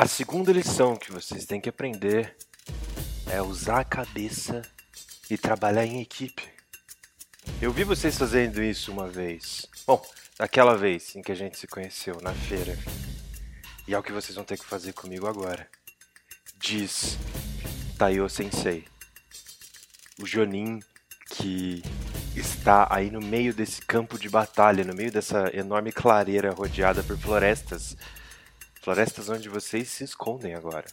A segunda lição que vocês têm que aprender é usar a cabeça e trabalhar em equipe. Eu vi vocês fazendo isso uma vez. Bom, aquela vez em que a gente se conheceu na feira. E é o que vocês vão ter que fazer comigo agora. Diz Taiyo Sensei. O Jonin que está aí no meio desse campo de batalha, no meio dessa enorme clareira rodeada por florestas. Florestas onde vocês se escondem agora,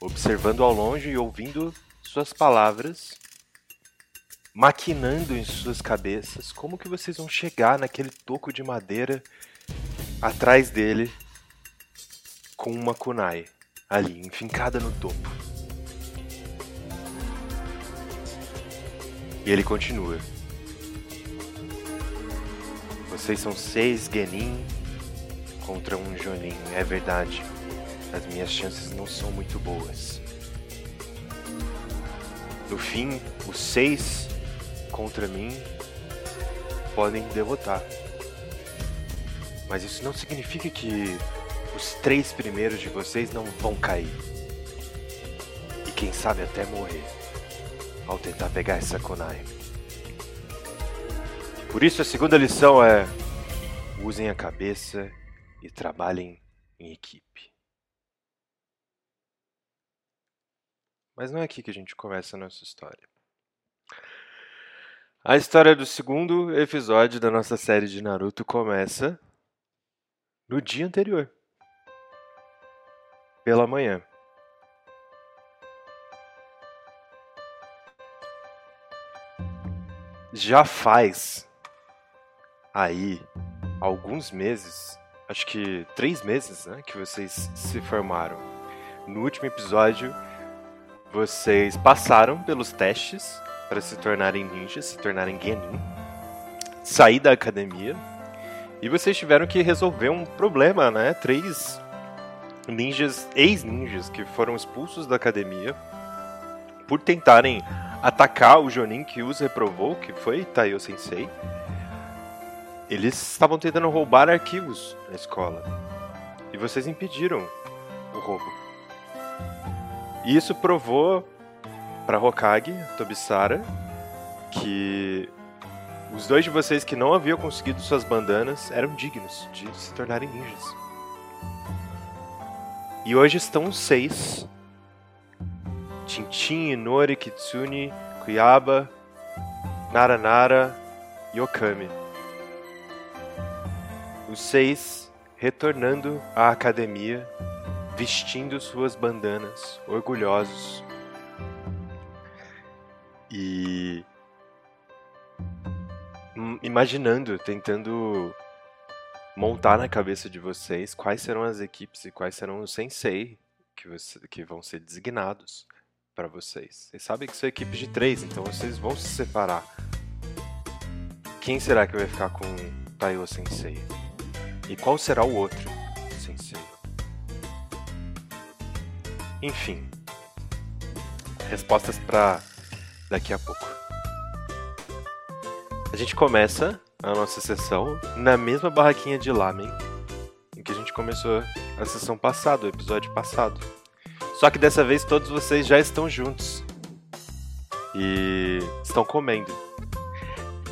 observando ao longe e ouvindo suas palavras, maquinando em suas cabeças como que vocês vão chegar naquele toco de madeira atrás dele com uma kunai ali, enfincada no topo. E ele continua. Vocês são seis Genin contra um Jonin, é verdade. As minhas chances não são muito boas. No fim, os seis contra mim podem derrotar. Mas isso não significa que os três primeiros de vocês não vão cair. E quem sabe até morrer ao tentar pegar essa kunai. Por isso a segunda lição é: usem a cabeça e trabalhem em equipe. Mas não é aqui que a gente começa a nossa história. A história do segundo episódio da nossa série de Naruto começa no dia anterior. Pela manhã. Já faz aí alguns meses, acho que três meses, né, que vocês se formaram. No último episódio, vocês passaram pelos testes para se tornarem ninjas, se tornarem genin, sair da academia e vocês tiveram que resolver um problema, né? Três ninjas, ex-ninjas, que foram expulsos da academia por tentarem atacar o Jonin que os reprovou, que foi Taiyo Sensei. Eles estavam tentando roubar arquivos na escola. E vocês impediram o roubo. E isso provou para Hokage, Tobisara, que os dois de vocês que não haviam conseguido suas bandanas eram dignos de se tornarem ninjas. E hoje estão seis. Tintin, Inori, Kitsune, Kuyaba, Naranara e Okami. Os seis retornando à academia, vestindo suas bandanas, orgulhosos. E imaginando, tentando montar na cabeça de vocês quais serão as equipes e quais serão os sensei que, você, que vão ser designados para vocês. Vocês sabem que são equipes de três, então vocês vão se separar. Quem será que vai ficar com Taiyo Sensei? E qual será o outro Sensei? Enfim, respostas para daqui a pouco. A gente começa a nossa sessão na mesma barraquinha de lamen em que a gente começou a sessão passada, o episódio passado. Só que dessa vez todos vocês já estão juntos e estão comendo.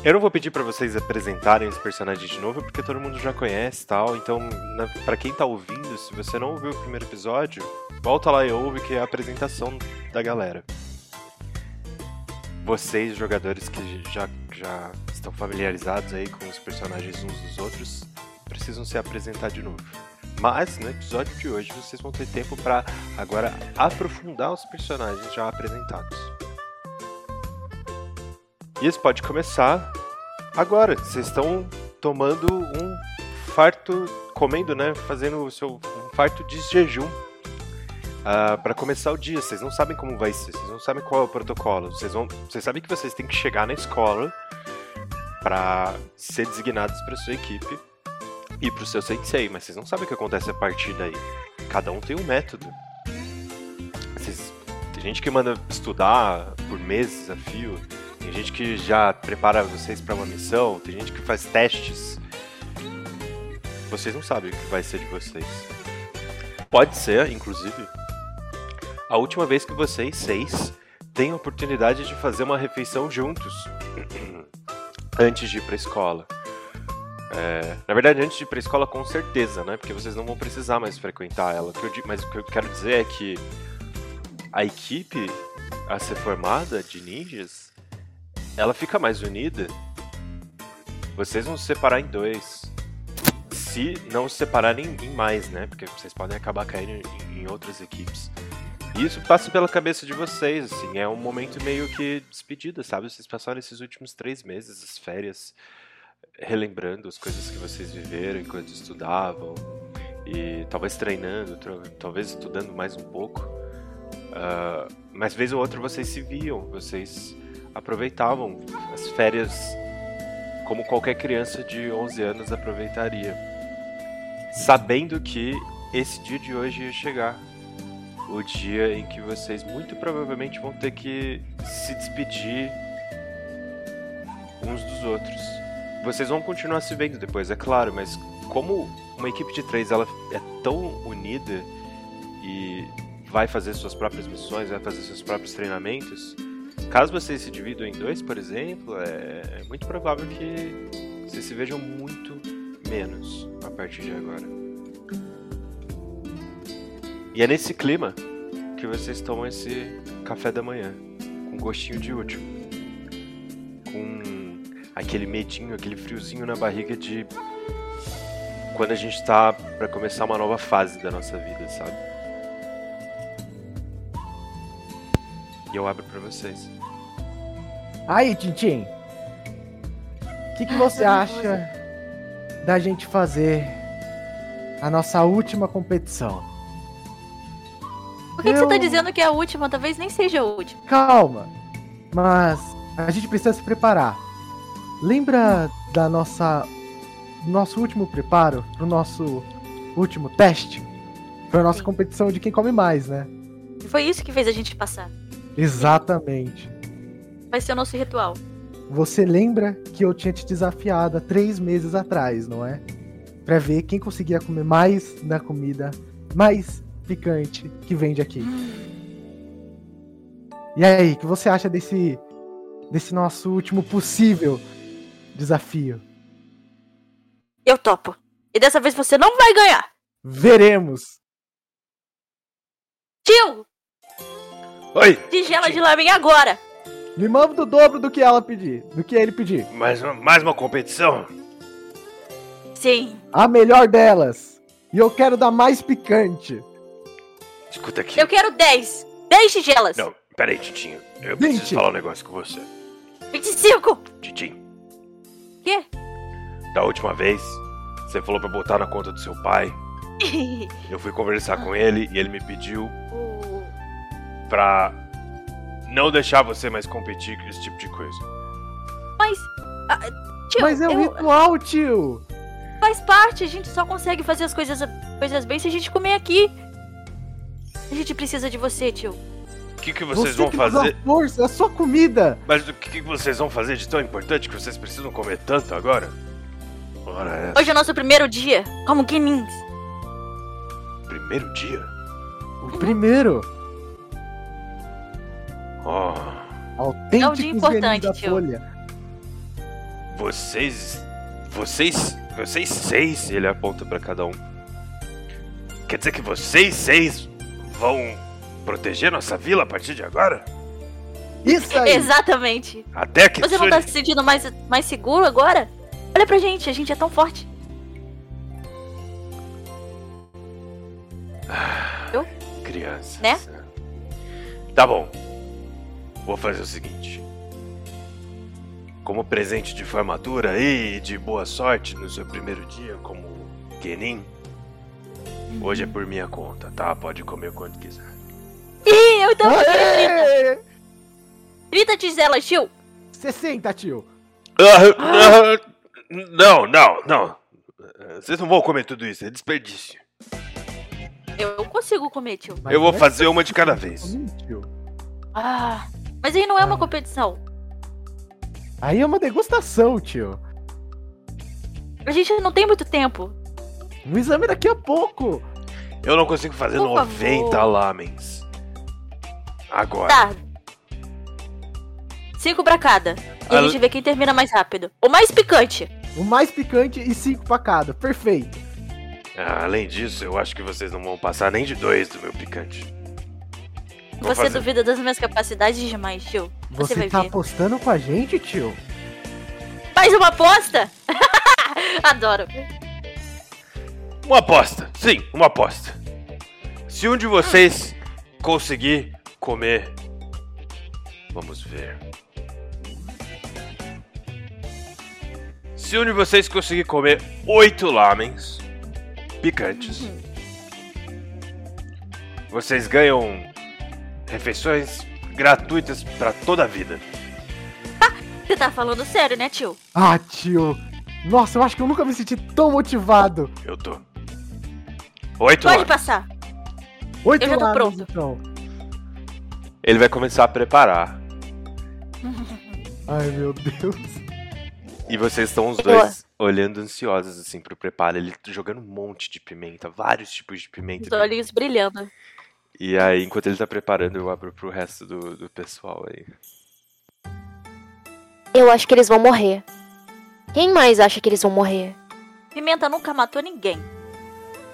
Eu não vou pedir para vocês apresentarem os personagens de novo, porque todo mundo já conhece tal. Então, para quem tá ouvindo, se você não ouviu o primeiro episódio, volta lá e ouve que é a apresentação da galera. Vocês, jogadores que já, já estão familiarizados aí com os personagens uns dos outros, precisam se apresentar de novo. Mas no episódio de hoje vocês vão ter tempo para agora aprofundar os personagens já apresentados. E isso pode começar agora. Vocês estão tomando um farto, comendo, né? Fazendo o seu um farto de jejum uh, ah, para começar o dia. Vocês não sabem como vai ser, vocês não sabem qual é o protocolo. Vocês, vão, vocês sabem que vocês têm que chegar na escola para ser designados para sua equipe e para o seu sensei, mas vocês não sabem o que acontece a partir daí. Cada um tem um método. Vocês, tem gente que manda estudar por meses a fio, tem gente que já prepara vocês para uma missão, tem gente que faz testes. Vocês não sabem o que vai ser de vocês. Pode ser, inclusive, a última vez que vocês seis têm a oportunidade de fazer uma refeição juntos antes de ir pra escola. É, na verdade, antes de ir pra escola, com certeza, né? Porque vocês não vão precisar mais frequentar ela. Mas o que eu quero dizer é que a equipe a ser formada de ninjas, ela fica mais unida. Vocês vão se separar em dois. Se não se separarem em mais, né? Porque vocês podem acabar caindo em, outras equipes. E isso passa pela cabeça de vocês, assim. É um momento meio que despedida, sabe? Vocês passaram esses últimos três meses, as férias, relembrando as coisas que vocês viveram enquanto estudavam. E talvez treinando, talvez estudando mais um pouco. Ah, mas vez ou outra vocês se viam, vocês aproveitavam as férias como qualquer criança de 11 anos aproveitaria, sabendo que esse dia de hoje ia chegar, o dia em que vocês muito provavelmente vão ter que se despedir uns dos outros. Vocês vão continuar se vendo depois, é claro, mas como uma equipe de três ela é tão unida e vai fazer suas próprias missões, vai fazer seus próprios treinamentos. Caso vocês se dividam em dois, por exemplo, é, é muito provável que vocês se vejam muito menos a partir de agora. E é nesse clima que vocês tomam esse café da manhã, com gostinho de último, com aquele medinho, aquele friozinho na barriga de quando a gente tá pra começar uma nova fase da nossa vida, sabe? E eu abro pra vocês. Aí, Tintim. O que, que você acha da gente fazer a nossa última competição? Por que, que você tá Eu- dizendo que é a última? Talvez nem seja a última. Calma, mas a gente precisa se preparar. Lembra da nossa nosso último preparo pro nosso último teste? Foi a nossa Sim. competição de quem come mais, né? Foi isso que fez a gente passar. Exatamente. Vai ser o nosso ritual. Você lembra que eu tinha te desafiado há três meses atrás, não é? Pra ver quem conseguia comer mais da comida mais picante que vende aqui. E aí, o que você acha desse desse nosso último possível desafio? Eu topo. E dessa vez você não vai ganhar. Veremos. Tio, Oi! tigela de lamen agora. Me manda o dobro do que ela pedir, do que ele pedir. Mais uma, mais uma competição? Sim. A melhor delas. E eu quero dar mais picante. Escuta aqui. Eu quero 10. 10 tigelas. Não, peraí, Titinho. Eu Vinte. preciso falar um negócio com você. 25. Titinho, Quê? da última vez, você falou pra botar na conta do seu pai. Eu fui conversar com ele e ele me pediu O- pra não deixar você mais competir com esse tipo de coisa. Mas. ah, tio, Mas é um eu- ritual, tio. faz parte. A gente só consegue fazer as coisas, coisas bem se a gente comer aqui. A gente precisa de você, tio. O que, que vocês Você vão que fazer? força, é a sua comida. Mas o que, que vocês vão fazer de tão importante que vocês precisam comer tanto agora? Ora, essa. Hoje é o nosso primeiro dia como Guinins. Primeiro dia? O primeiro. Oh, Autênticos É um dia importante, da tio. folha. vocês. Vocês. Vocês seis, ele aponta pra cada um. Quer dizer que vocês seis vão proteger nossa vila a partir de agora? Isso aí. Exatamente. Até que Você não tá se sentindo mais, mais seguro agora? Olha pra gente, a gente é tão forte. Crianças. Né? Tá bom. Vou fazer o seguinte. Como presente de formatura e de boa sorte no seu primeiro dia como Kenin, hoje é por minha conta, tá? Pode comer quando quiser. Ih, eu então querer 30. Aê! 30 tigelas, tio. 60, tio. Ah, ah, não, não, não. Vocês não vão comer tudo isso, é desperdício. Eu consigo comer, tio. Mas Eu vou é fazer uma de cada vez. tio. Ah, mas aí não é uma competição. Aí é uma degustação, tio. A gente não tem muito tempo. Um exame daqui a pouco. Eu não consigo fazer Por 90 favor. lamens. Agora. Tá. Cinco pra cada. E a Ale- gente vê quem termina mais rápido. O mais picante. O mais picante e cinco pra cada. Perfeito. Ah, além disso, eu acho que vocês não vão passar nem de dois do meu picante. Vou Você fazer. duvida das minhas capacidades demais, tio. Você, Você, vai tá ver. apostando com a gente, tio? Mais uma aposta? Adoro. Uma aposta. Sim, uma aposta. Se um de vocês conseguir comer. Vamos ver. Se um de vocês conseguir comer oito lamens picantes, vocês ganham refeições gratuitas pra toda a vida. Você tá falando sério, né, tio? Ah, tio. Nossa, eu acho que eu nunca me senti tão motivado. Eu tô. Oito Pode lamens. passar. Oito Eu já tô lados, pronto. então. Ele vai começar a preparar. Ai, meu Deus. E vocês estão os dois olhando ansiosos assim pro preparo. Ele jogando um monte de pimenta, vários tipos de pimenta. Os olhinhos brilhando. E aí, enquanto ele tá preparando, eu abro pro resto do, do pessoal aí. Eu acho que eles vão morrer. Quem mais acha que eles vão morrer? Pimenta nunca matou ninguém.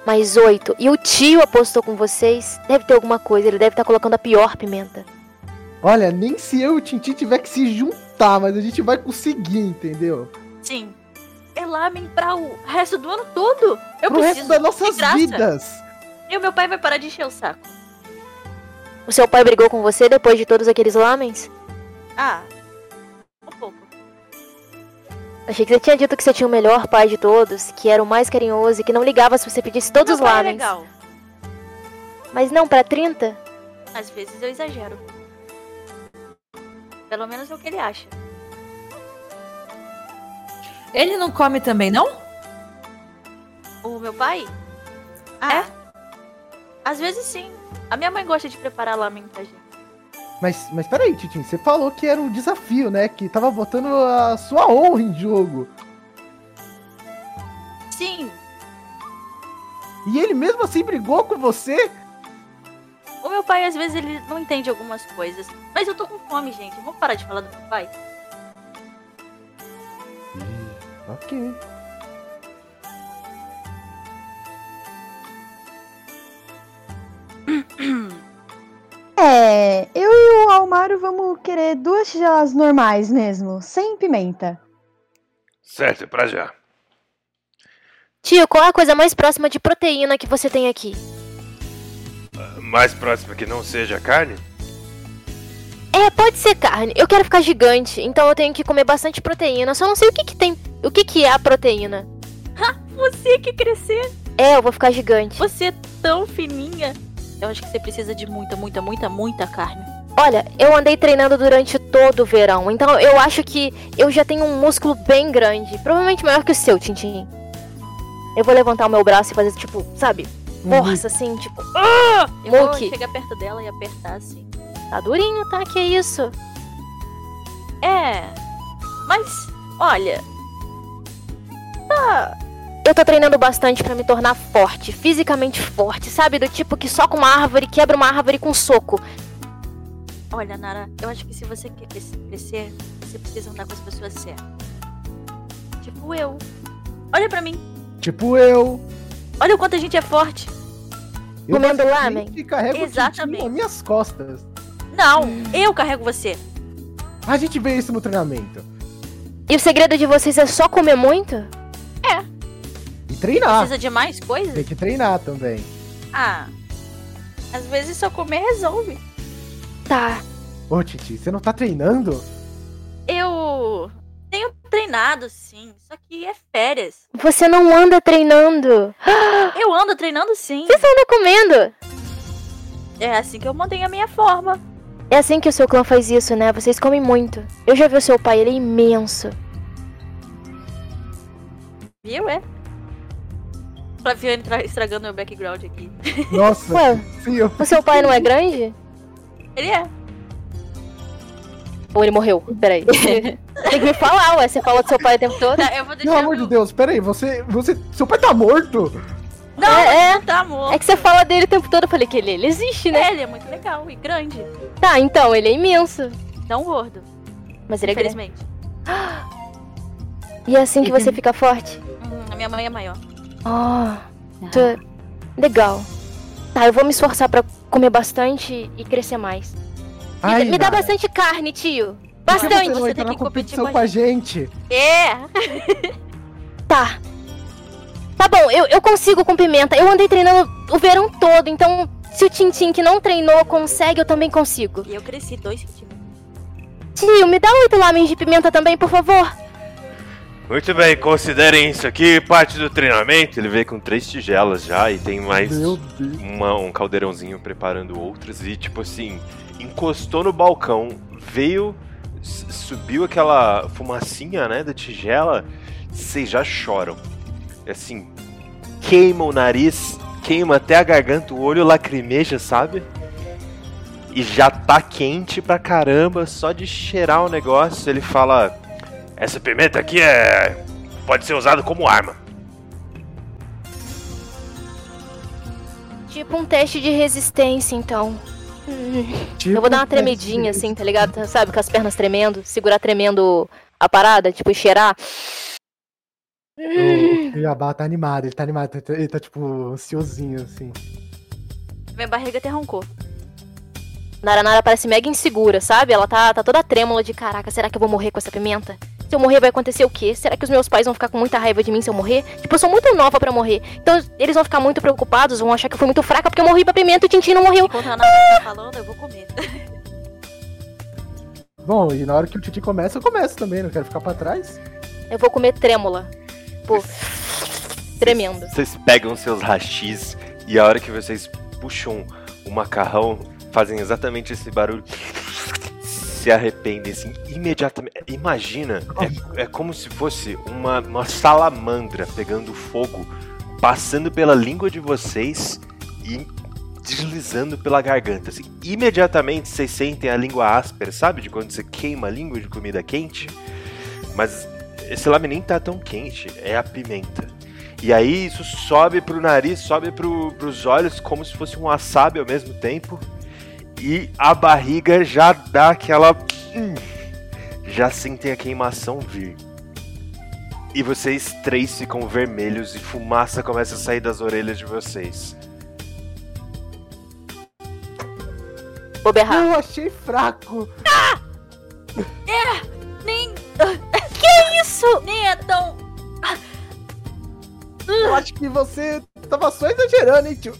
Mais oito. E o tio apostou com vocês? Deve ter alguma coisa, ele deve estar colocando a pior pimenta. Olha, nem se eu e o Tintin tiver que se juntar, mas a gente vai conseguir, entendeu? Sim. É lamen pra o resto do ano todo. Eu Pro preciso. resto das nossas vidas. E o meu pai vai parar de encher o saco. O seu pai brigou com você depois de todos aqueles lamens? Ah, um pouco. Achei que você tinha dito que você tinha o melhor pai de todos, que era o mais carinhoso e que não ligava se você pedisse todos os meu pai é lamens. legal. Mas não pra 30? Às vezes eu exagero. Pelo menos é o que ele acha. Ele não come também, não? O meu pai? É? Às vezes sim. A minha mãe gosta de preparar lamen pra gente. Mas, mas peraí, Titin, você falou que era um desafio, né? Que tava botando a sua honra em jogo. Sim, E ele mesmo assim brigou com você? o meu pai às vezes ele não entende algumas coisas. Mas eu tô com fome, gente. Vamos parar de falar do meu pai? Ok. É, eu e o Almário vamos querer duas tigelas normais mesmo, sem pimenta. Certo, é pra já. Tio, qual é a coisa mais próxima de proteína que você tem aqui? Mais próximo que não seja carne? É, pode ser carne. Eu quero ficar gigante, então eu tenho que comer bastante proteína. Só não sei o que que tem. O que que é a proteína? Você que crescer, É, eu vou ficar gigante. você é tão fininha. Eu acho que você precisa de muita, muita, muita, muita carne. Olha, eu andei treinando durante todo o verão, então eu acho que eu já tenho um músculo bem grande. Provavelmente maior que o seu, Tintin. Eu vou levantar o meu braço e fazer, tipo, sabe? Força, assim, tipo. Eu vou chegar perto dela e apertar assim. Tá durinho, tá? Que isso? É, mas olha, Eu tô treinando bastante pra me tornar forte, fisicamente forte, sabe? Do tipo que só com uma árvore quebra uma árvore com um soco. olha, Nara, eu acho que se você quer cres- crescer, você precisa andar com as pessoas certas. Tipo eu. Olha pra mim. Tipo eu. Olha o quanto a gente é forte. Eu Comendo lamen? carrego o Tintin Exatamente. nas minhas costas. Não, eu carrego você. A gente vê isso no treinamento. E o segredo de vocês é só comer muito? E treinar. Precisa de mais coisas? Tem que treinar também. Ah, às vezes só comer resolve. Tá. Ô, Titi, você não tá treinando? Eu tenho treinado, sim, só que é férias. Você não anda treinando. Eu ando treinando, sim. Você só anda comendo. É assim que eu mantenho a minha forma. É assim que o seu clã faz isso, né? Vocês comem muito. Eu já vi o seu pai, ele é imenso. Viu, é? Flaviane tra- estragando meu background aqui. Nossa, Ué, sim, eu o seu pai não é grande? Ele é. Ou ele morreu? Peraí. Tem que me falar, ué. Você fala do seu pai o tempo todo? Tá, eu vou deixar. Pelo amor meu- de Deus, peraí, você, você. Seu pai tá morto? Não, É, não tá morto. É que você fala dele o tempo todo, eu falei que ele, ele existe, né? Ele é muito legal e grande. Tá, então, ele é imenso. Não gordo, Mas ele é grande. infelizmente. E é assim que você fica forte? Hum, a minha mãe é maior. Ah, tu- legal. Tá, eu vou me esforçar pra comer bastante e crescer mais. Me, Ai, me dá Nara, bastante carne, tio. por que Bastante. Você não Você entra tem na que competir competição com com a a gente. É! Tá. Tá bom, eu, eu consigo com pimenta. Eu andei treinando o verão todo, então se o Tintin que não treinou consegue, eu também consigo. E eu cresci dois centímetros. Tio, me dá oito lamens de pimenta também, por favor. Muito bem, considerem isso aqui parte do treinamento. Ele veio com três tigelas já e tem mais uma- um caldeirãozinho preparando outras. E tipo assim, encostou no balcão, veio, subiu aquela fumacinha, né, da tigela. Vocês já choram. É Assim, queima o nariz, queima até a garganta, o olho lacrimeja, sabe? E já tá quente pra caramba, só de cheirar o negócio, ele fala: Essa pimenta aqui é. pode ser usada como arma. Tipo um teste de resistência, então. Tipo, eu vou dar uma tremedinha, assim, tá ligado? Sabe, com as pernas tremendo, segurar tremendo a parada, tipo, e cheirar. O Cuiabá tá animado, ele tá animado, ele tá, ele tá, tipo ansiosinho, assim. Minha barriga até roncou. Naranara parece mega insegura, sabe? Ela tá, tá toda trêmula de caraca, será que eu vou morrer com essa pimenta? Se eu morrer vai acontecer o quê? Será que os meus pais vão ficar com muita raiva de mim se eu morrer? Tipo, eu sou muito nova pra morrer. Então eles vão ficar muito preocupados, vão achar que eu fui muito fraca porque eu morri pra pimenta e o Tintin não morreu. Enquanto a Ana tá falando, eu vou comer. Bom, e na hora que o Titi começa, eu começo também, não quero ficar pra trás. Eu vou comer trêmula. Pô, tremendo. Vocês pegam seus rachis e a hora que vocês puxam o macarrão, fazem exatamente esse barulho. Se arrependem assim imediatamente. Imagina, é, é como se fosse uma, uma salamandra pegando fogo, passando pela língua de vocês e deslizando pela garganta. Assim. Imediatamente vocês sentem a língua áspera, sabe? De quando você queima a língua de comida quente. Mas esse lame nem tá tão quente, é a pimenta. E aí isso sobe pro nariz, sobe pro, pros olhos, como se fosse um wasabi ao mesmo tempo. E a barriga já dá aquela. hum, já sentem a queimação vir. E vocês três ficam vermelhos e fumaça começa a sair das orelhas de vocês. Vou berrar. Eu achei fraco. Nem, Isso! nem é tão. Eu acho que você tava só exagerando, hein, tio?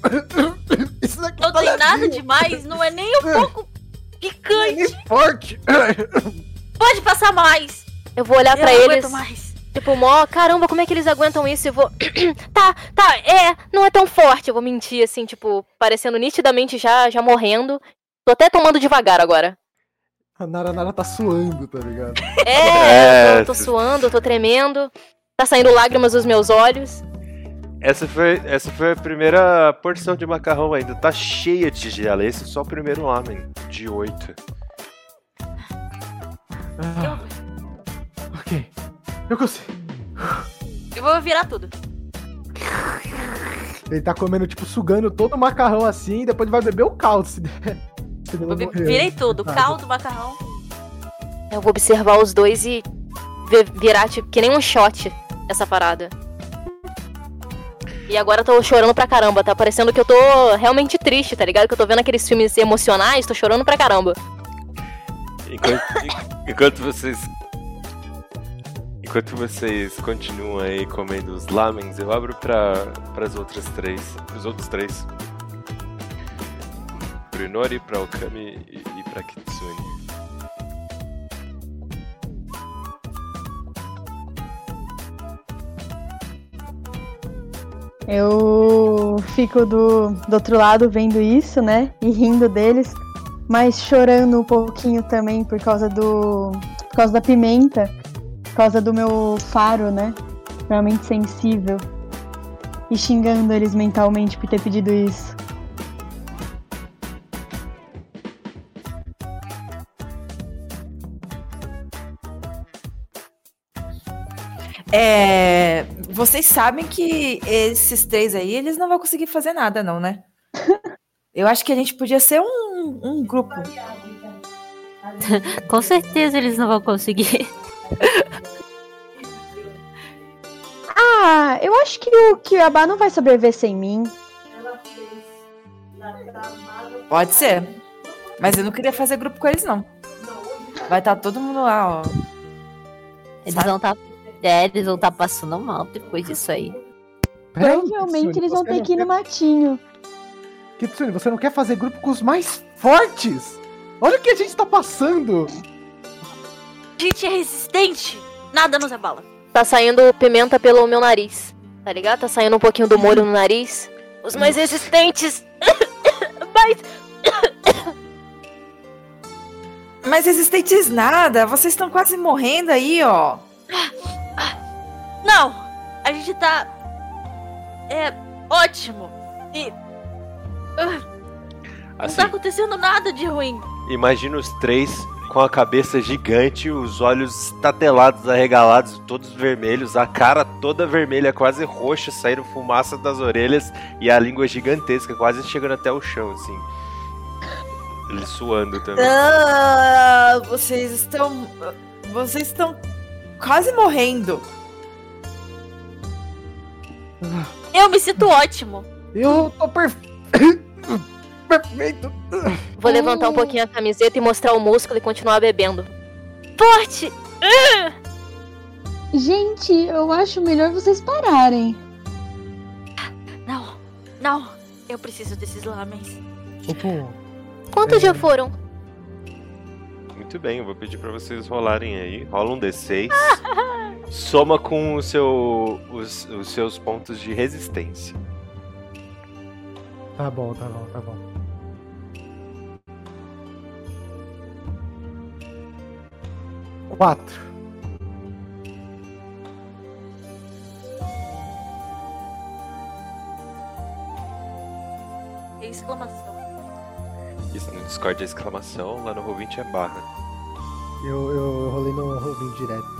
Isso daqui Não tá tem nada demais, não é nem um pouco é picante. nem forte. Pode passar mais. Eu vou olhar não eles. aguento mais. Tipo, mó, caramba, como é que eles aguentam isso? Eu vou. tá, tá, é, não é tão forte. Eu vou mentir, assim, tipo, parecendo nitidamente já, já morrendo. Tô até tomando devagar agora. A Nara Nara tá suando, tá ligado? É, É, eu tô, tô suando, tô tremendo. Tá saindo lágrimas dos meus olhos. Essa foi, essa foi a primeira porção de macarrão ainda. Tá cheia de tigela. Esse é só o primeiro lamen, de oito. Ah, ok. Eu consigo. Eu vou virar tudo. Ele tá comendo, tipo, sugando todo o macarrão assim, e depois vai beber o caldo, se der. Senão Eu vi- morrer. virei tudo. Tá. Caldo, macarrão. Eu vou observar os dois e vi- virar, tipo, que nem um shot essa parada. E agora eu tô chorando pra caramba, tá parecendo que eu tô realmente triste, tá ligado? Que eu tô vendo aqueles filmes emocionais, tô chorando pra caramba. Enquanto, en- enquanto vocês. Enquanto vocês continuam aí comendo os lamens, eu abro para as outras três. Os outros três. Pro Inori, pra Okami e, e pra Kitsune. Eu fico do, do outro lado vendo isso, né? E rindo deles, mas chorando um pouquinho também por causa do. por causa da pimenta, por causa do meu faro, né? Realmente sensível. E xingando eles mentalmente por ter pedido isso. Vocês sabem que esses três aí, eles não vão conseguir fazer nada, não, né? Eu acho que a gente podia ser um, um grupo. Com certeza eles não vão conseguir. Ah, eu acho que o Kyabá não vai sobreviver sem mim. Pode ser. Mas eu não queria fazer grupo com eles, não. Vai estar todo mundo lá, ó. Eles Sabe? vão estar. É, eles vão estar passando mal depois disso aí. Provavelmente Kitsune, eles vão ter que ir no matinho. Kitsune, você não quer fazer grupo com os mais fortes? Olha o que a gente tá passando! A gente é resistente. Nada nos abala. Tá saindo pimenta pelo meu nariz. Tá ligado? Tá saindo um pouquinho do molho no nariz. Os mais resistentes. Mas Mas resistentes nada, vocês estão quase morrendo aí, ó. Não! A gente tá. É. Ótimo! E. ah, não Assim, tá acontecendo nada de ruim. imagina os três com a cabeça gigante, os olhos estatelados, arregalados, todos vermelhos, a cara toda vermelha, quase roxa, saindo fumaça das orelhas e a língua gigantesca, quase chegando até o chão, assim. Ele suando também. Ah, vocês estão. Vocês estão quase morrendo. Eu me sinto ótimo. Eu tô perfeito! Perfeito! vou levantar um pouquinho a camiseta e mostrar o músculo e continuar bebendo. Forte! Gente, eu acho melhor vocês pararem. Não, não. Eu preciso desses lamens. Ô, pô, Quantos É. já foram? Muito bem, eu vou pedir pra vocês rolarem aí. Rola um D6. Soma com o seu, os, os seus pontos de resistência. tá bom, tá bom, tá bom. Quatro. Exclamação. Isso no Discord é exclamação, lá no Roll20 é barra. Eu, eu rolei no Robin direto.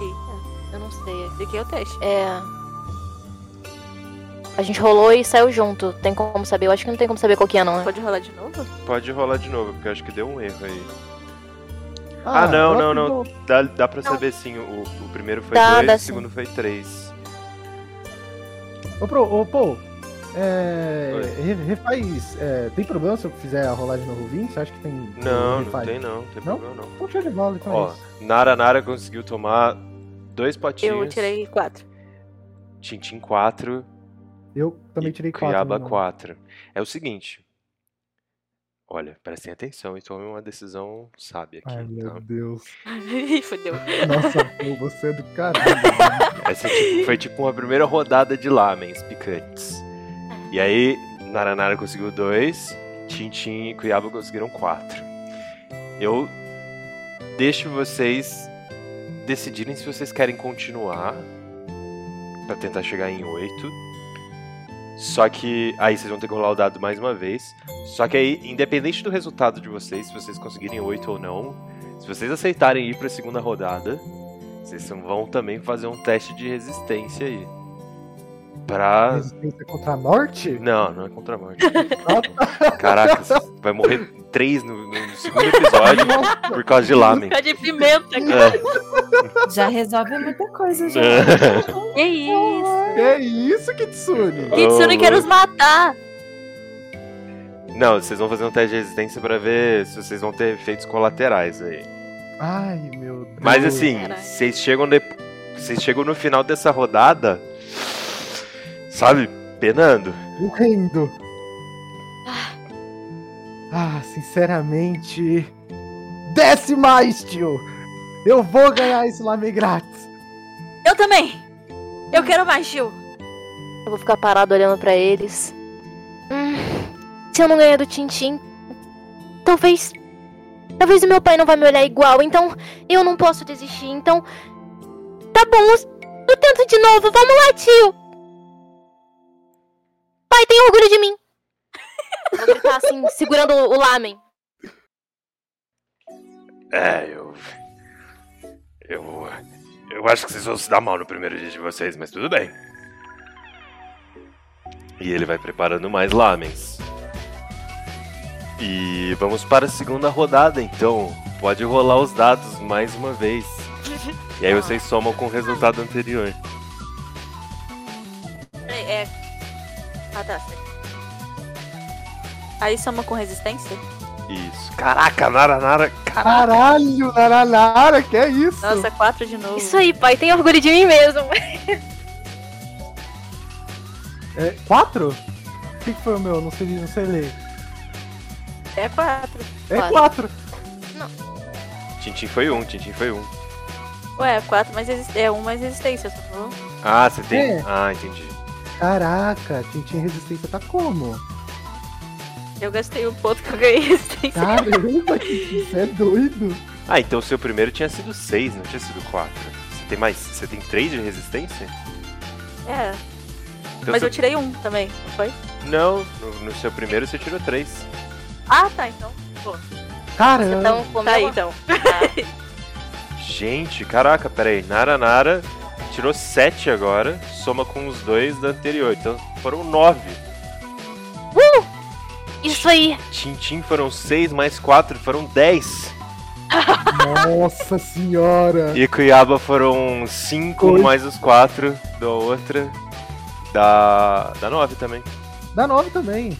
Eita, Eu não sei. de que é o teste? É. A gente rolou e saiu junto. Tem como saber? Eu acho que não tem como saber qual que é, não. né? Pode rolar de novo? Pode rolar de novo, porque eu acho que deu um erro aí. Ah, não, eu não, que não. Dá, dá pra saber sim, o, o primeiro foi Dá, dois, dá o sim. segundo foi três. Ô, pro, ô, pô, é, re- refaz. é, tem problema se eu fizer a rolagem no Ruvin? Você acha que tem. Não, não tem não, não tem Não? problema não. Então show de bola, então Ó, é isso. Nara Nara conseguiu tomar dois potinhos. Eu tirei quatro. Tintim 4 Eu também tirei quatro. Cuiabá não. 4. É o seguinte. Olha, prestem atenção e tomem uma decisão sábia aqui. Ai, meu tá? Deus. Ih, Fudeu. Nossa, pô, você é do caralho. mano. Essa tipo- foi tipo uma primeira rodada de lamens picantes. E aí, Naranara conseguiu dois, Tintin e Cuiabá conseguiram quatro. Eu deixo vocês decidirem se vocês querem continuar pra tentar chegar em oito. Só que aí vocês vão ter que rolar o dado mais uma vez. Só que aí, independente do resultado de vocês, se vocês conseguirem oito ou não, se vocês aceitarem ir pra segunda rodada, vocês vão também fazer um teste de resistência aí. Pra. Resistência contra a morte? Não, não é contra a morte. Caraca, vai morrer três no, no segundo episódio por causa de lamen. Fica de pimenta, cara. É. Já resolve muita coisa, já. Que isso? Que isso, Kitsune? Kitsune quer nos matar. Não, vocês vão fazer um teste de resistência pra ver se vocês vão ter efeitos colaterais aí. Ai, meu Deus. Mas assim, vocês chegam, de... vocês chegam no final dessa rodada, sabe, penando. Morrendo. Ah, sinceramente. Desce mais, tio! Eu vou ganhar esse lame grátis! Eu também. Eu quero mais, Gil. Eu vou ficar parado olhando pra eles. Hum, se eu não ganhar do Tintim, talvez. Talvez o meu pai não vai me olhar igual, então eu não posso desistir. Então. Tá bom, eu tento de novo. Vamos lá, tio! Pai, tem orgulho de mim. Vou gritar assim, segurando o lamen. É, eu. Eu. Eu acho que vocês vão se dar mal no primeiro dia de vocês, mas tudo bem. E ele vai preparando mais lamens. E vamos para a segunda rodada, então. Pode rolar os dados mais uma vez. E aí vocês somam com o resultado anterior. Peraí, é. Ah, tá. Aí soma com resistência? Isso. Caraca, Nara, Nara. Caralho, Naranara, que é isso? Nossa, quatro de novo. Isso aí, pai, tem orgulho de mim mesmo. É, quatro? O que, que foi o meu? Não sei, não sei ler. É quatro. É Quatro. quatro. Tintin foi um, Tintin foi um. Ué, quatro mais resistência. É um mais resistência, falou. Ah, você tem. É. Ah, entendi. Caraca, Tintin Resistência tá como? Eu gastei o ponto que eu ganhei resistência. Caramba, Tintin, você é doido. Ah, então o seu primeiro tinha sido 6, não tinha sido 4. Você tem mais. Você tem 3 de resistência? É. Então Mas seu- eu tirei um também, não foi? Não, no, no seu primeiro você tirou 3. Ah, tá, então. Caramba. Então, Tá aí, então. Gente, caraca, peraí. Nara Nara tirou 7 agora, soma com os dois da anterior. Então foram 9. Isso aí. Tintin foram 6 mais 4, foram 10. Nossa senhora. E Cuiabá foram 5 Oito. mais os 4 da outra. Da. Da 9 também. Dá nove também.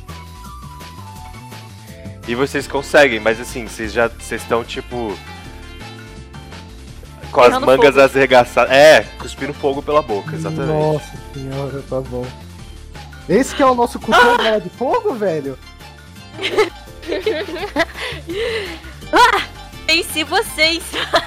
E vocês conseguem, mas assim, vocês já. Vocês estão tipo. Com as mangas fogo. arregaçadas. É, cuspindo fogo pela boca, exatamente. Nossa senhora, tá bom. Esse que é o nosso cutão bola de fogo, velho? Venci vocês!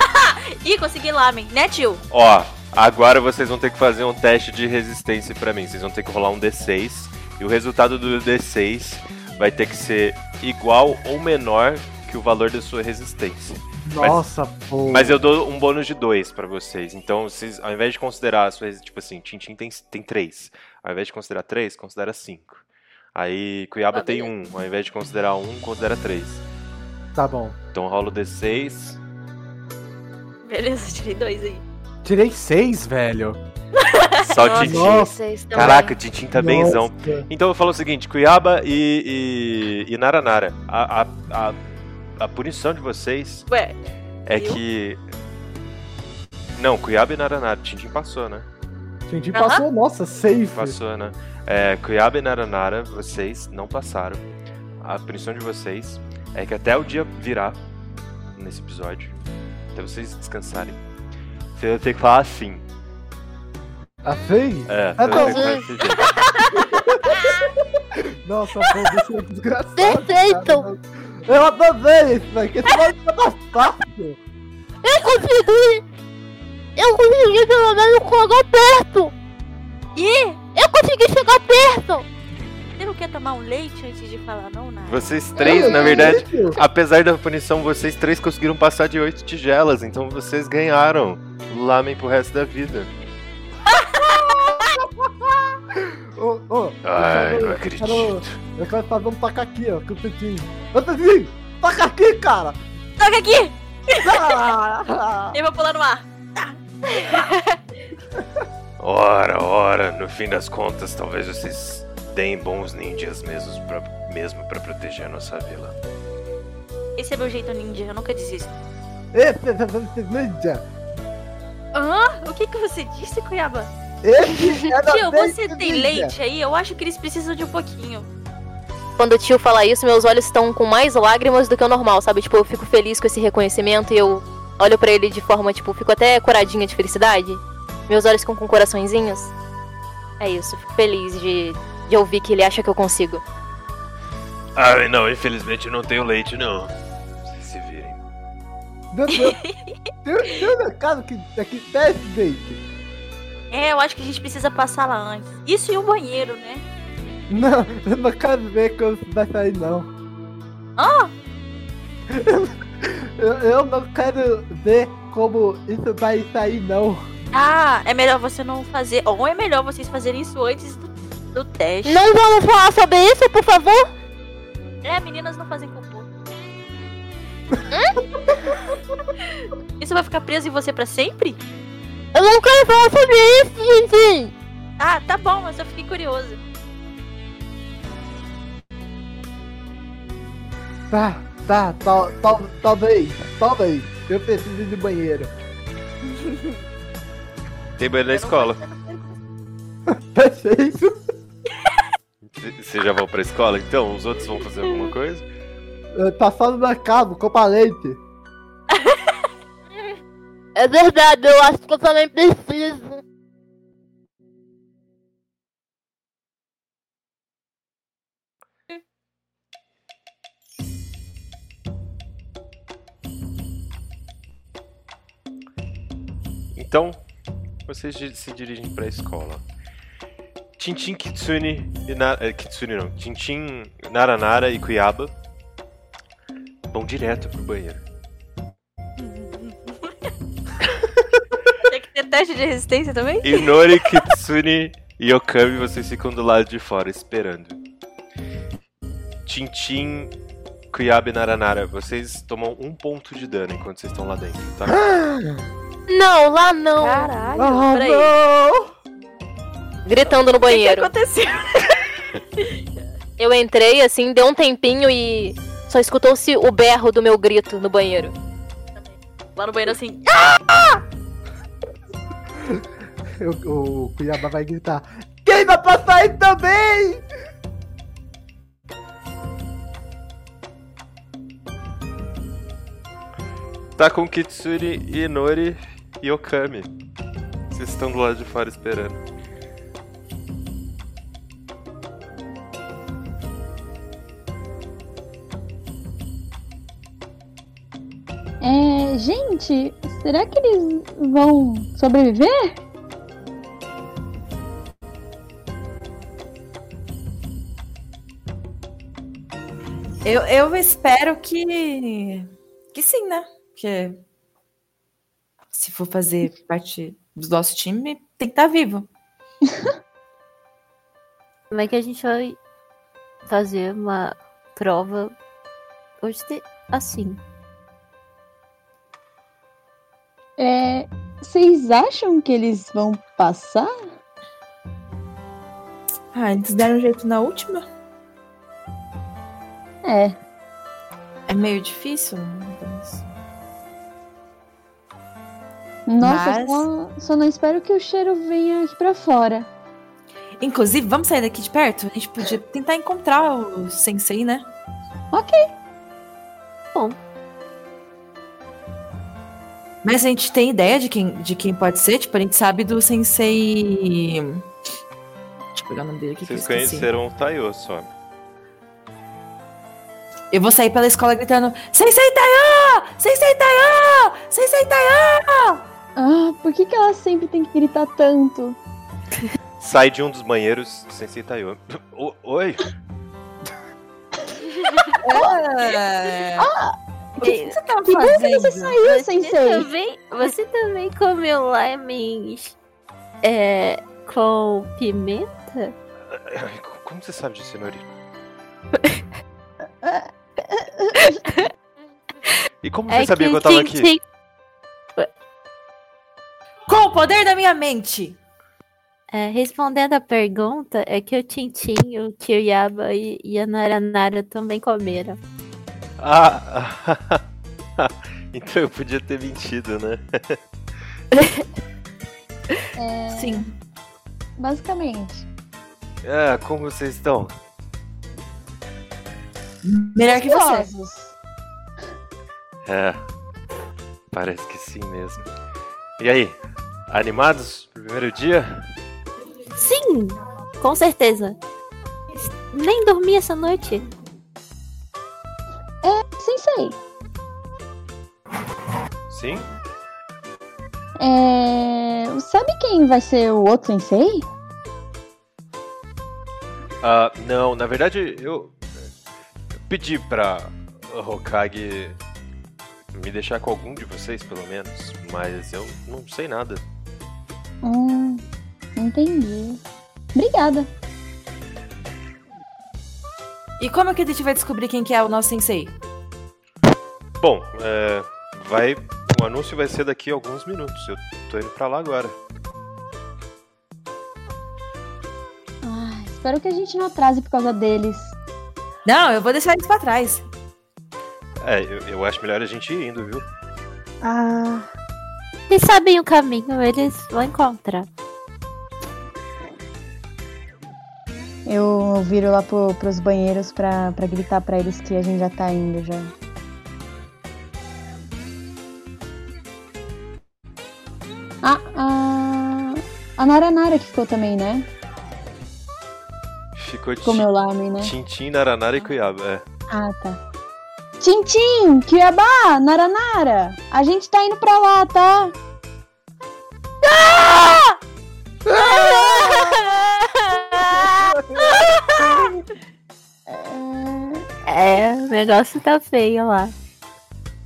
Ih, consegui lamen, né, tio? Ó, agora vocês vão ter que fazer um teste de resistência pra mim. Vocês vão ter que rolar um D6. E o resultado do D6 vai ter que ser igual ou menor que o valor da sua resistência. Nossa, pô. Mas eu dou um bônus de 2 pra vocês. Então, vocês, ao invés de considerar a sua resi- tipo assim, Tintin tem, tem 3. Ao invés de considerar 3, considera 5. Aí Cuiabá Ah, tem. 1. Ao invés de considerar 1, considera 3. Tá bom. Então rola o D6. Beleza, tirei dois aí. Tirei seis, velho. Só Nossa. Tintin. Caraca, Tintin tá benzão. Nossa. Então eu falo o seguinte, Cuiabá e, e, e Naranara, a, a, a, a punição de vocês Ué, é Eu? que... Não, Cuiabá e Naranara, Tintin passou, né? Tintin Aham. passou, nossa, safe. Passou, né? É, Cuiabá e Naranara, vocês não passaram. A punição de vocês é que até o dia virar nesse episódio, até vocês descansarem, você vai ter que falar assim. A Fei? É, Ah, jeito. Nossa, pô, deixa eu desgraçado. Perfeito. cara. Eu adorei isso, velho. Que esse ficar mais fácil. Eu consegui! Eu consegui pelo menos chegar perto! Ih, Eu consegui chegar perto! você não quer tomar um leite antes de falar não, Nara? Vocês três, na verdade, apesar da punição, vocês três conseguiram passar de oito tigelas, então vocês ganharam lamen pro resto da vida. Ô, ô, eu Ai, quero- não eu acredito. quero- Eu quero fazer um taca aqui, ó, com o Tintin. Ô, Tintin, taca aqui, cara. Toca aqui! Ah, Eu vou pular no ar. Ora, ora, no fim das contas, talvez vocês deem bons ninjas mesmos pra, mesmo pra proteger a nossa vila. Esse é meu jeito ninja, eu nunca desisto. Esse é o ninja. Hã? O que que você disse, Cuiabá? Esse é da Tio, você tem Ninja. leite aí? Eu acho que eles precisam de um pouquinho. Quando o tio fala isso, meus olhos estão com mais lágrimas do que o normal, sabe? Tipo, eu fico feliz com esse reconhecimento e eu olho pra ele de forma, tipo, fico até coradinha de felicidade. Meus olhos ficam com coraçõezinhos. É isso, fico feliz de, de ouvir que ele acha que eu consigo. Ah, não, infelizmente não tenho leite, não. Vocês se virem. Meu Deus. Tem, tem um mercado que aqui desce leite. É, eu acho que a gente precisa passar lá antes. Isso e o banheiro, né? Não, eu não quero ver como isso vai sair, não. Ah! Eu, eu não quero ver como isso vai sair, não. Ah, é melhor você não fazer. Ou é melhor vocês fazerem isso antes do, do teste. Não vamos falar sobre isso, por favor? É, meninas não fazem cocô. Isso vai ficar preso em você pra sempre? Eu não quero falar sobre isso, Tintin! Ah, tá bom, mas eu fiquei curioso. Tá, tá, tal, tal, talvez, talvez. Eu preciso ir de banheiro. Tem banheiro na escola. Perfeito. Vocês já vão pra escola então? Os outros vão fazer alguma coisa? Tá só no mercado, compra leite. É verdade, eu acho que eu também preciso. Então, vocês se dirigem pra escola. Tintin, Kitsune e Na... eh, Kitsune não. Tintin, Naranara e Cuiaba vão direto pro banheiro. Teste de resistência também? Inori, Kitsune e Okami, vocês ficam do lado de fora esperando. Tintin, Cuiaba e Naranara, vocês tomam um ponto de dano enquanto vocês estão lá dentro, tá? Não, lá não. Caralho, Ah, peraí. não! Gritando no O que, que banheiro. aconteceu? Eu entrei assim, deu um tempinho e só escutou-se o berro do meu grito no banheiro. Lá no banheiro assim. Eu- o Cuiabá vai gritar. Quem vai passar também? Tá com Kitsune, Inori e Okami. Vocês estão do lado de fora esperando. É, gente, será que eles vão sobreviver? Eu, eu espero que. Que sim, né? Porque. Se for fazer parte do nosso time, tem que estar vivo. Como é que a gente vai fazer uma prova hoje de- assim? É, vocês acham que eles vão passar? Ah, eles deram um jeito na última? É, É meio difícil, mas. nossa, Mas- só, só não espero que o cheiro venha aqui pra fora. Inclusive, vamos sair daqui de perto? A gente podia tentar encontrar o sensei, né? Ok. Bom. Mas a gente tem ideia de quem, de quem pode ser? Tipo, a gente sabe do sensei. Deixa eu pegar o nome dele aqui que eu Vocês conheceram o Taiyo só. Eu vou sair pela escola gritando: Sensei Taiyo! Sensei Taiyo! Sensei Taiyo! Ah, por que, que ela sempre tem que gritar tanto? Sai de um dos banheiros, Sensei Taiyo. O- Oi? O que, que você tava Que fazendo? você saiu, Você sensei. também, você também comeu lemons é, com pimenta? Como você sabe disso, Inori? E como você É sabia que que eu tava aqui? Tim- Com o poder da minha mente! é, respondendo a pergunta, é que o Tintin, o Kiryaba e, e a Naranara também comeram. Ah, então eu podia ter mentido, né? É, Sim. basicamente. Ah, como vocês estão? Melhor que você. Ansiosos. É, parece que sim mesmo. E aí, animados pro primeiro dia? Sim, com certeza. Nem dormi essa noite. Sensei, Sim? é, sabe quem vai ser o outro sensei? Ah, não, na verdade eu, eu pedi pra Hokage me deixar com algum de vocês, pelo menos, mas eu não sei nada. Hum, entendi. Obrigada. E como é que a gente vai descobrir quem que é o nosso sensei? Bom, é, vai. O anúncio vai ser daqui a alguns minutos. Eu tô indo pra lá agora. Ah, espero que a gente não atrase por causa deles. Não, eu vou deixar eles pra trás. É, eu, eu acho melhor a gente ir indo, viu? Ah, Eles sabem o caminho, eles vão encontrar. eu viro lá pro, pros banheiros pra, pra gritar pra eles que a gente já tá indo já. Ah, a, a Nara Nara que ficou também, né? Ficou Ficou meu alarme, né? Tintim, Naranara e Cuiabá. É. Ah, tá. Tintim, Cuiabá, Naranara, a gente tá indo pra lá, tá? É, o negócio tá feio lá.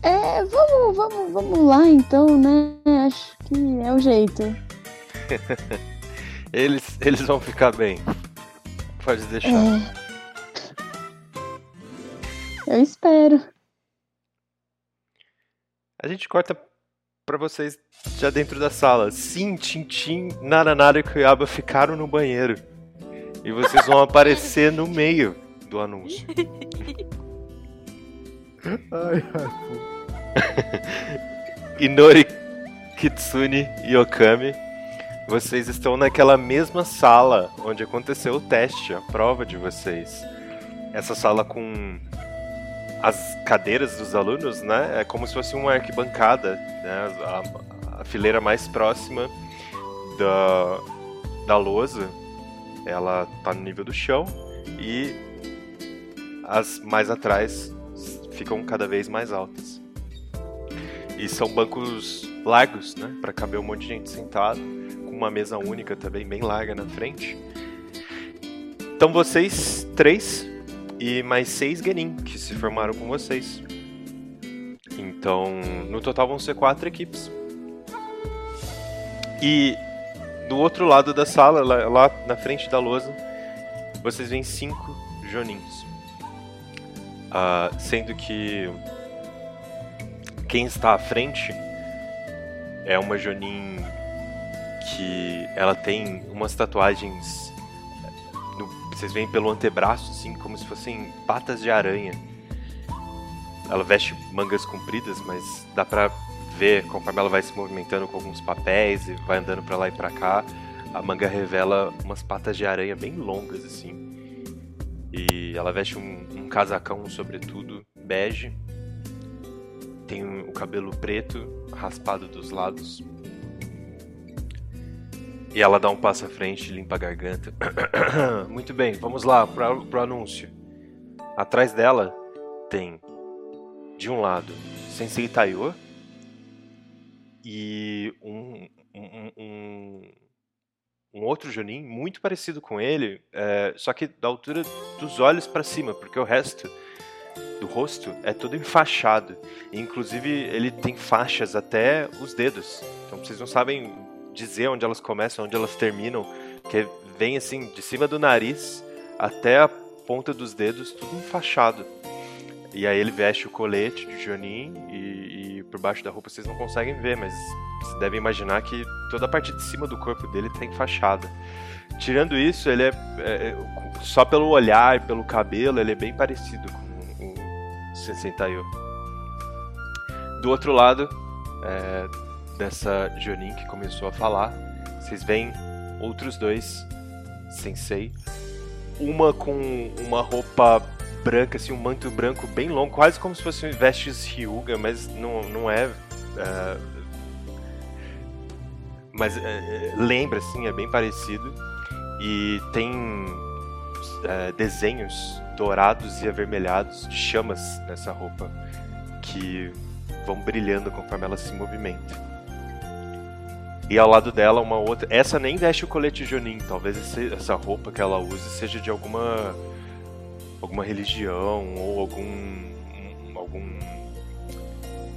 É, vamos, vamos, vamos lá então, né? Acho que é o jeito. Eles, eles vão ficar bem. Pode deixar. É. Eu espero. A gente corta pra vocês já dentro da sala. Sim, Tintim, Naranara e Cuiabá ficaram no banheiro. E vocês vão aparecer no meio do anúncio. Ai, ai, Inori, Kitsune e Okami, vocês estão naquela mesma sala onde aconteceu o teste, a prova de vocês. Essa sala com as cadeiras dos alunos, né? É como se fosse uma arquibancada, né? A, a fileira mais próxima da, da lousa, ela tá no nível do chão e as mais atrás ficam cada vez mais altas. E são bancos largos, né? Pra caber um monte de gente sentado, com uma mesa única também bem larga na frente. Então vocês três e mais seis Genin que se formaram com vocês. Então, no total vão ser quatro equipes. E do outro lado da sala, lá, lá na frente da lousa, vocês veem cinco Jonins. Ah, sendo que quem está à frente é uma Jonin que ela tem umas tatuagens no- vocês veem pelo antebraço assim como se fossem patas de aranha. Ela veste mangas compridas mas dá pra ver conforme ela vai se movimentando com alguns papéis e vai andando pra lá e pra cá a manga revela umas patas de aranha bem longas assim. E ela veste um, um casacão sobretudo bege tem o cabelo preto, raspado dos lados. E ela dá um passo à frente, limpa a garganta. Muito bem, vamos lá pra, pro anúncio. Atrás dela tem, de um lado, Sensei Taiyo e um, um, um, um outro Jonin muito parecido com ele, é, só que da altura dos olhos pra cima, porque o resto do rosto é todo enfaixado. Inclusive, ele tem faixas até os dedos. Então vocês não sabem dizer onde elas começam, onde elas terminam. Porque vem assim, de cima do nariz até a ponta dos dedos, tudo enfaixado. E aí ele veste o colete de Jonin e, e por baixo da roupa vocês não conseguem ver, mas vocês devem imaginar que toda a parte de cima do corpo dele tá enfaixada. Tirando isso, ele é, é, é, só pelo olhar, pelo cabelo, ele é bem parecido com Sensei Taiyo. Do outro lado, é, dessa Jonin que começou a falar, vocês veem outros dois Sensei. Uma com uma roupa branca, assim, um manto branco bem longo, quase como se fosse vestes Ryuga, mas não, não é. é, mas é, lembra, assim, é bem parecido. E tem é, desenhos dourados e avermelhados de chamas nessa roupa que vão brilhando conforme ela se movimenta. E ao lado dela uma outra. Essa nem veste o colete Jonin. Talvez essa roupa que ela use seja de alguma alguma religião ou algum um- algum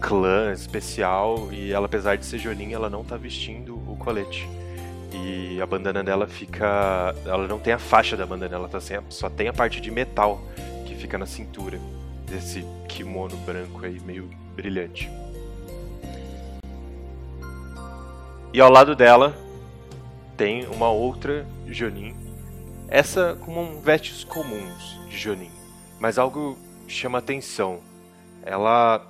clã especial. E ela, apesar de ser Jonin, ela não tá vestindo o colete. E a bandana dela fica. Ela não tem a faixa da bandana, ela tá sem a- só tem a parte de metal que fica na cintura desse kimono branco aí, meio brilhante. E ao lado dela tem uma outra Jonin. Essa com vestes comuns de Jonin, mas algo chama atenção. Ela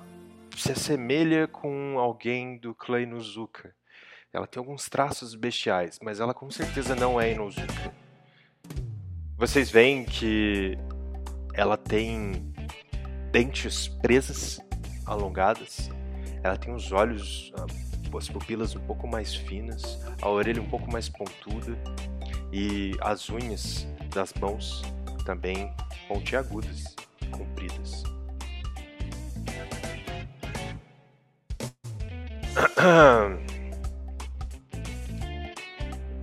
se assemelha com alguém do clã Inuzuka. Ela tem alguns traços bestiais, mas ela com certeza não é Inuzuka. Vocês veem que ela tem dentes presas, alongadas. Ela tem os olhos, ah, as pupilas um pouco mais finas, a orelha um pouco mais pontuda e as unhas das mãos também pontiagudas, compridas.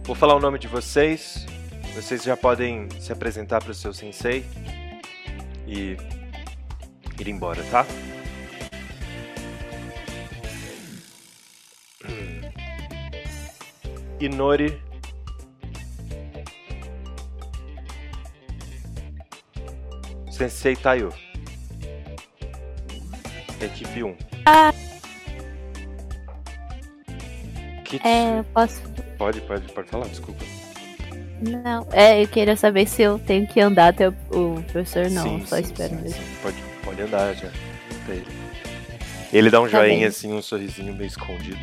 Vou falar o nome de vocês. Vocês já podem se apresentar para o seu sensei e ir embora, tá? Inori. Sensei Tayo. Equipe 1. Ah. Kitsu. É, posso. Pode, pode, pode falar, desculpa. Não, é, eu queria saber se eu tenho que andar até o, o professor. Não, Sim, só sim, espero sim, mesmo. Pode, pode andar já. Ele. Ele dá um Tá joinha bem. assim, um sorrisinho meio escondido.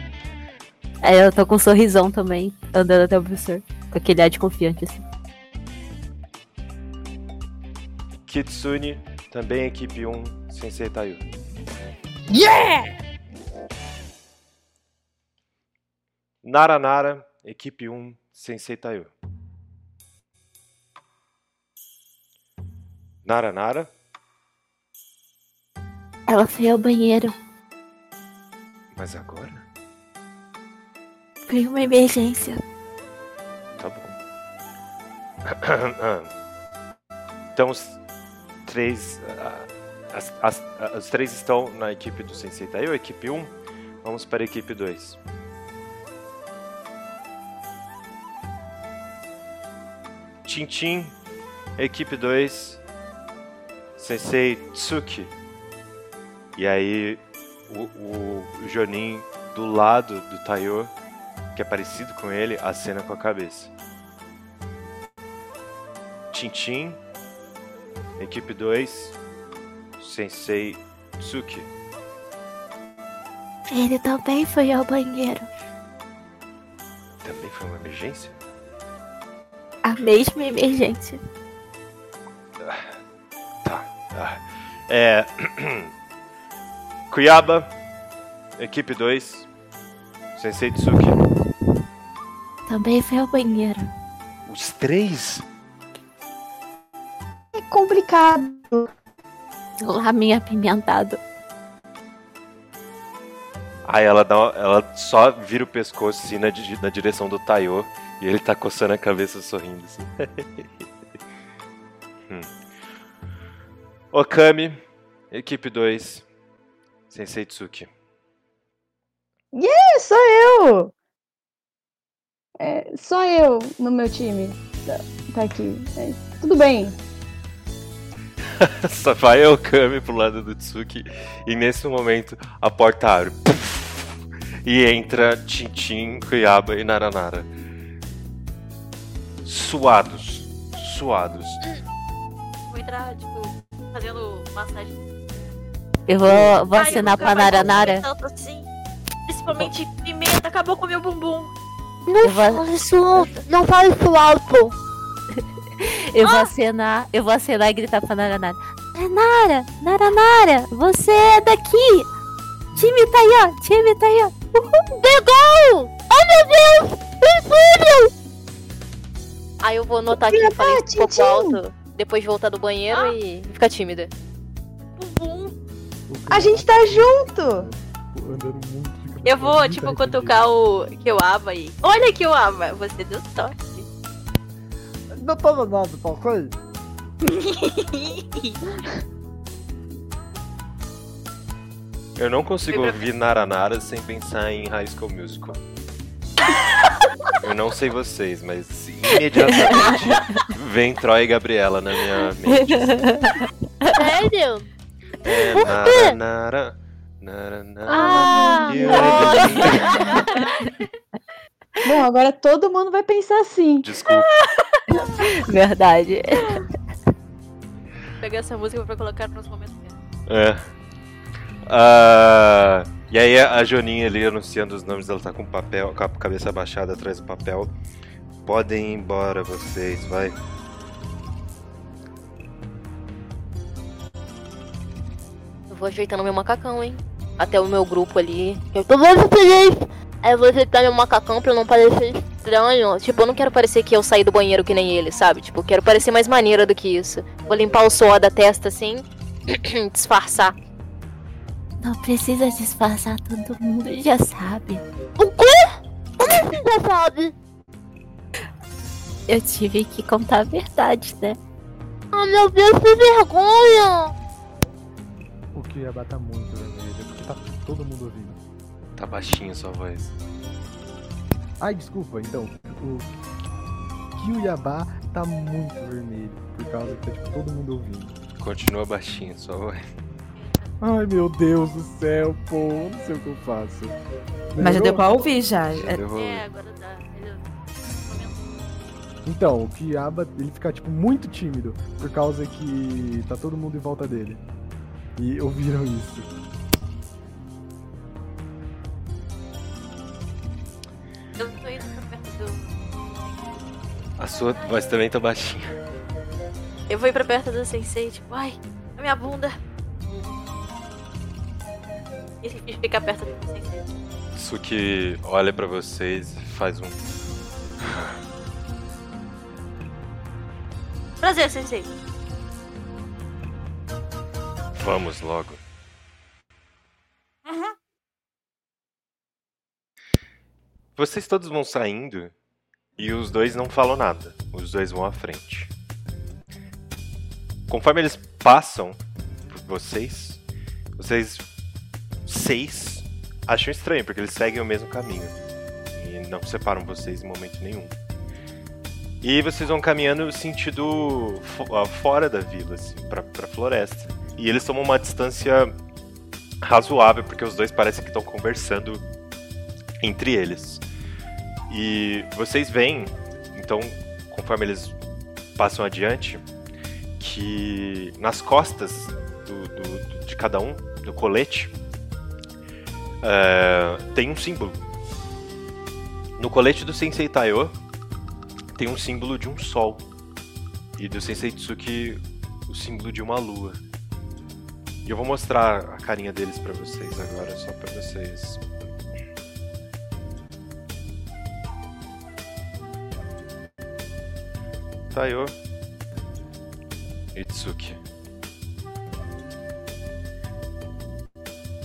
É, eu tô com um sorrisão também, andando até o professor. Com aquele ar de confiante, assim. Kitsune, também equipe 1, Sensei Tayo. Yeah! Nara Nara, equipe 1, Sensei Tayo. Nara Nara, Ela foi ao banheiro. mas agora? Foi uma emergência. Tá bom. então os três. as- as- ah, os três estão na equipe do Sensei Tayo, equipe 1. Vamos para a equipe 2. Tintin, equipe 2. Sensei Tsuki. E aí o, o, o Jonin do lado do Tayo que é parecido com ele, acena com a cabeça. Tintin, equipe 2, Sensei Tsuki. Ele também foi ao banheiro. Também foi uma emergência? A mesma emergência. Tá. ah. É. Cuiaba, equipe 2, Sensei Tsuki. Também foi ao banheiro. Os três? É complicado. Laminha apimentado. Aí ela, dá, uma- ela só vira o pescoço assim na, na direção do Tayo e ele tá coçando a cabeça sorrindo assim. Hum. Okami, equipe 2, Sensei Tsuki. É, sou eu! É, só eu no meu time. Tá, tá aqui. É, tudo bem. Só vai a Okami pro lado do Tsuki e nesse momento a porta abre. Puf! e entra Tintin, Kuiaba e Naranara. Suados. Suados. Vou entrar, tipo, fazendo massagem. Eu vou, vou Ai, assinar pra mais Nara vou comer Nara. tanto assim. Principalmente pimenta, acabou com o meu bumbum. Eu vou, isso alto. Não fala isso alto. eu vou acenar, eu vou acenar e gritar pra Nara Nara. Nara, Nara você é daqui. Time tá aí, ó. Time tá aí, ó. Pegou! Oh meu Deus! Incrível! Aí eu vou notar que eu falei isso um pouco alto. Depois voltar do banheiro e ficar tímida. A gente tá junto! Eu vou, tipo, cutucar o Kiwaba aí. Olha, Kiwaba, você deu sorte. Não tava nada, tal coisa. Eu não consigo ouvir Naranara sem pensar em High School Musical. Eu não sei vocês, mas imediatamente vem Troy e Gabriela na minha mente. Sério? É, nara, nara, nara, nara, Ah! Bom, agora todo mundo vai pensar assim. Desculpa. Verdade. Pegar essa música pra colocar nos momentos. É. Ah, e aí a Joninha ali anunciando os nomes, ela tá com papel, com a cabeça abaixada atrás do papel. Podem ir embora vocês, vai. Eu vou ajeitando meu macacão, hein? Até o meu grupo ali. Eu tô muito feliz. Aí eu vou ajeitar meu macacão pra não parecer estranho. Tipo, eu não quero parecer que eu saí do banheiro que nem ele, sabe? Tipo, eu quero parecer mais maneira do que isso. Vou limpar o suor da testa assim. disfarçar. Não precisa disfarçar, todo mundo já sabe. O quê? Como assim já sabe? Eu tive que contar a verdade, né? Ah, meu Deus, que vergonha! O Cuiabá tá muito vermelho, porque tá todo mundo ouvindo. Tá baixinho sua voz. Ai, desculpa, então. O Cuiabá tá muito vermelho, por causa que tá tipo, todo mundo ouvindo. Continua baixinho sua voz. Ai, meu Deus do céu, pô, não sei o que eu faço. Mas já deu Melhorou? pra ouvir já. Já É- deu. É, agora tá. Melhorou. Então, o Kiaba, ele fica, tipo, muito tímido, por causa que tá todo mundo em volta dele. E ouviram isso. Eu tô indo pra perto do. A sua voz também tá baixinha. Eu vou ir pra perto do sensei, tipo, ai, a minha bunda. E se ficar perto do sensei? Suki olha pra vocês e faz um. Prazer, sensei. Vamos logo. Vocês todos vão saindo e os dois não falam nada. Os dois vão à frente. Conforme eles passam por vocês, vocês seis acham estranho, porque eles seguem o mesmo caminho. E não separam vocês em momento nenhum. E vocês vão caminhando sentido fo- ah, fora da vila, assim, pra, pra floresta. E eles tomam uma distância razoável, porque os dois parecem que estão conversando entre eles. E vocês veem, então, conforme eles passam adiante, que nas costas do- do- do- de cada um, do colete, é, tem um símbolo. No colete do Sensei Taiyo tem um símbolo de um sol. E do Sensei Tsuki o símbolo de uma lua. E eu vou mostrar a carinha deles pra vocês agora, só pra vocês. Taiyo. Itsuki.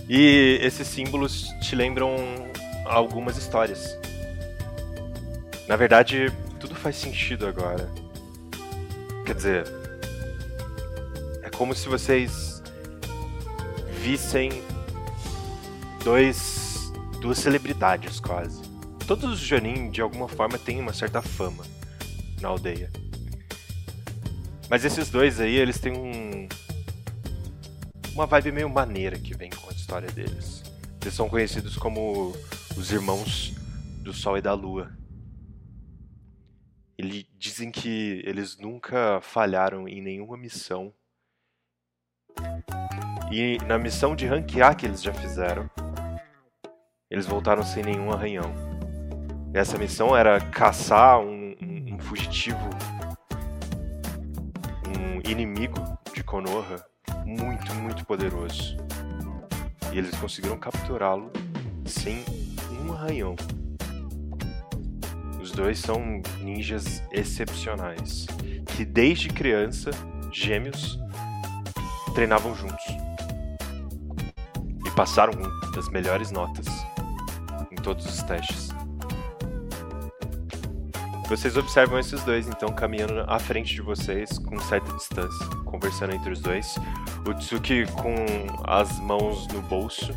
E esses símbolos te lembram algumas histórias. Na verdade, tudo faz sentido agora. Quer dizer, é como se vocês vissem dois duas celebridades quase. Todos os Jonin de alguma forma têm uma certa fama na aldeia. Mas esses dois aí, eles têm um uma vibe meio maneira que vem com história deles. Eles são conhecidos como os irmãos do Sol e da Lua. Eles dizem que eles nunca falharam em nenhuma missão. E na missão de ranquear que eles já fizeram, eles voltaram sem nenhum arranhão. Essa missão era caçar um, um- um fugitivo, um inimigo de Konoha muito, muito poderoso. E eles conseguiram capturá-lo sem um arranhão. Os dois são ninjas excepcionais, que desde criança, gêmeos, treinavam juntos. E passaram das melhores notas em todos os testes. Vocês observam esses dois, então, caminhando à frente de vocês com certa distância, conversando entre os dois. O Tsuki com as mãos no bolso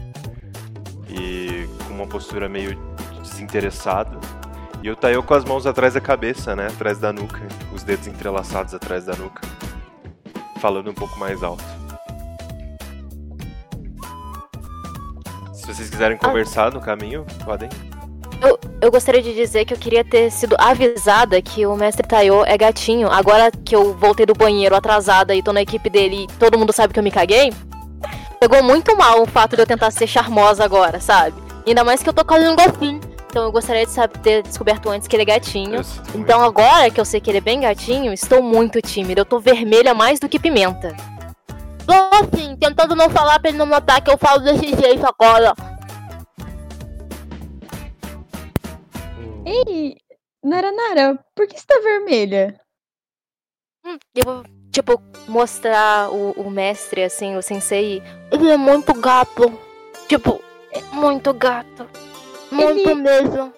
e com uma postura meio desinteressada. E o Taio com as mãos atrás da cabeça, né? Atrás da nuca, os dedos entrelaçados atrás da nuca. falando um pouco mais alto. Se vocês quiserem conversar no caminho, podem. Eu, eu gostaria de dizer que eu queria ter sido avisada que o mestre Tayo é gatinho. Agora que eu voltei do banheiro atrasada e tô na equipe dele e todo mundo sabe que eu me caguei, pegou muito mal o fato de eu tentar ser charmosa agora, sabe? Ainda mais que eu tô causando golfinho. Então eu gostaria de saber, ter descoberto antes que ele é gatinho. Então agora que eu sei que ele é bem gatinho, estou muito tímida. Eu tô vermelha mais do que pimenta. Tô assim, tentando não falar pra ele não notar que eu falo desse jeito agora. Ei, Nara Nara, por que você tá vermelha? Hum, Eu vou, tipo, mostrar o, o mestre, assim, o sensei. Ele é muito gato. Tipo, é muito gato. Muito Ele- mesmo.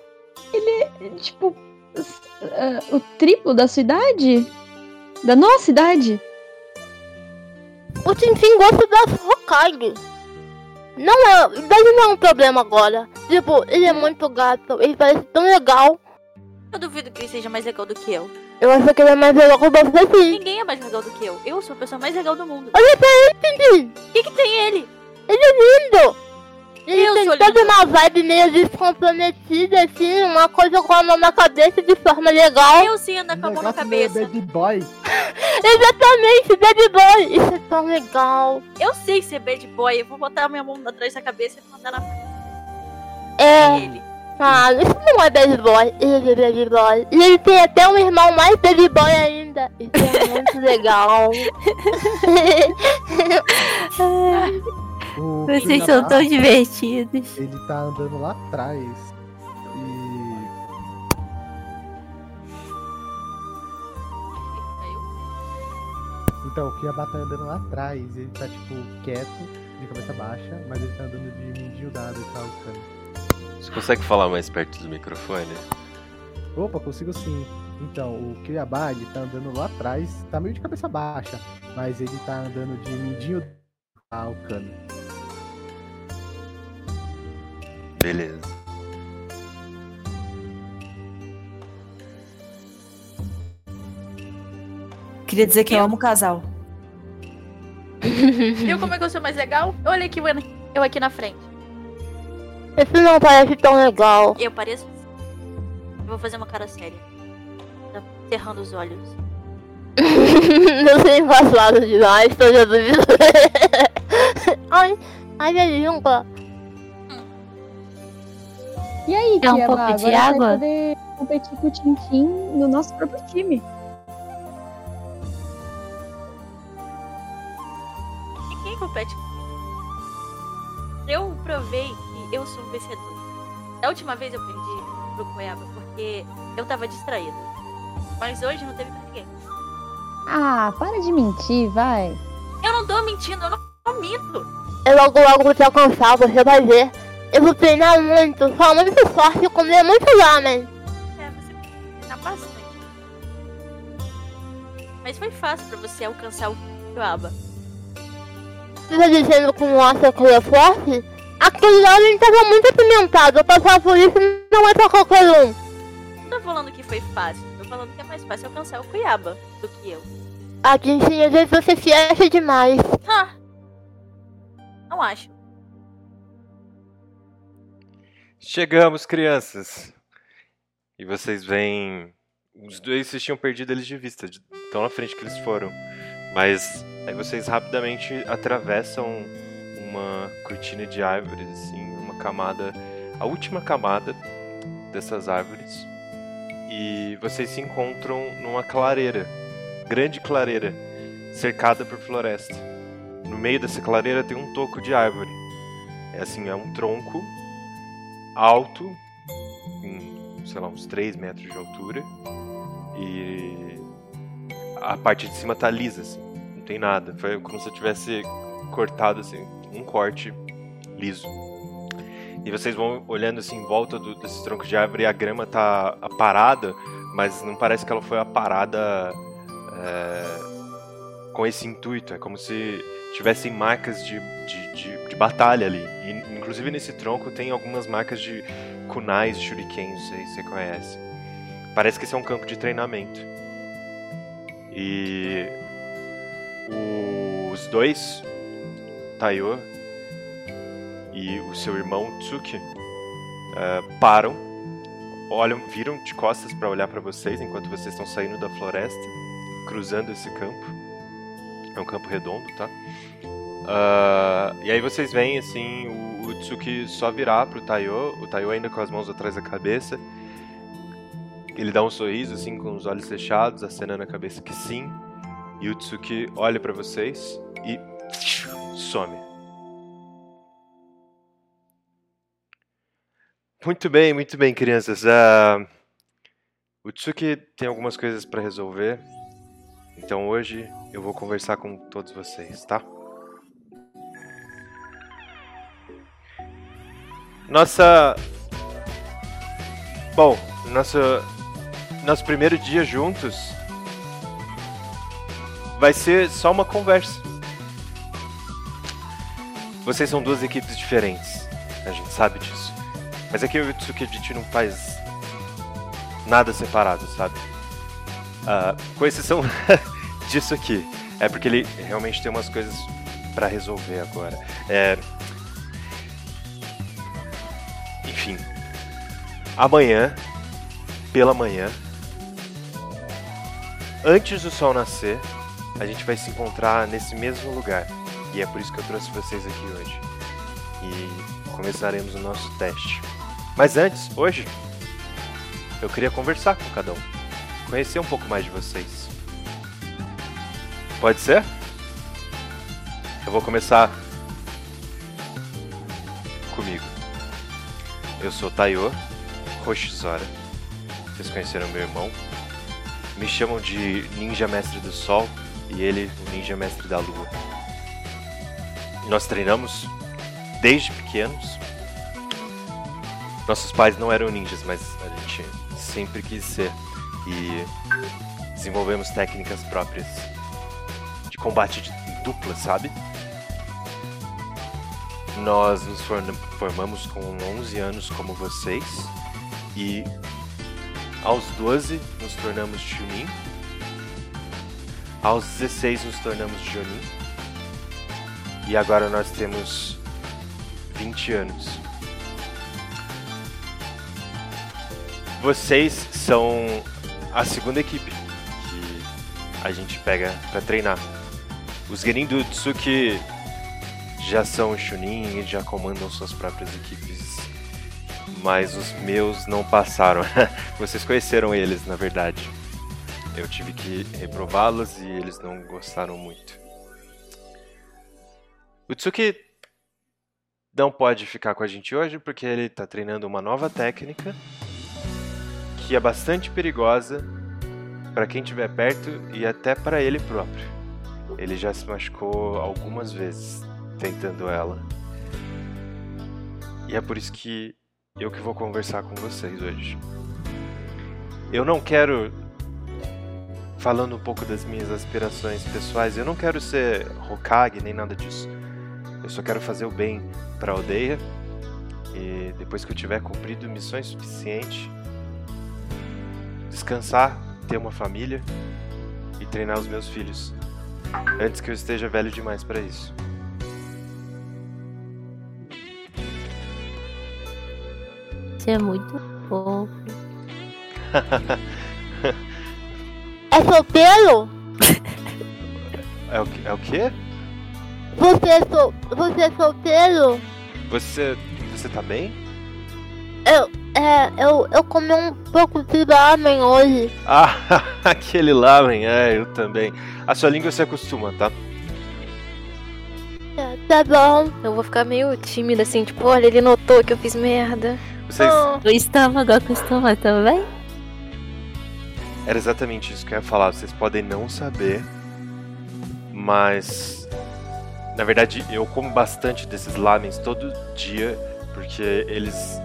Tipo, s- ah, o triplo da sua idade? Da nossa idade? O Tintin gosta das Hokage. Não é. Idade não é um problema agora. Tipo, ele é muito gato. Ele parece tão legal. Eu duvido que ele seja mais legal do que eu. Eu acho que ele é mais legal que você sim. Ninguém é mais legal do que eu. Eu sou a pessoa mais legal do mundo. Olha pra ele, Tintin. O que, que tem ele? Ele é lindo. Ele Eu tem toda lindo. uma vibe meio descomprometida, assim, uma coisa com a mão na cabeça de forma legal. Eu sim ando com a mão na cabeça. Bad boy. Exatamente, baby boy. Isso é tão legal. Eu sei ser bad boy. Eu vou botar minha mão atrás da cabeça e mandar na frente É. Ah, isso não é baby boy. Ele é baby boy. E ele tem até um irmão mais baby boy ainda. Isso é muito legal. O Vocês são tão divertidos. Ele tá andando lá atrás. E. Então, o Cuiabá tá andando lá atrás. Ele tá, tipo, quieto, de cabeça baixa, mas ele tá andando de mindinho dado e tal, cara. Você consegue falar mais perto do microfone? Opa, consigo sim. Então, o Cuiabá, ele tá andando lá atrás, tá meio de cabeça baixa, mas ele tá andando de mindinho ao cano. Beleza. Queria dizer que eu amo o casal. Viu como é que eu sou mais legal? Olha aqui, eu- eu aqui na frente. Isso não parece tão legal. Eu pareço. Eu vou fazer uma cara séria. Tá cerrando os olhos. Não sei engraçado demais, tô já duvidando. Ai, ai, minha língua. E aí, Quer um Cuiabá? pouco de Agora água? vai poder competir com o Tintin no nosso próprio time. E quem compete? Eu provei que eu sou um vencedor. Da última vez eu perdi pro Cuiaba porque eu tava distraído. Mas hoje não teve pra ninguém. Ah, para de mentir, vai. Eu não tô mentindo, eu não, não minto. Eu logo logo vou te alcançar, você vai ver. Eu vou treinar muito, só muito forte e comer muito ramen. É, você treinar bastante. Mas foi fácil pra você alcançar o Cuiaba. Você tá dizendo não acha que é forte? Aquele ramen tava muito apimentado, eu passava por isso não é pra qualquer um. Não tô falando que foi fácil, tô falando que é mais fácil alcançar o Cuiaba do que eu. A gente às vezes você se acha demais. Ah! Não acho. Chegamos, crianças. E vocês veem. Os dois vocês tinham perdido eles de vista, de tão na frente que eles foram. Mas aí vocês rapidamente atravessam uma cortina de árvores, assim, uma camada. A última camada dessas árvores. E vocês se encontram numa clareira. Grande clareira. Cercada por floresta. No meio dessa clareira tem um toco de árvore. É assim, é um tronco alto, com, sei lá, uns 3 metros de altura. E a parte de cima tá lisa, assim, não tem nada. Foi como se eu tivesse cortado, assim, um corte liso. E vocês vão olhando assim em volta do, desse tronco de árvore e a grama tá aparada, mas não parece que ela foi aparada é, com esse intuito. É como se tivessem marcas de, de, de, de batalha ali. E, inclusive nesse tronco tem algumas marcas de kunais, shurikens, não sei se você conhece. Parece que esse é um campo de treinamento. E Os dois, Taiyo e o seu irmão Tsuki, eh, param, olham, viram de costas para olhar para vocês enquanto vocês estão saindo da floresta, cruzando esse campo. É um campo redondo, tá? Ah, e aí vocês veem assim o, o Tsuki só virar pro Taiyo, o Taiyo ainda com as mãos atrás da cabeça. Ele dá um sorriso assim com os olhos fechados, acenando a cabeça que sim. E o Tsuki olha pra vocês e some. Muito bem, muito bem, crianças. Ah, o Tsuki tem algumas coisas pra resolver. Então hoje eu vou conversar com todos vocês, tá? Nossa. Bom, nosso, nosso primeiro dia juntos vai ser só uma conversa. Vocês são duas equipes diferentes, a gente sabe disso. Mas aqui e o a gente não faz nada separado, sabe? Ah, com exceção disso aqui. É porque ele realmente tem umas coisas pra resolver agora. É, enfim. Amanhã, pela manhã, antes do sol nascer, a gente vai se encontrar nesse mesmo lugar. E é por isso que eu trouxe vocês aqui hoje. E começaremos o nosso teste. Mas antes, hoje, eu queria conversar com cada um. Conhecer um pouco mais de vocês. Pode ser? Eu vou começar comigo. Eu sou Taiyo Hoshizora. Vocês conheceram meu irmão. Me chamam de Ninja Mestre do Sol e ele, o Ninja Mestre da Lua. Nós treinamos desde pequenos. Nossos pais não eram ninjas, mas a gente sempre quis ser. E desenvolvemos técnicas próprias de combate de dupla, sabe? Nós nos formamos com 11 anos como vocês e aos 12 nos tornamos Chunin. Aos 16 nos tornamos Jonin. E agora nós temos 20 anos. Vocês são a segunda equipe que a gente pega pra treinar. Os Genin do Tsuki já são Chunin e já comandam suas próprias equipes. Mas os meus não passaram. Vocês conheceram eles, na verdade. Eu tive que reprová-los e eles não gostaram muito. O Tsuki não pode ficar com a gente hoje porque ele está treinando uma nova técnica que é bastante perigosa para quem estiver perto e até para ele próprio. Ele já se machucou algumas vezes tentando ela. E é por isso que eu que vou conversar com vocês hoje. Eu não quero falando um pouco das minhas aspirações pessoais, eu não quero ser Hokage nem nada disso. Eu só quero fazer o bem para a aldeia e depois que eu tiver cumprido missões suficientes, descansar, ter uma família e treinar os meus filhos antes que eu esteja velho demais para isso. Você é muito fofo. É solteiro? É o, é o quê? Você é, sol... Você é solteiro? Você você tá bem? Eu, é, eu, eu comi um pouco de ramen hoje. Ah, aquele lamen, é, eu também. A sua língua se acostuma, tá? É, Tá bom. Eu vou ficar meio tímida assim, tipo, olha, ele notou que eu fiz merda. Vocês Ah, O estômago acostuma também? Era exatamente isso que eu ia falar. Vocês podem não saber, mas na verdade eu como bastante desses lamens todo dia porque eles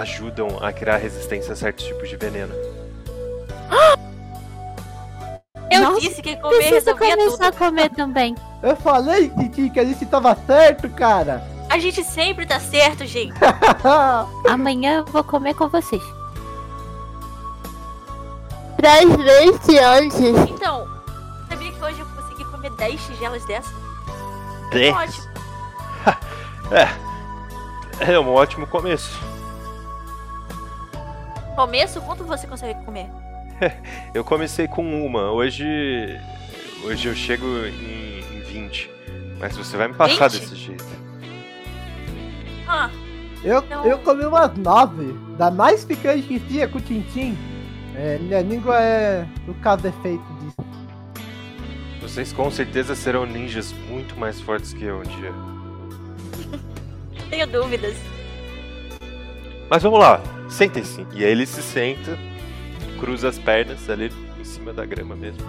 ajudam a criar resistência a certos tipos de veneno. Eu Nossa, disse que comer Preciso resolvia começar tudo. a comer também. Eu falei, Titi, que a gente tava certo, cara. A gente sempre tá certo, gente. Amanhã eu vou comer com vocês. Três vezes antes. Então, sabia que hoje eu consegui 10 tigelas dessa? Dez? Ótimo. É, é um ótimo começo. Começo, quanto você consegue comer? Eu comecei com uma, hoje. Hoje eu chego em, em 20. Mas você vai me passar 20? desse jeito. Ah, Eu, Não. eu comi umas nove. Da mais picante que tinha com o Tintim. É, minha língua é o caso efeito disso. Vocês com certeza serão ninjas muito mais fortes que eu um dia. tenho dúvidas. Mas vamos lá, sentem-se. E aí ele se senta, cruza as pernas ali em cima da grama mesmo.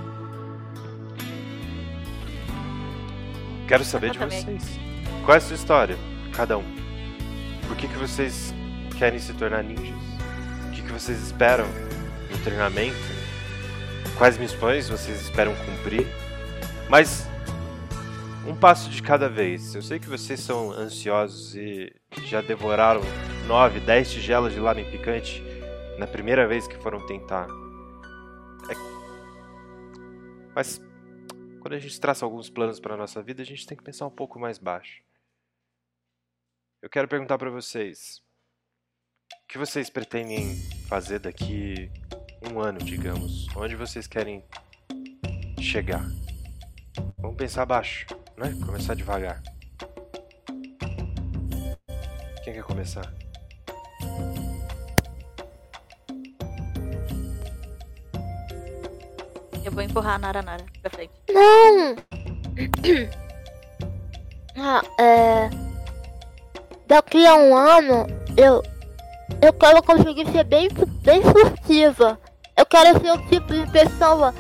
Quero saber de vocês. Qual é a sua história? Cada um. Por que, que vocês querem se tornar ninjas? O que, que vocês esperam no treinamento? Quais missões vocês esperam cumprir? Mas um passo de cada vez. Eu sei que vocês são ansiosos e já devoraram 9, 10 tigelas de lamen picante na primeira vez que foram tentar. É- Mas quando a gente traça alguns planos para nossa vida, a gente tem que pensar um pouco mais baixo. Eu quero perguntar para vocês: o que vocês pretendem fazer daqui um ano, digamos? Onde vocês querem chegar? Vamos pensar baixo, né? Começar devagar. Quem quer começar? Eu vou empurrar a Nara Nara pra frente. Não! Ah, é. Daqui a um ano, eu. Eu quero conseguir ser bem, bem furtiva. Eu quero ser o tipo de pessoa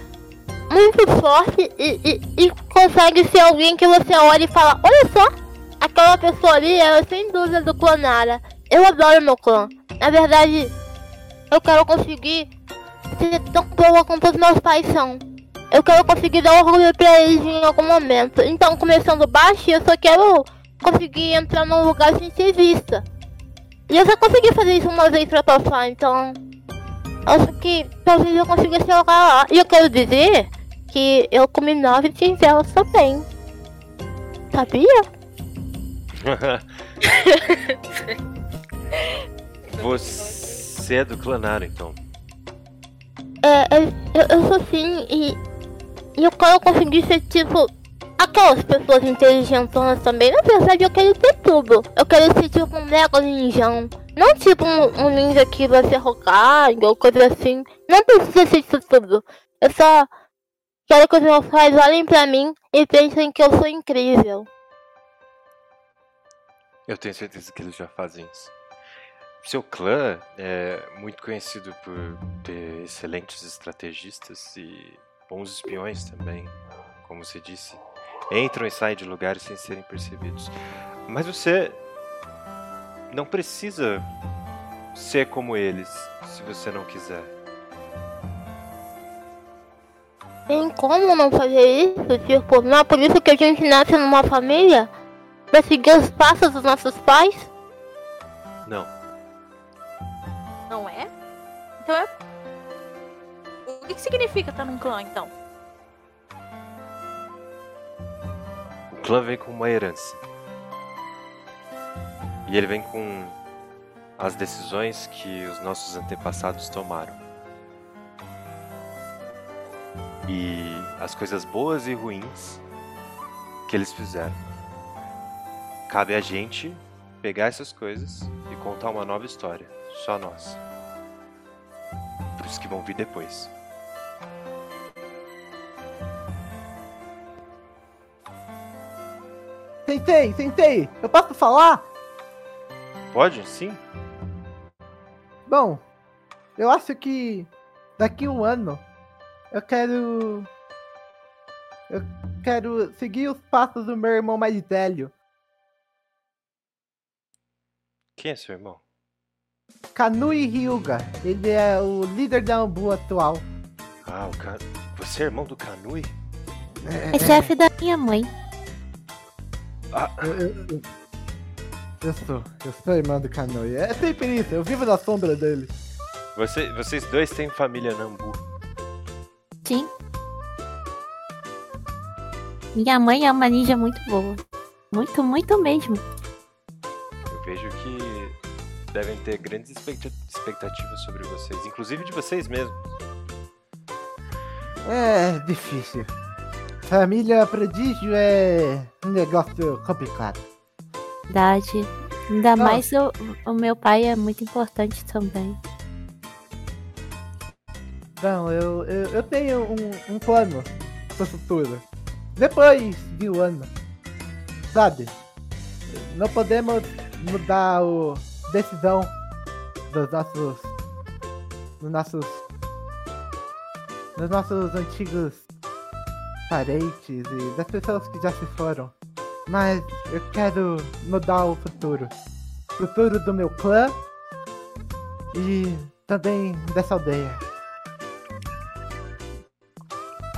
muito forte e, e, e consegue ser alguém que você olha e fala: Olha só, aquela pessoa ali é sem dúvida do clonara. Eu adoro meu clã. Na verdade, eu quero conseguir ser tão boa quanto os meus pais são. Eu quero conseguir dar orgulho pra eles em algum momento. Então, começando baixo, eu só quero conseguir entrar num lugar sem ser vista. E eu já consegui fazer isso uma vez pra passar, então. Acho que talvez eu consiga chegar lá. E eu quero dizer que eu comi nove tigelas também. Sabia? Você é do Clanaro, então. É, eu, eu, eu sou assim e, e eu quero conseguir ser tipo aquelas pessoas inteligentonas também. Na verdade, eu quero ter tudo. Eu quero ser tipo um mega ninjão. Não tipo um, um ninja que vai ser Hokage ou coisa assim. Não precisa ser isso tudo. Eu só quero que os meus pais olhem pra mim e pensem que eu sou incrível. Eu tenho certeza que eles já fazem isso. Seu clã é muito conhecido por ter excelentes estrategistas e bons espiões também, como você disse. Entram e saem de lugares sem serem percebidos. Mas você não precisa ser como eles, se você não quiser. Tem como não fazer isso? Tipo, não é por isso que a gente nasce numa família? Pra seguir os passos dos nossos pais? Não. Não é? Então é. O que, que significa estar num clã, então? O clã vem com uma herança. E ele vem com as decisões que os nossos antepassados tomaram. E as coisas boas e ruins que eles fizeram. Cabe a gente pegar essas coisas e contar uma nova história, só nós. Para os que vão vir depois. Sentei, sentei. Eu posso falar? Pode? Sim? Bom, eu acho que daqui a um ano eu quero. Eu quero seguir os passos do meu irmão mais velho, Quem é seu irmão? Kanui Ryuga. Ele é o líder da Ambu atual. Ah, o Can... Você é irmão do Kanui? É, É chefe da minha mãe. Ah, eu, eu, eu- sou, eu sou irmão do Kanui. É sempre isso, eu vivo na sombra dele. você, vocês dois têm família Nambu. Sim. Minha mãe é uma ninja muito boa. Muito, muito mesmo. Eu vejo que devem ter grandes expecta- expectativas sobre vocês, inclusive de vocês mesmos. É difícil. Família prodígio é um negócio complicado. Verdade. Ainda mais o, o meu pai é muito importante também. Então, eu, eu, eu tenho um, um plano pro futuro. Depois de um ano. Sabe? Não podemos mudar o decisão dos nossos. dos nossos. dos nossos antigos parentes e das pessoas que já se foram. Mas eu quero mudar o futuro. Futuro do meu clã e também dessa aldeia.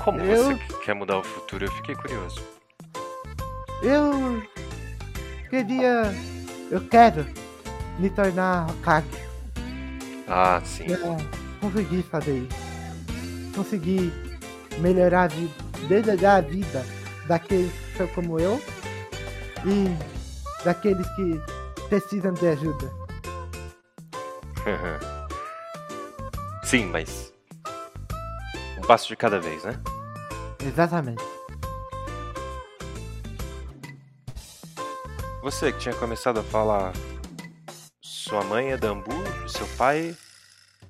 Como Eu- você quer mudar o futuro? Eu fiquei curioso. Eu queria. Eu quero me tornar Hokage. Ah, sim. Eu consegui fazer isso. Consegui melhorar a vida, melhorar a vida daqueles que são como eu e daqueles que precisam de ajuda. sim, mas. Um passo de cada vez, né? Exatamente. Você que tinha começado a falar. Sua mãe é Dambu, seu pai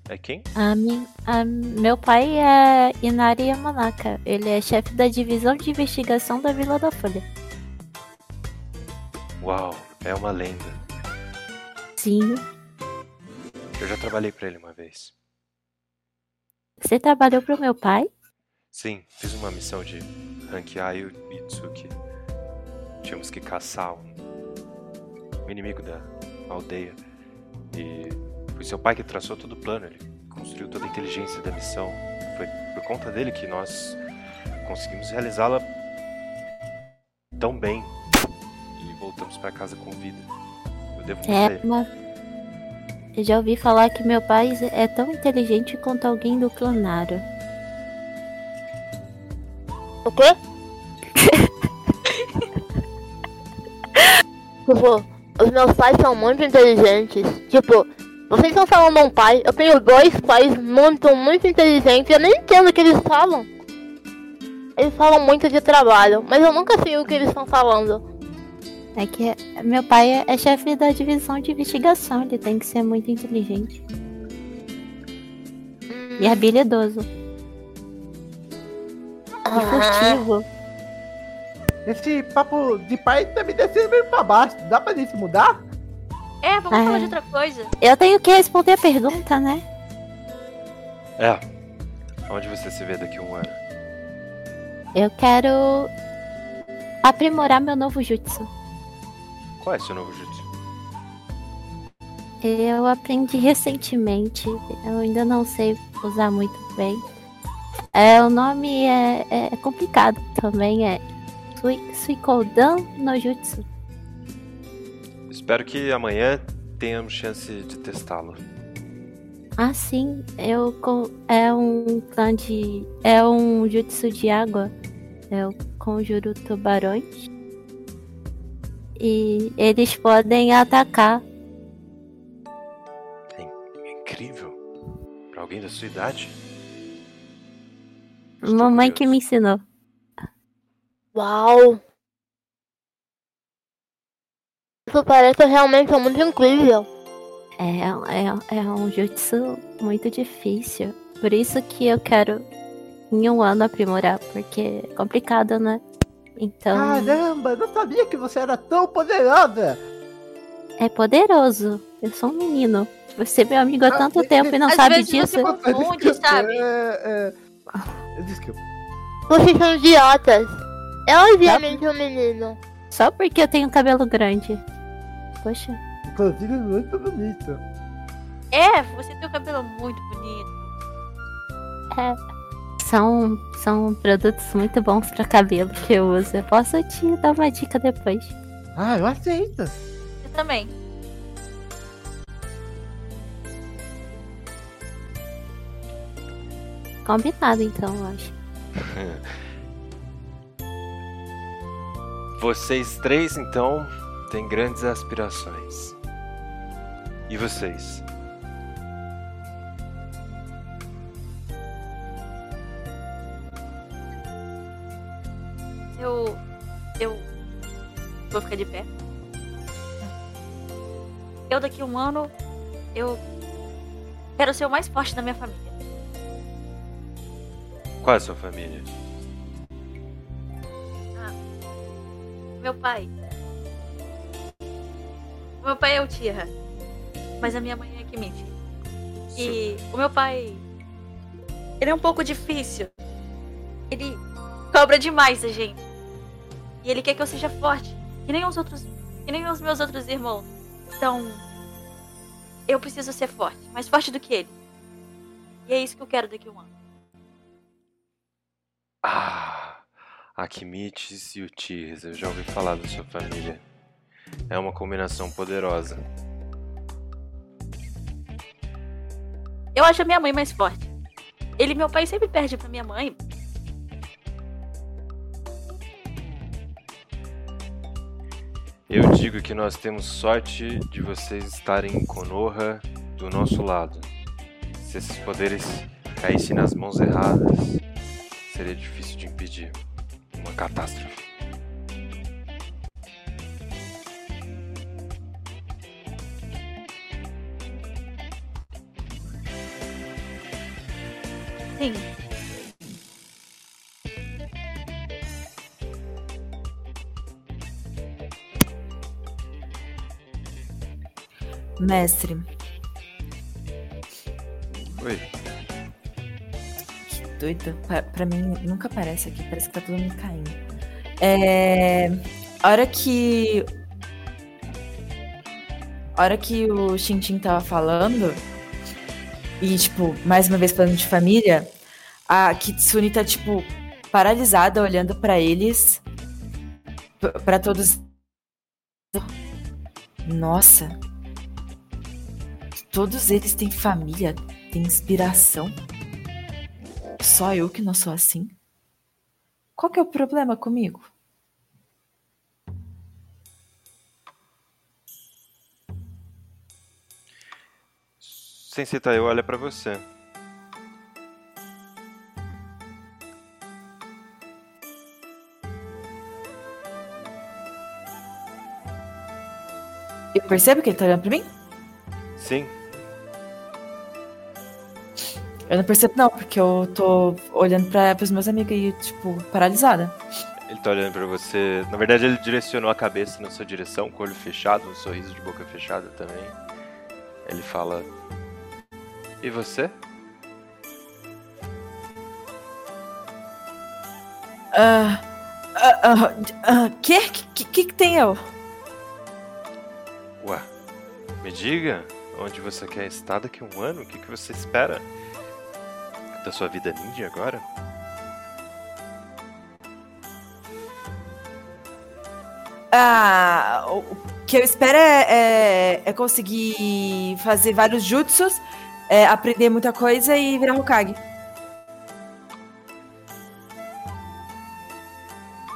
é quem? A mim, a- meu pai é Inari Yamanaka. Ele é chefe da divisão de investigação da Vila da Folha. Uau, é uma lenda. Sim. Eu já trabalhei pra ele uma vez. Você trabalhou pro meu pai? Sim, fiz uma missão de Hankiayu Itsuki. Tínhamos que caçar um, um inimigo da aldeia. E foi seu pai que traçou todo o plano, ele construiu toda a inteligência da missão. Foi por conta dele que nós conseguimos realizá-la tão bem. E voltamos pra casa com vida. Eu devo muito a É, mas. Eu já ouvi falar que meu pai é tão inteligente quanto alguém do Clonaro. O quê? tipo, os meus pais são muito inteligentes. Tipo, vocês estão falando um pai, eu tenho dois pais muito, muito inteligentes, eu nem entendo o que eles falam. Eles falam muito de trabalho, mas eu nunca sei o que eles estão falando. É que meu pai é, é chefe da divisão de investigação, ele tem que ser muito inteligente. E habilidoso. E furtivo. Esse papo de pai tá me descendo meio pra baixo. Dá pra gente mudar? É, vamos Ah. falar de outra coisa. Eu tenho que responder a pergunta, né? É. Onde você se vê daqui a um ano? Eu quero aprimorar meu novo jutsu. Qual é seu novo jutsu? Eu aprendi recentemente, eu ainda não sei usar muito bem. É, o nome é, é complicado também, é Sui- Suikodan no Jutsu. Espero que amanhã tenhamos chance de testá-lo. Ah, sim, eu é um clã de. É um jutsu de água. Eu conjuro tubarões. E eles podem atacar. É incrível. Pra alguém da sua idade. Mamãe que me ensinou. Uau! Isso parece realmente muito incrível. É, é, é um jutsu muito difícil. Por isso que eu quero em um ano aprimorar, porque é complicado, né? Então, Caramba, não sabia que você era tão poderosa. é poderoso. Eu sou um menino. Você é meu amigo há Ah, tanto tempo e não às sabe vezes disso. você Confunde, sabe? É, é... Desculpa. Vocês são idiotas. É obviamente um menino. Só porque eu tenho cabelo grande. Poxa. Inclusive, muito bonito. É, você tem o cabelo muito bonito. São, são produtos muito bons pra cabelo que eu uso. Eu posso te dar uma dica depois. Ah, eu aceito. Eu também. Combinado, então, eu acho. Vocês três, então, têm grandes aspirações. E vocês? Eu. Eu. Vou ficar de pé. Eu daqui a um ano. Eu. Quero ser o mais forte da minha família. Qual é a sua família? Meu pai. O meu pai é o Tira. Mas a minha mãe é a Kimiti. E o meu pai. Ele é um pouco difícil. Ele cobra demais da gente. E ele quer que eu seja forte. Que nem os outros. Que nem os meus outros irmãos. Então. Eu preciso ser forte. Mais forte do que ele. E é isso que eu quero daqui a um ano. Ah, Akimites e o Tirs, eu já ouvi falar da sua família. É uma combinação poderosa. Eu acho a minha mãe mais forte. Ele e meu pai sempre perde pra minha mãe. Eu digo que nós temos sorte de vocês estarem em Konoha do nosso lado. Se esses poderes caíssem nas mãos erradas, seria difícil de impedir uma catástrofe. Sim. Mestre, Oi, doido. Pra, pra mim, nunca parece aqui. Parece que tá todo mundo caindo. É. A hora que. A hora que o Tintin tava falando. E, tipo, mais uma vez falando de família. A Kitsune tá, tipo, paralisada, olhando pra eles. p- Pra todos. Nossa. Todos eles têm família, têm inspiração. Só eu que não sou assim? Qual que é o problema comigo? Sensei Taiyo olha pra você. Eu percebo que ele tá olhando pra mim? Sim, Eu não percebo, não, porque eu tô olhando pra, pros meus amigos e, tipo, paralisada. ele tá olhando pra você. Na verdade, ele direcionou a cabeça na sua direção, com o olho fechado, um sorriso de boca fechada também. Ele fala: E você? Ah. Ah. Ah. ah, que? Que, que que tem eu? Ué, me diga onde você quer estar daqui a um ano? O que, que você espera da sua vida ninja agora? Ah. O que eu espero é, é, é conseguir fazer vários jutsus, é, aprender muita coisa e virar Hokage.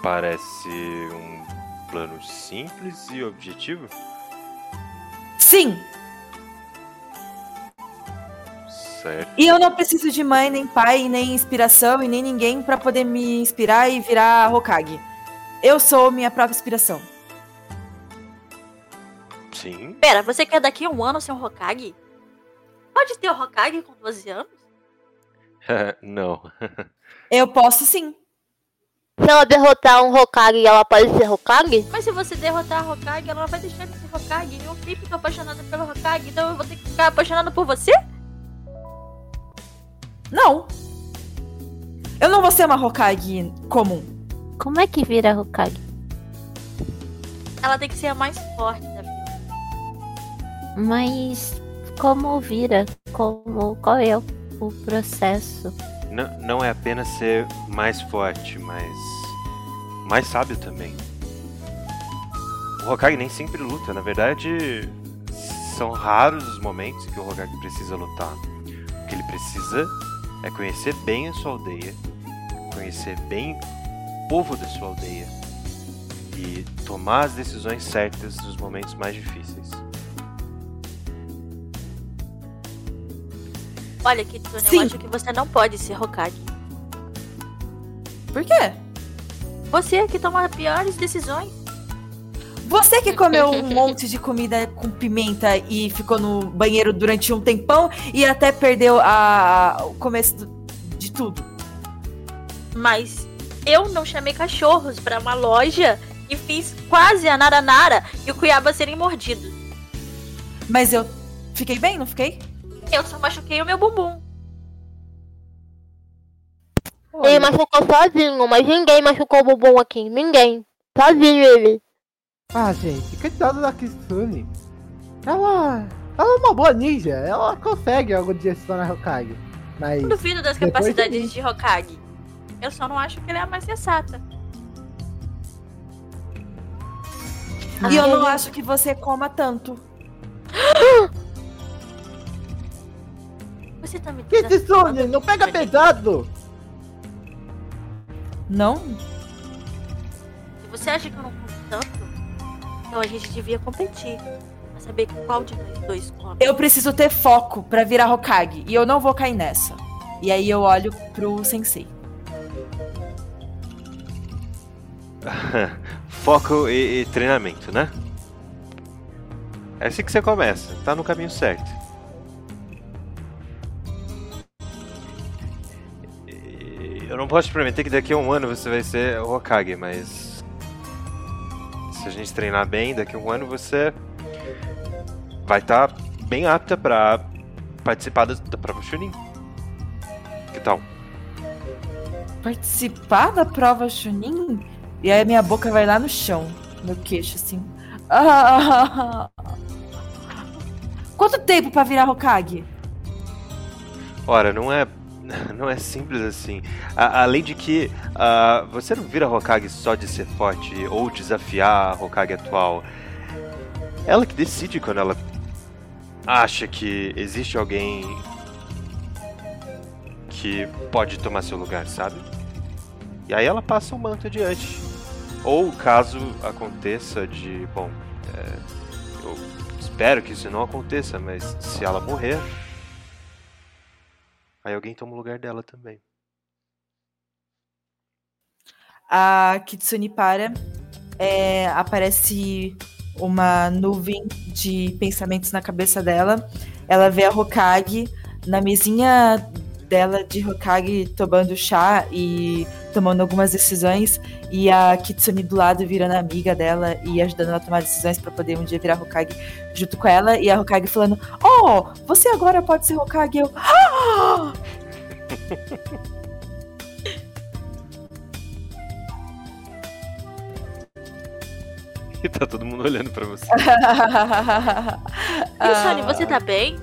Parece um plano simples e objetivo. Sim! Certo. E eu não preciso de mãe, nem pai, nem inspiração e nem ninguém pra poder me inspirar e virar Hokage. Eu sou minha própria inspiração. Sim. Pera, você quer daqui a um ano ser um Hokage? Pode ter o Hokage com 12 anos? Não. Eu posso sim. Se ela derrotar um Hokage, ela pode ser Hokage? Mas se você derrotar a Hokage, ela não vai deixar de ser Hokage. Eu sempre tô apaixonada pelo Hokage, então eu vou ter que ficar apaixonada por você? Não. Eu não vou ser uma Hokage comum. Como é que vira Hokage? Ela tem que ser a mais forte da vida. Mas como vira? Como qual é o, o processo? Não, não é apenas ser mais forte, mas mais sábio também. O Hokage nem sempre luta, na verdade, são raros os momentos em que o Hokage precisa lutar. O que ele precisa é conhecer bem a sua aldeia, conhecer bem o povo da sua aldeia e tomar as decisões certas nos momentos mais difíceis. Olha, Kitsune, Sim. eu acho que você não pode ser Hokage. Por quê? Você é que toma as piores decisões. Você que comeu um monte de comida com pimenta e ficou no banheiro durante um tempão e até perdeu a, a- o começo do- de tudo. Mas eu não chamei cachorros pra uma loja e fiz quase a Naranara e o Cuiaba serem mordidos. Mas eu fiquei bem, não fiquei? Eu só machuquei o meu bumbum. Ele machucou sozinho, mas ninguém machucou o bumbum aqui. Ninguém. Sozinho ele. Ah, gente, coitada da Kitsune. Ela. Ela é uma boa ninja. Ela consegue algum dia se tornar Hokage. Mas. Não duvido das de capacidades mim. de Hokage. Eu só não acho que ele é a mais sensata. E eu não acho que você coma tanto. Você tá me Kitsune, não pega pesado! Não? Se você acha que eu não como tanto, então a gente devia competir. Pra saber qual de nós dois come. Eu preciso ter foco pra virar Hokage e eu não vou cair nessa. E aí eu olho pro sensei. Foco e, e treinamento, né? É assim que você começa, tá no caminho certo. Eu não posso te prometer que daqui a um ano você vai ser o Hokage, mas. Se a gente treinar bem, daqui a um ano você vai estar bem apta pra participar da, da prova Chunin. Que tal? Participar da prova Chunin? E aí minha boca vai lá no chão, meu queixo, assim. Ah! Quanto tempo pra virar Hokage? Ora, não é. Não é simples assim. A- além de que ah, você não vira Hokage só de ser forte ou desafiar a Hokage atual. Ela que decide quando ela acha que existe alguém que pode tomar seu lugar, sabe? E aí ela passa o manto adiante. Ou caso aconteça de. Bom, é, eu espero que isso não aconteça, mas se ela morrer, Aí alguém toma o lugar dela também. A Kitsune para. é, aparece uma nuvem de pensamentos na cabeça dela. Ela vê a Hokage na mesinha dela de Hokage tomando chá e tomando algumas decisões. E a Kitsune do lado virando amiga dela e ajudando ela a tomar decisões para poder um dia virar Hokage junto com ela. E a Hokage falando: Oh, você agora pode ser Hokage. Eu, ah! E tá todo mundo olhando pra você. Kitsune, você tá bem?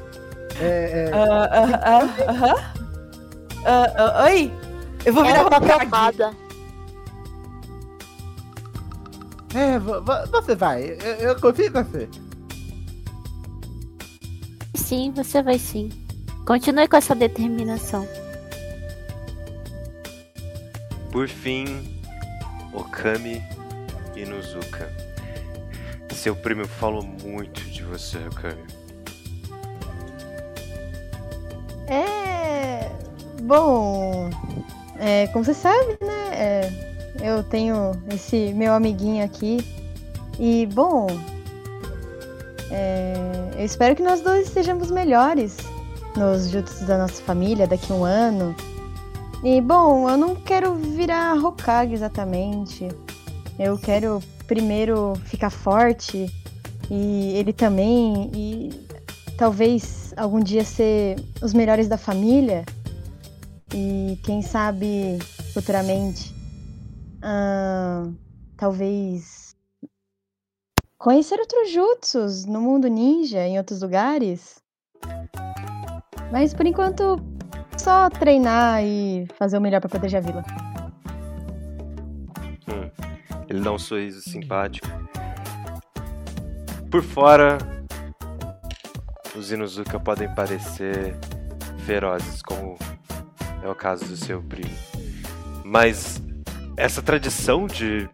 É, é, Ah, ah, ah, aham. Ah, ah, oi? Eu vou virar Ela tá trancada. é, vo- vo- você vai. Eu, eu confio em você. Sim, você vai sim. Continue com essa determinação. Por fim, Okami Inuzuka. Seu primo falou muito de você, Okami. É. Bom. É, como você sabe, né? é, eu tenho esse meu amiguinho aqui. E, bom. é, eu espero que nós dois sejamos melhores nos jutsus da nossa família daqui a um ano. E, bom, eu não quero virar Hokage exatamente. Eu quero primeiro ficar forte. E ele também. E talvez algum dia ser os melhores da família e quem sabe futuramente ah, talvez conhecer outros jutsus no mundo ninja em outros lugares. Mas por enquanto só treinar e fazer o melhor pra proteger a vila. Hum, Ele dá um sorriso simpático. Por fora, os Inuzuka podem parecer ferozes, como é o caso do seu primo. Mas essa tradição de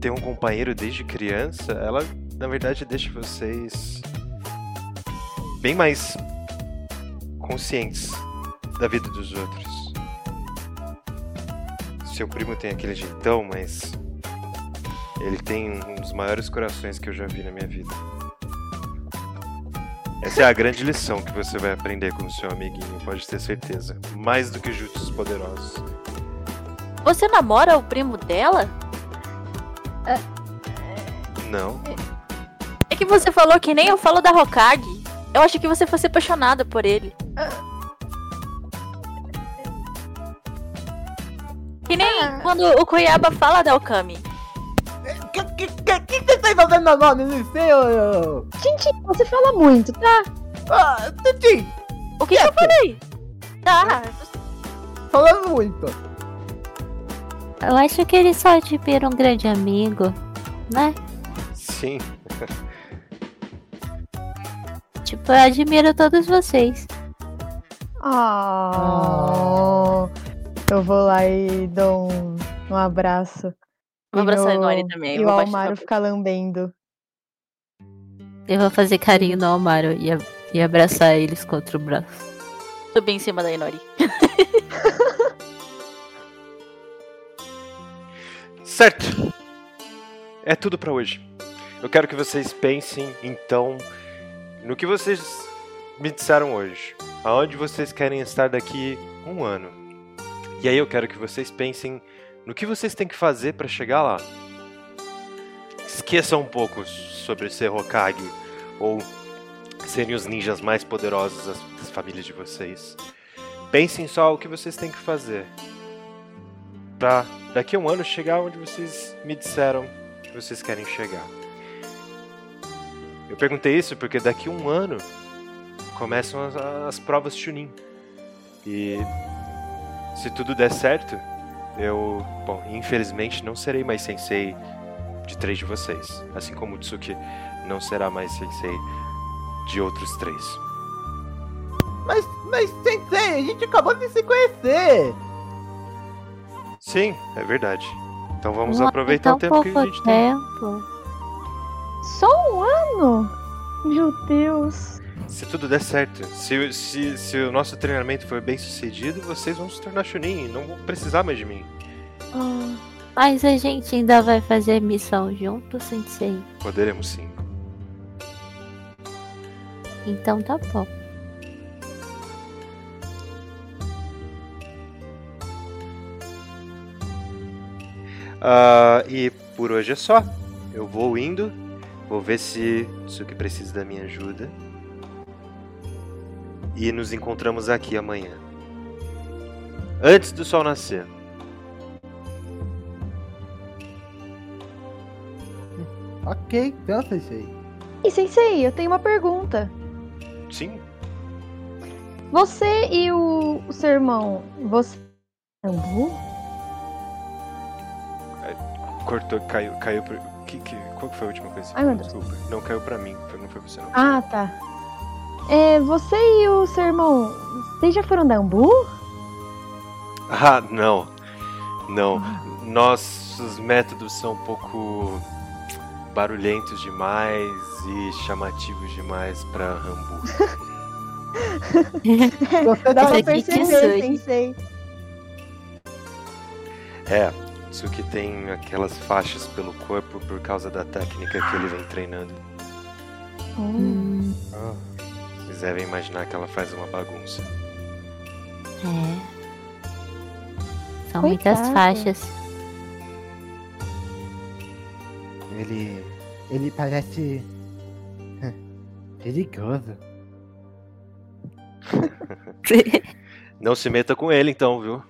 ter um companheiro desde criança, ela na verdade deixa vocês bem mais conscientes da vida dos outros. Seu primo tem aquele jeitão, mas ele tem um dos maiores corações que eu já vi na minha vida. Essa é a grande lição que você vai aprender com o seu amiguinho, pode ter certeza. Mais do que jutsus poderosos. Você namora o primo dela? Não. É que você falou que nem eu falo da Hokage. Eu acho que você fosse apaixonada por ele. Que nem quando o Koyaba fala da Okami. Que que, que, você tá envolvendo meu nome no seu? Tintin, você fala muito, tá? Ah, Titi, O que, que eu falei? Tá, falando muito. Eu acho que ele só admira um grande amigo, né? Sim. Tipo, eu admiro todos vocês. Ah. Eu vou lá e dou um, um abraço. Vou abraçar a no- Nori também. E o Almaro a fica lambendo. Eu vou fazer carinho no Almaro e, e abraçar eles contra o braço. Subir em cima da Inori. Certo. É tudo pra hoje. Eu quero que vocês pensem, então, no que vocês me disseram hoje. Aonde vocês querem estar daqui um ano. E aí eu quero que vocês pensem no que vocês têm que fazer pra chegar lá. Esqueçam um pouco sobre ser Hokage ou serem os ninjas mais poderosos das, famílias de vocês. Pensem só o que vocês têm que fazer pra daqui a um ano chegar onde vocês me disseram que vocês querem chegar. Eu perguntei isso porque daqui a um ano começam as, as provas Chunin. E se tudo der certo, eu, bom, infelizmente não serei mais sensei de três de vocês, assim como o Tsuki não será mais sensei de outros três. Mas, mas, Sensei, a gente acabou de se conhecer. Sim, é verdade. Então vamos aproveitar o tempo que a gente tem. tempo. Só um ano? Meu Deus. Se tudo der certo, se, se, se o nosso treinamento for bem sucedido, vocês vão se tornar Chunin e não vão precisar mais de mim. Ah, Mas a gente ainda vai fazer missão junto, Sensei. Poderemos sim. Então tá bom. Ah, e por hoje é só. Eu vou indo, vou ver se que precisa da minha ajuda. E nos encontramos aqui amanhã. Antes do sol nascer. Ok, então, Sensei. E Sensei, eu tenho uma pergunta. Sim, Você e o, o seu irmão, você. Ambu? cortou, caiu, caiu pra. Que, que, qual que foi a última coisa? Ai, meu Deus. Desculpa. Não caiu pra mim, não foi você não. Ah, tá. É, você e o seu irmão, vocês já foram da Ambu? Ah, não. Não. Nossos métodos são um pouco barulhentos demais e chamativos demais pra Rambu. Você Dá pra que perceber. Sensei. É, Tsuki tem aquelas faixas pelo corpo por causa da técnica que ele vem treinando. Hum. Hum, Vocês devem imaginar que ela faz uma bagunça. é. São muitas Coitada. faixas. Ele. Ele parece. perigoso. Não se meta com ele então, viu?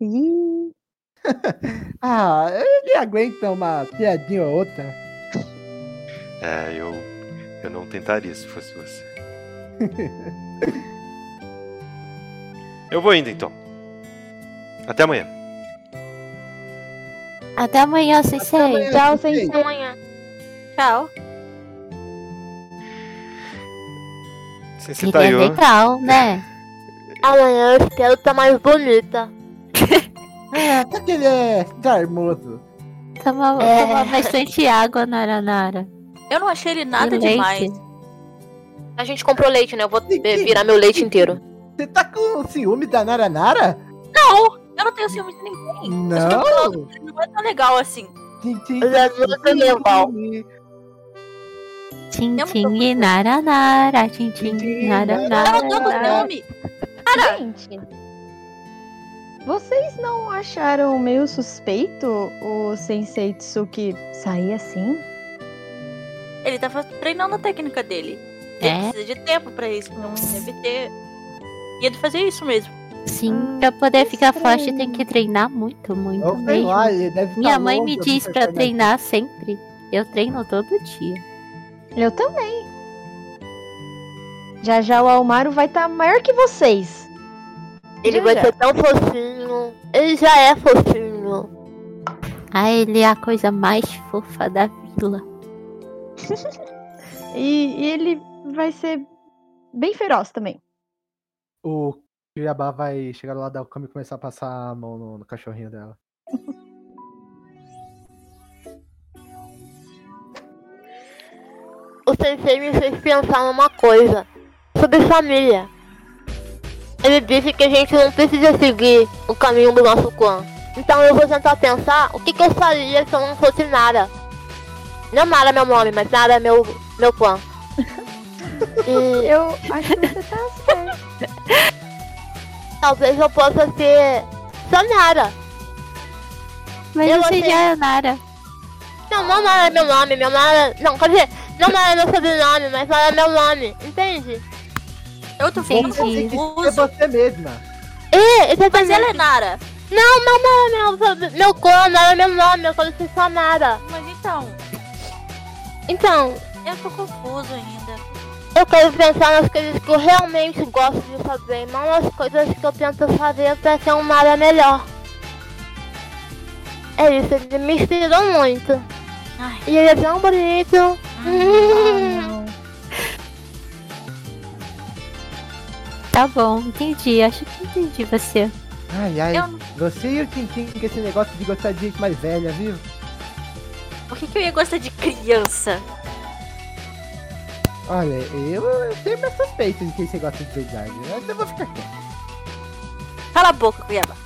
Ah, ele aguenta uma piadinha ou outra. É, eu. Eu não tentaria se fosse você. eu vou indo então. Até amanhã. Até amanhã, Sensei. amanhã. tchau, Sensei. Sensei. Amanhã. Tchau. Sem se Seria Tayo. legal, né? Amanhã eu espero estar mais bonita. É, até que ele é charmoso. Toma, É. toma bastante água, Nara Nara. Eu não achei ele nada E leite? demais. A gente comprou leite, né? Eu vou eh, virar meu leite inteiro. Você tá com ciúme da Nara Nara? Não, eu não tenho ciúme de ninguém. Não. Ele não é tão legal assim. Tim, tim, Ele é muito legal. Tchim, Eu tchim, e Nara Nara. Tchim, tchim, Tchim, Nara Eu Nara. não tô com ciúme. Gente, vocês não acharam meio suspeito o Sensei Tsuki sair assim? Ele tava treinando a técnica dele. Ele É, precisa de tempo pra isso. Então deve ter. Ia de fazer isso mesmo. sim. Pra poder ficar estranho. forte tem que treinar muito, muito Eu mesmo. lá, ele deve Minha tá mãe me diz pra treinar sempre. Eu treino todo dia. Eu também. Já já o Almaro vai estar maior que vocês. Ele Já, vai já. ser tão fofinho. Ele já é fofinho. Ah, ele é a coisa mais fofa da vila. E, e ele vai ser bem feroz também. O Cuiabá vai chegar lá da Okami e começar a passar a mão no, no cachorrinho dela. O sensei me fez pensar numa coisa. Sobre família. Ele disse que a gente não precisa seguir o caminho do nosso clã. Então eu vou tentar pensar o que, que eu faria se eu não fosse Nara. Não Nara é meu nome, mas Nara é meu, meu clã. E Eu acho que você tá certo. talvez eu possa ser só Nara. Mas Eu você já é Nara. Não, não Nara é meu nome, meu Nara. Não, quer dizer, não Nara é meu sobrenome, mas Nara é meu nome. Entende? Eu tô ficando confuso. você mesma. É, exatamente. Mas ela é Nara. Não, não, não, meu, meu, meu clã, Nara é meu nome, eu quero ser só Nara. Mas então, Então, eu tô confuso ainda. eu quero pensar nas coisas que eu realmente gosto de fazer, não nas coisas que eu tento fazer pra ser um Nara melhor. É isso, ele me inspirou muito. Ai. E ele é tão bonito. Não. Tá bom, entendi. Acho que entendi você. Ai, ai. Eu Você e o Tintin com esse negócio de gostar de gente mais velha, viu? Por que, que eu ia gostar de criança? Olha, eu, eu tenho minhas suspeitas de quem você gosta de verdade. Mas eu vou ficar quieto. Cala a boca, Cuiabá.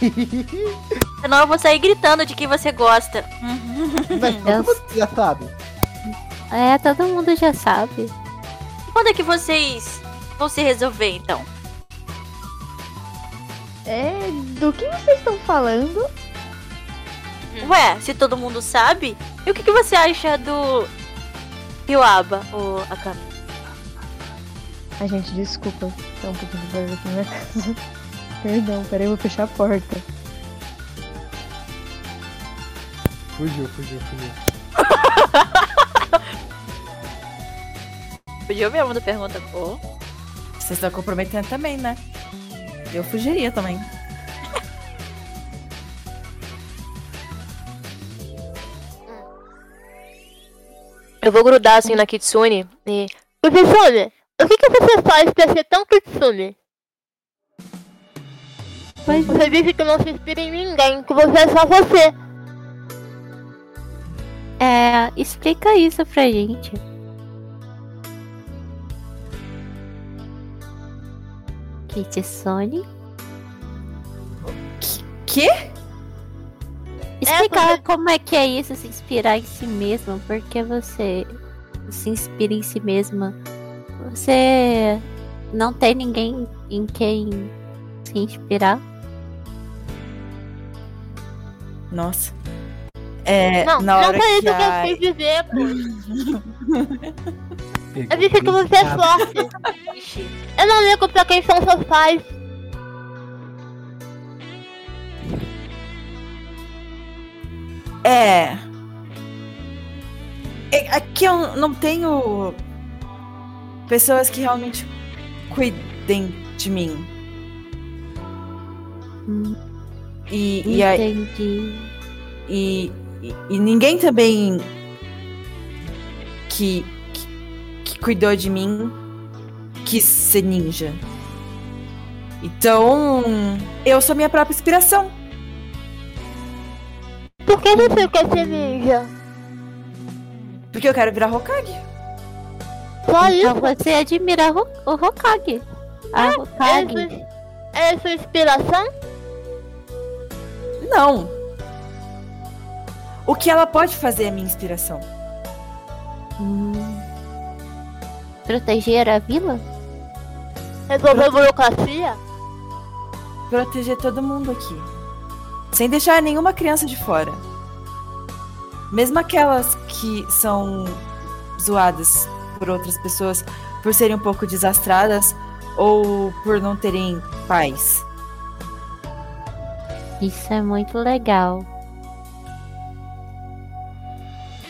Senão eu vou sair gritando de quem você gosta. Mas todo mundo já sabe. É, todo mundo já sabe. Quando é que vocês vão se resolver, então? É, do que vocês estão falando? Ué, se todo mundo sabe, e o que, que você acha do Ryuaba, o Akami? A gente, desculpa, tá um pouquinho de barulho aqui na minha casa. Perdão, peraí, eu vou fechar a porta. Fugiu, fugiu, fugiu. Fugiu mesmo da pergunta, pô. Vocês estão comprometendo também, né? Eu fugiria também. Eu vou grudar assim na Kitsune e. Kitsune, o que, que você faz pra ser tão Kitsune? Pois Você disse que não se inspira em ninguém, que você é só você. é, explica isso pra gente. Kitsune? Que? Explicar porque- como é que é isso, se inspirar em si mesmo, porque você se inspira em si mesma. Você não tem ninguém em quem se inspirar. Nossa. É, não, na não hora foi que isso que eu a... quis dizer, pô. Eu disse que você é forte. Eu não ligo pra quem são seus pais. É. É, Aqui eu não tenho pessoas que realmente cuidem de mim. Hum, E, e, a- e, e- e ninguém também que, que, que cuidou de mim quis ser ninja. Então, eu sou minha própria inspiração. Por que você quer ser ninja? Porque eu quero virar Hokage. Só Então isso? você admira o Hokage. A Hokage. Essa, é sua inspiração? Não. O que ela pode fazer é minha inspiração. Hum. Proteger a vila? Resolver a burocracia? Proteger todo mundo aqui. Sem deixar nenhuma criança de fora. Mesmo aquelas que são zoadas por outras pessoas por serem um pouco desastradas ou por não terem pais. Isso é muito legal.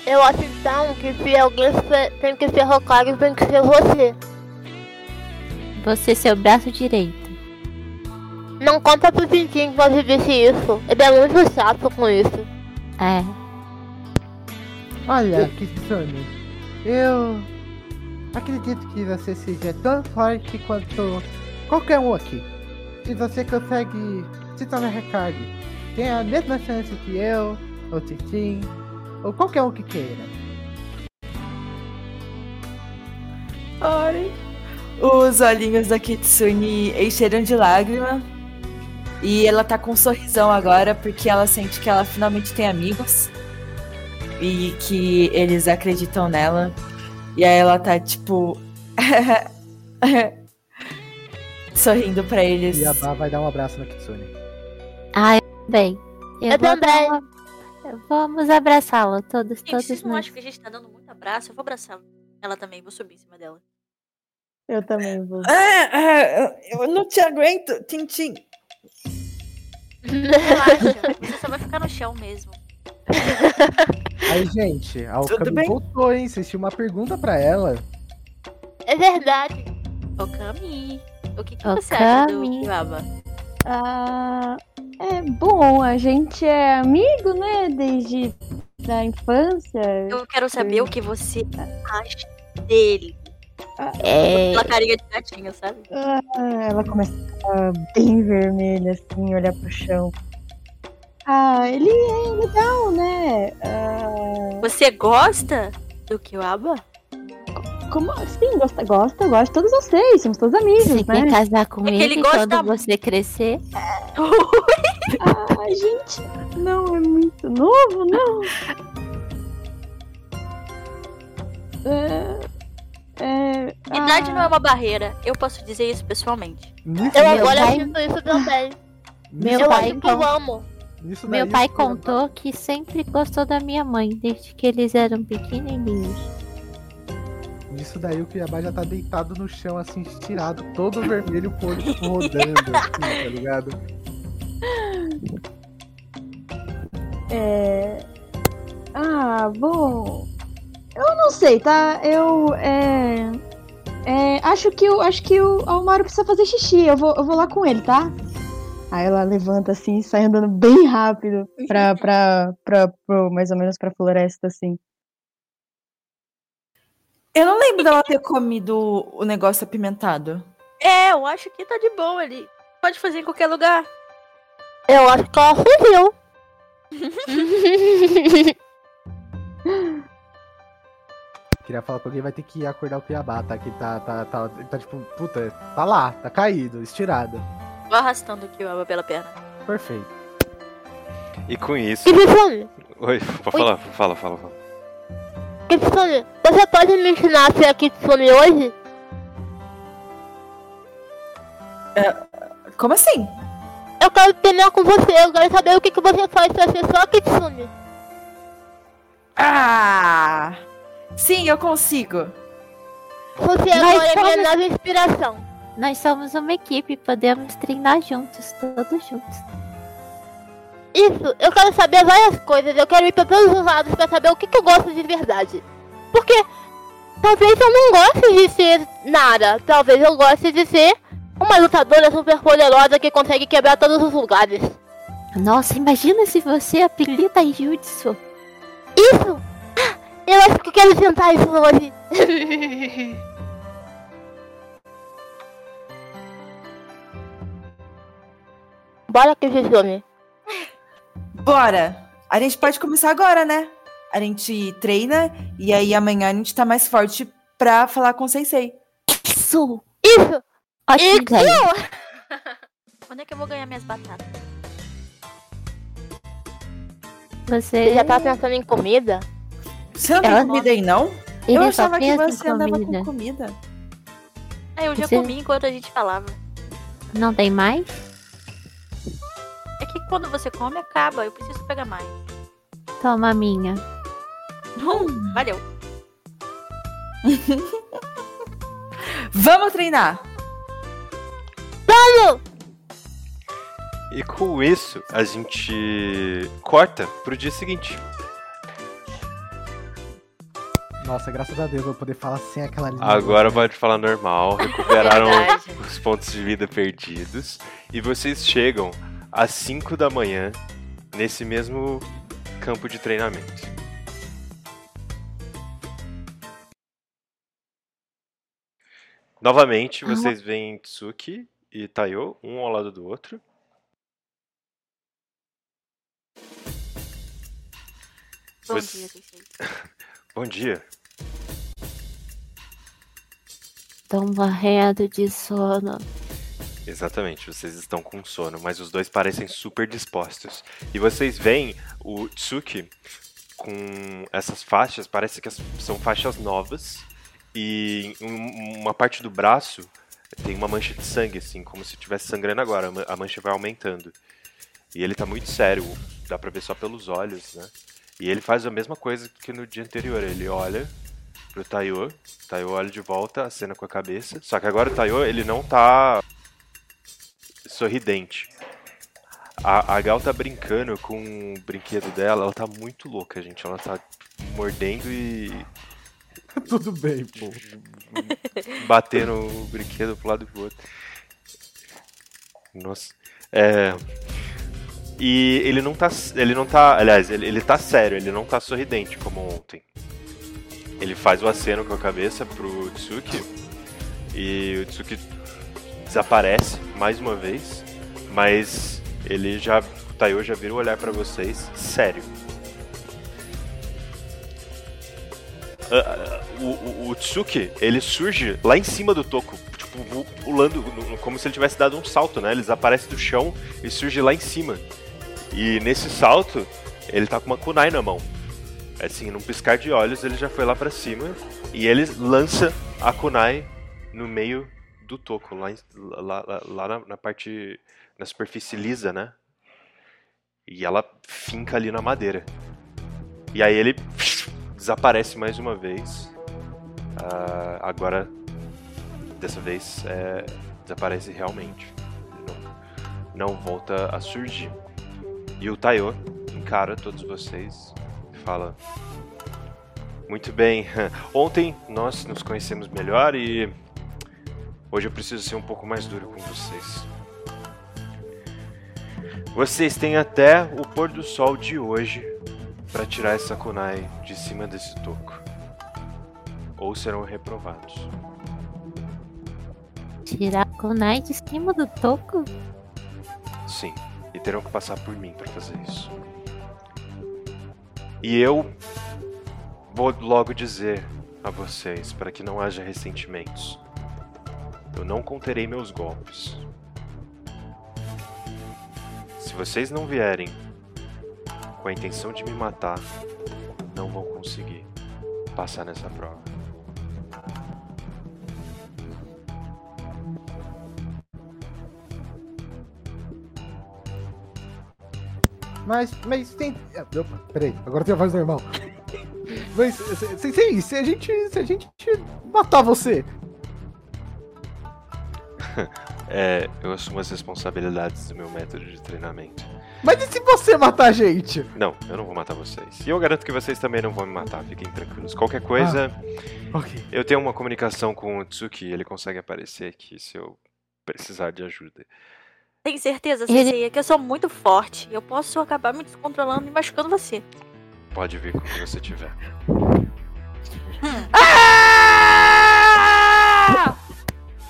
Eu acho então que se alguém tem que ser Hokage, tem que ser você. Você é seu braço direito. Não conta pro Tintin que você disse isso. Ele é muito chato com isso. É. Olha, Kitsune, eu acredito que você seja tão forte quanto qualquer um aqui. Se você consegue se tornar Hokage, tem a mesma chance que eu, ou Titin, ou qualquer um que queira. Ai. Os olhinhos da Kitsune encheram de lágrima. E ela tá com um sorrisão agora porque ela sente que ela finalmente tem amigos. E que eles acreditam nela. E aí ela tá tipo. sorrindo pra eles. E a Bá vai dar um abraço na Kitsune. Ah, eu também. Eu, Eu também. dar Vamos abraçá-la, todos, Gente, todos vocês não acham que a gente tá dando muito abraço? Eu vou abraçar ela também, vou subir em cima dela. Eu também vou. Ah, eu não te aguento, Tintin. Relaxa, você só vai ficar no chão mesmo. Aí, gente, a Okami voltou, hein? Vocês tinham uma pergunta pra ela. É verdade. Okami, o que, que você acha do. Kiwaba? Ah, é bom, a gente é amigo, né? Desde da infância. Eu quero saber o que você acha dele. É, Aquela carinha de gatinho, sabe? Ah, ela começa a ficar bem vermelha, assim, olhar pro chão. Ah, ele é legal, né? Ah, Você gosta do Kiwaba? como assim? Gosta, gosta, gosta de todos vocês, somos todos amigos, você né? quer casar com É que ele, gosta quando você crescer? Ai, gente, não, é muito novo, não. É, é, Idade ah, não é uma barreira. Eu posso dizer isso pessoalmente. Nisso, Eu Meu agora pai- sinto isso também. Meu eu pai, acho que eu amo. nisso meu pai o- contou que sempre gostou da minha mãe, desde que eles eram pequenininhos. Nisso daí o Cuiabá já tá deitado no chão, assim, estirado, todo vermelho, com o olho tipo, rodando, assim, tá ligado? É... Ah, bom. Eu não sei, tá? Eu é... é, acho que o acho que o Almaro precisa fazer xixi. Eu vou, eu vou lá com ele, tá? Aí ela levanta assim e sai andando bem rápido pra, pra, pra, pro- mais ou menos pra floresta, assim. Eu não lembro dela ter comido o negócio apimentado. É, eu acho que tá de boa ali. Pode fazer em qualquer lugar. Eu acho que ela fugiu. Queria falar que alguém vai ter que acordar o Cuiabá, tá? Que tá, tá, tá, tá tipo, puta, tá lá, tá caído, estirado. Vou arrastando o Kiwaba pela perna. Perfeito. E com isso. Kitsune, Oi, pode falar, fala, fala, fala. Kitsune, você pode me ensinar a ser a Kitsune hoje? Como assim? Eu quero treinar com você, eu quero saber o que, que você faz pra ser só a Kitsune. Ah! Sim, eu consigo. Você agora é minha nova inspiração. Nós somos uma equipe, podemos treinar juntos, todos juntos. Isso, eu quero saber várias coisas, eu quero ir pra todos os lados pra saber o que, que eu gosto de verdade. Porque talvez eu não goste de ser Nara, talvez eu goste de ser uma lutadora super poderosa que consegue quebrar todos os lugares. Nossa, imagina se você apelida Jutsu. Isso! Eu acho que eu quero tentar isso hoje. Bora, Kitsune. Bora! A gente pode começar agora, né? A gente treina e aí amanhã a gente tá mais forte pra falar com o Sensei. Isso! Isso! Ótima ideia. Onde é que eu vou ganhar minhas batatas? Você Você já tá pensando em comida? Você não tem Ela- comida aí, não? Ele eu só achava que você andava comida. com comida. Ah, eu já Você- comi enquanto a gente falava. Não tem mais? É que quando você come, acaba. Eu preciso pegar mais. Toma a minha. Hum, valeu. Vamos treinar! E com isso, a gente corta pro dia seguinte. Nossa, graças a Deus eu vou poder falar sem aquela língua. Agora pode falar normal, recuperaram Verdade. os pontos de vida perdidos. E vocês chegam às 5 da manhã nesse mesmo campo de treinamento. Novamente, vocês veem Tsuki e Taiyo, um ao lado do outro. Bom Você- dia, Sensei. Bom dia. Tô morrendo de sono. Exatamente, vocês estão com sono, mas os dois parecem super dispostos. E vocês veem o Tsuki com essas faixas, parece que são faixas novas. E um- uma parte do braço tem uma mancha de sangue, assim, como se estivesse sangrando agora. A mancha vai aumentando. E ele tá muito sério, dá pra ver só pelos olhos, né? E ele faz a mesma coisa que no dia anterior. Ele olha pro Taiyo, o Taiyo olha de volta, acena com a cabeça. Só que agora o Taiyo, ele não tá sorridente. A, a Gal tá brincando com o brinquedo dela, ela tá muito louca, gente. Ela tá mordendo e Tudo bem, pô. batendo o brinquedo pro lado e pro outro. Nossa. É. E ele não tá. Ele não tá. Aliás, ele, ele tá sério, ele não tá sorridente como ontem. Ele faz o aceno com a cabeça pro Tsuki. E o Tsuki desaparece mais uma vez. Mas ele já. O Taiyo já vira o olhar pra vocês. Sério. Ah, o, o, o Tsuki, ele surge lá em cima do Toco, tipo, pu- pulando, como se ele tivesse dado um salto, né? Ele desaparece do chão e surge lá em cima. E nesse salto, ele tá com uma kunai na mão. Assim, num piscar de olhos, ele já foi lá pra cima e ele lança a kunai no meio do Toco, lá, lá, lá- na, na parte, na superfície lisa, né? E ela finca ali na madeira. E aí ele desaparece mais uma vez. Ah, agora, dessa vez, é, desaparece realmente. Não, não volta a surgir. E o Taiyo encara todos vocês fala: Muito bem, ontem nós nos conhecemos melhor e hoje eu preciso ser um pouco mais duro com vocês. Vocês têm até o pôr do sol de hoje para tirar essa kunai de cima desse toco. Ou serão reprovados. Tirar a kunai de cima do toco? Sim, e terão que passar por mim para fazer isso. E eu vou logo dizer a vocês para que não haja ressentimentos. Eu não conterei meus golpes. Se vocês não vierem com a intenção de me matar, não vão conseguir passar nessa prova. Mas, mas tem. ah, Opa, peraí, agora tem a voz normal. Mas, se, se, se a gente. Se a gente matar você. É, eu assumo as responsabilidades do meu método de treinamento. Mas e se você matar a gente? Não, eu não vou matar vocês. E eu garanto que vocês também não vão me matar, fiquem tranquilos. Qualquer coisa, Ok. eu tenho uma comunicação com o Tsuki, ele consegue aparecer aqui se eu precisar de ajuda. Tem certeza, Ele- Sensei, é que eu sou muito forte. Eu posso acabar me descontrolando e machucando você. Pode vir quando você tiver.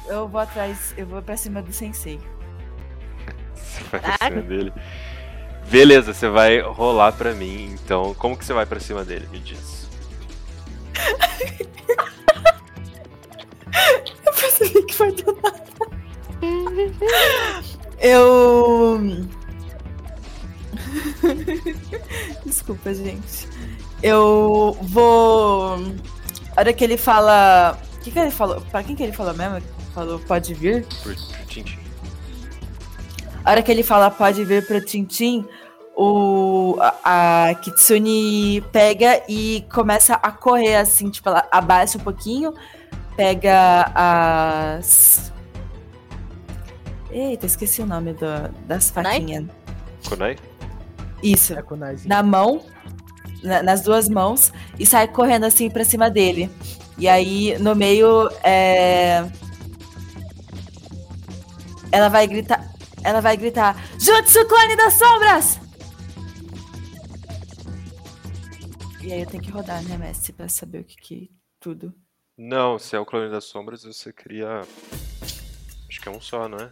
Eu vou atrás, eu vou pra cima do Sensei. Você vai pra cima dele. Beleza, você vai rolar pra mim, então. Como que você vai pra cima dele? Me diz. Eu percebi que foi do nada. Eu. Desculpa, gente. Eu vou. A hora que ele fala. O que, que ele falou? Pra quem que ele falou mesmo? Falou, pode vir? Por, por Tintin. A hora que ele fala pode vir pro Tintim, o, a, a Kitsune pega e começa a correr assim, tipo, ela abaixa um pouquinho, pega as. Eita, esqueci o nome do- das faquinhas. Kunai? Isso, É na mão, na- nas duas mãos, e sai correndo assim pra cima dele. E aí, no meio, é... ela vai gritar. Ela vai gritar: Jutsu Clone das Sombras! E aí eu tenho que rodar, né, Messi, pra saber o que que. Tudo. Não, se é o clone das sombras, você cria. Acho que é um só, não é?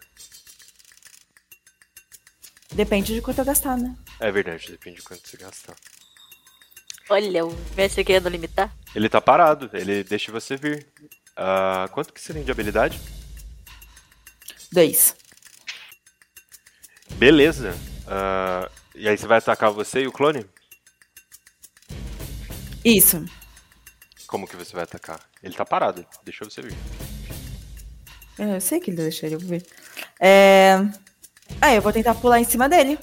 Depende de quanto eu gastar, né? É verdade, depende de quanto você gastar. Olha, o mestre querendo limitar. Ele tá parado, ele deixa você vir. Ah, quanto que você tem de habilidade? Dois. Beleza. Ah, e aí você vai atacar você e o clone? Isso. Como que você vai atacar? Ele tá parado, deixa você vir. É, Eu sei que ele deixaria eu ver. É... Ah, eu vou tentar pular em cima dele.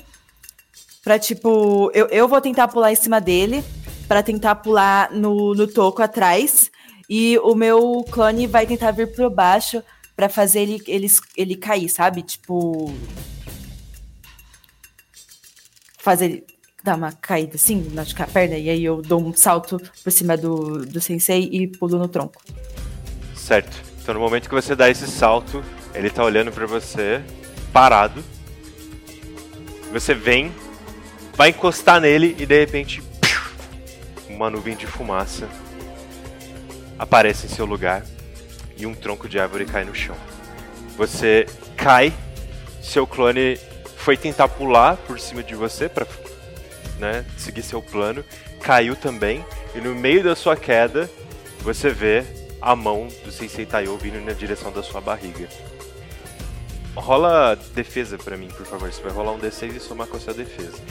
Pra, tipo, eu, eu vou tentar pular em cima dele. Pra tentar pular no, no toco atrás. E o meu clone vai tentar vir por baixo pra fazer ele, ele, ele cair, sabe? Tipo. Fazer ele dar uma caída assim, machucar a perna. E aí eu dou um salto por cima do, do sensei e pulo no tronco. Certo. Então no momento que você dá esse salto, ele tá olhando pra você, parado. Você vem, vai encostar nele e de repente uma nuvem de fumaça aparece em seu lugar e um tronco de árvore cai no chão. Você cai, seu clone foi tentar pular por cima de você para né, seguir seu plano, caiu também e no meio da sua queda você vê a mão do Sensei Taiyo vindo na direção da sua barriga. Rola defesa pra mim, por favor. Você vai rolar um D6 e somar com a sua defesa.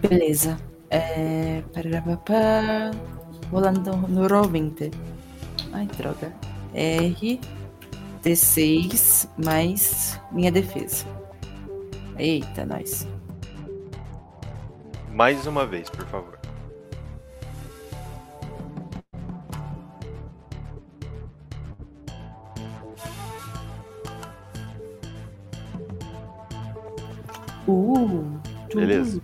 Beleza. É. pararapapá. Rolando no 20. Ai, droga. R. D6 mais minha defesa. Eita, nós. Mais uma vez, por favor. Uh. Beleza.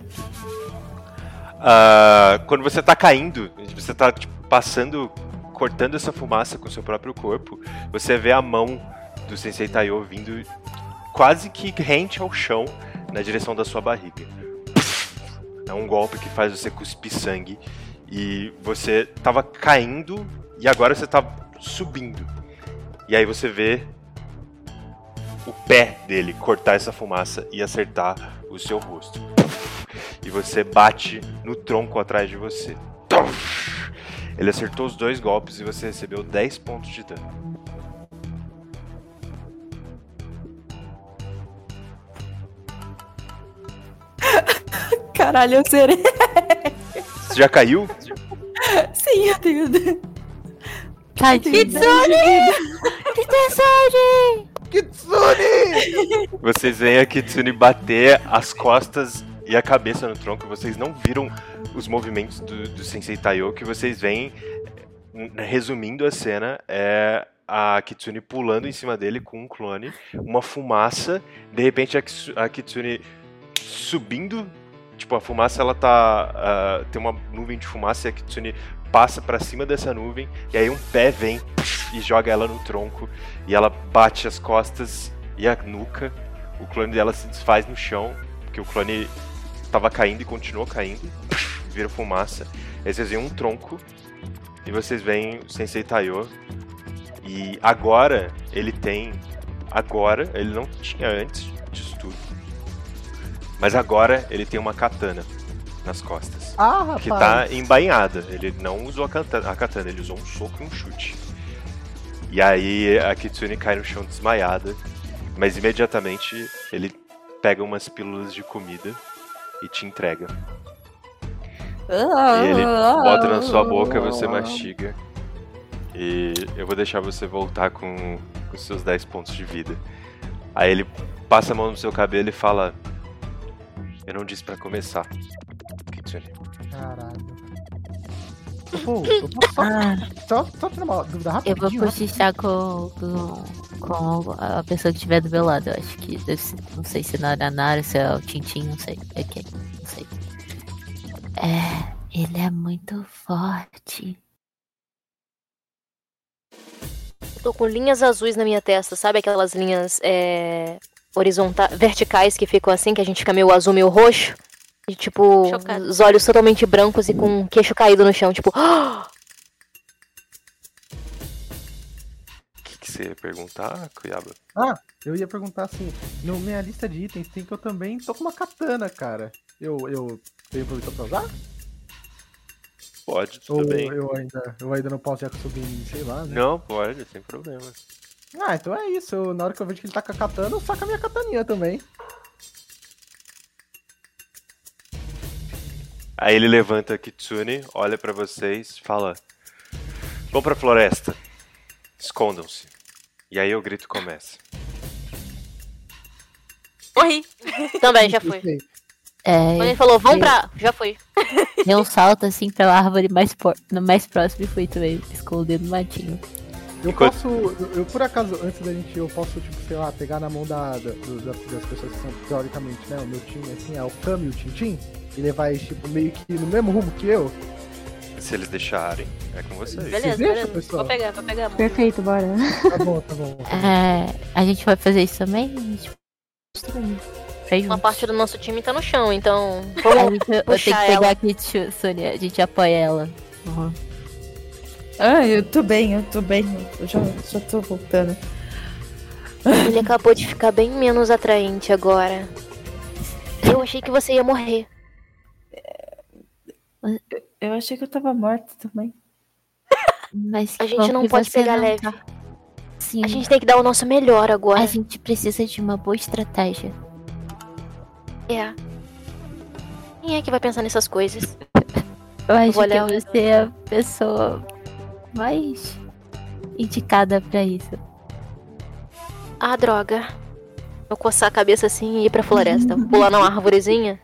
Ah, quando você tá caindo, você tá tipo, passando, cortando essa fumaça com seu próprio corpo, você vê a mão do Sensei Taiyo vindo quase que rente ao chão na direção da sua barriga. É um golpe que faz você cuspir sangue e você tava caindo e agora você tá subindo. E aí você vê o pé dele cortar essa fumaça e acertar o seu rosto e você bate no tronco atrás de você. Ele acertou os dois golpes e você recebeu 10 pontos de dano. Caralho, eu zerei. Você já caiu? Sim, eu tenho. Kitsune! Kitsune! Kitsune! Vocês veem a Kitsune bater as costas e a cabeça no tronco. Vocês não viram os movimentos do, do Sensei Taiyo. que vocês veem, resumindo a cena, é a Kitsune pulando em cima dele com um clone, uma fumaça, de repente a, Kitsu- a Kitsune subindo, tipo, a fumaça ela tá. ah, tem uma nuvem de fumaça e a Kitsune passa pra cima dessa nuvem, e aí um pé vem e joga ela no tronco, e ela bate as costas e a nuca, o clone dela se desfaz no chão, porque o clone tava caindo e continuou caindo, vira fumaça. Aí vocês veem um tronco e vocês veem o Sensei Taiyo. E agora ele tem. Agora, ele não tinha antes disso tudo. Mas agora ele tem uma katana nas costas. Ah, rapaz. Que tá embainhada. Ele não usou a katana, a katana, ele usou um soco e um chute. E aí a Kitsune cai no chão desmaiada. Mas imediatamente ele pega umas pílulas de comida e te entrega. E ele bota na sua boca, você mastiga. E eu vou deixar você voltar com os seus 10 pontos de vida. Aí ele passa a mão no seu cabelo e fala: Eu não disse pra começar. Kitsune. Caralho. Pô, eu posso só, Ah, só, só tirar uma dúvida Eu rapidinho. vou cochichar com, com, com a pessoa que estiver do meu lado. Eu acho que deve ser, não sei se é Naranara, se é o Tintin, não sei. É quem, não sei. É, ele é muito forte. Tô com linhas azuis na minha testa, sabe aquelas linhas é, horizontais, verticais que ficam assim, que a gente fica meio azul, meio roxo? E tipo, Chocado. os olhos totalmente brancos e com o queixo caído no chão, tipo, O que, que você ia perguntar, Cuiaba? Eu ia perguntar assim, na minha lista de itens tem que eu também tô com uma katana, cara. Eu, eu tenho permissão pra usar? Pode, tudo Ou bem. eu ainda, eu ainda não posso já bem, sei lá, né? Não, pode, sem problema. Ah, então é isso. Eu, na hora que eu vejo que ele tá com a katana, eu saco a minha kataninha também. Aí ele levanta a Kitsune, olha pra vocês, fala: Vão pra floresta. Escondam-se. E aí o grito começa. Morri. também já aí. É, Quando ele falou, vão eu- pra. Já foi. deu um salto assim pela árvore mais, por- mais próximo e fui também esconder no matinho. Eu Enquanto- posso. Eu, eu, por acaso, antes da gente, eu posso, tipo, sei lá, pegar na mão da, da- das, das pessoas que são, teoricamente, né? O meu time, assim, é o Kami e o Tintin, e levar eles, tipo, meio que no mesmo rumo que eu. Se eles deixarem, é com vocês. Beleza, deixa, beleza. pessoal? Vou pegar, vou pegar. Perfeito, bora. Tá bom, tá bom. É, a gente vai fazer isso também? A gente também. Faz Uma parte do nosso time tá no chão, então. A gente, eu tenho que puxar pegar ela. aqui, tio, Sônia. A gente apoia ela. Uhum. ah, eu tô bem, eu tô bem. Eu já, já tô voltando. Ele acabou de ficar bem menos atraente agora. Eu achei que você ia morrer. Eu achei que eu tava morta também. Mas A gente não pode pegar não leve. tá. Sim, A gente tem que dar o nosso melhor agora. a gente precisa de uma boa estratégia. É. Quem é que vai pensar nessas coisas? Eu acho vou que olhar- você é a pessoa mais indicada pra isso. Ah, droga. Eu coçar a cabeça assim e ir pra floresta. Pular numa árvorezinha.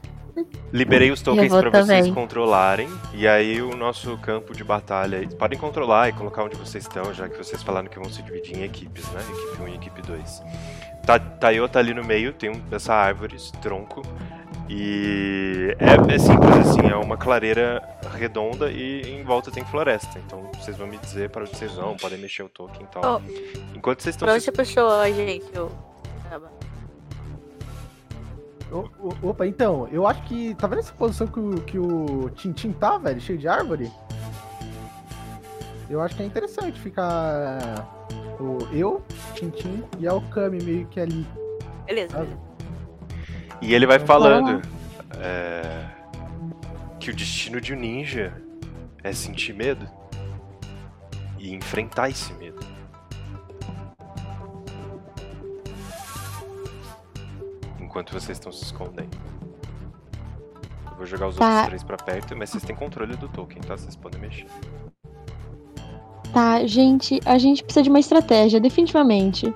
Liberei os tokens pra vocês controlarem. E aí o nosso campo de batalha. Podem controlar e colocar onde vocês estão, já que vocês falaram que vão se dividir em equipes, né? Equipe 1 e equipe 2. Ta Tayo tá ali no meio, tem um, essa árvore, esse tronco. E é, é simples assim, é uma clareira redonda e em volta tem floresta. Então vocês vão me dizer para onde vocês vão, podem mexer o token e tal. Enquanto vocês estão Pra onde se você puxou a gente? O- opa, então, eu acho que. Tá vendo essa posição que o, que o Tintin tá, velho? Cheio de árvore? Eu acho que é interessante ficar. O, eu, Tintin e a Okami meio que ali. Beleza, beleza. E ele vai Então, falando é, que o destino de um ninja é sentir medo e enfrentar esse medo. Enquanto vocês estão se escondendo. Eu vou jogar os Tá. outros três pra perto, mas vocês têm controle do token, tá? Vocês podem mexer. Tá, gente, a gente precisa de uma estratégia, definitivamente.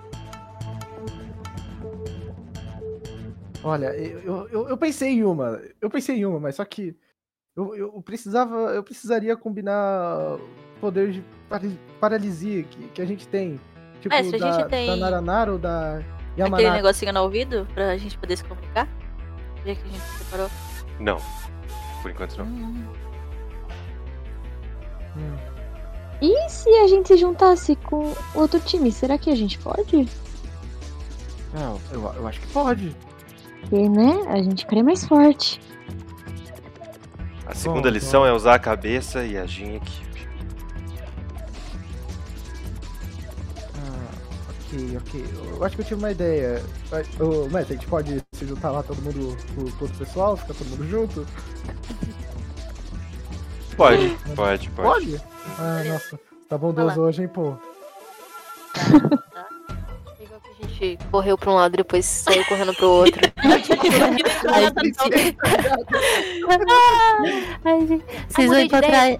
Olha, eu, eu, eu pensei em uma. Eu pensei em uma, mas só que. Eu, eu precisava. Eu precisaria combinar poder de paralisia que, que a gente tem. Tipo, É, se a da, gente tem- da Naranara ou da Aquele Yamanaka. negocinho no ouvido pra gente poder se comunicar? Já que a gente separou. Não. Por enquanto não. Hum. E se a gente se juntasse com outro time, será que a gente pode? Não, eu, eu acho que pode. Porque, né? A gente ficaria mais forte. A segunda Bom, lição é usar a cabeça e agir em equipe. Ok, ok. Eu acho que eu tive uma ideia. Ô, Mestre, a gente pode se juntar lá todo mundo, o todo o pessoal, ficar todo mundo junto? Pode, pode, pode. Pode? Ah, nossa. Tá bondoso hoje, hein, pô. Igual que a gente correu pra um lado e depois saiu correndo pro outro. Ai, gente. Ai, gente. Vocês vão encontrar.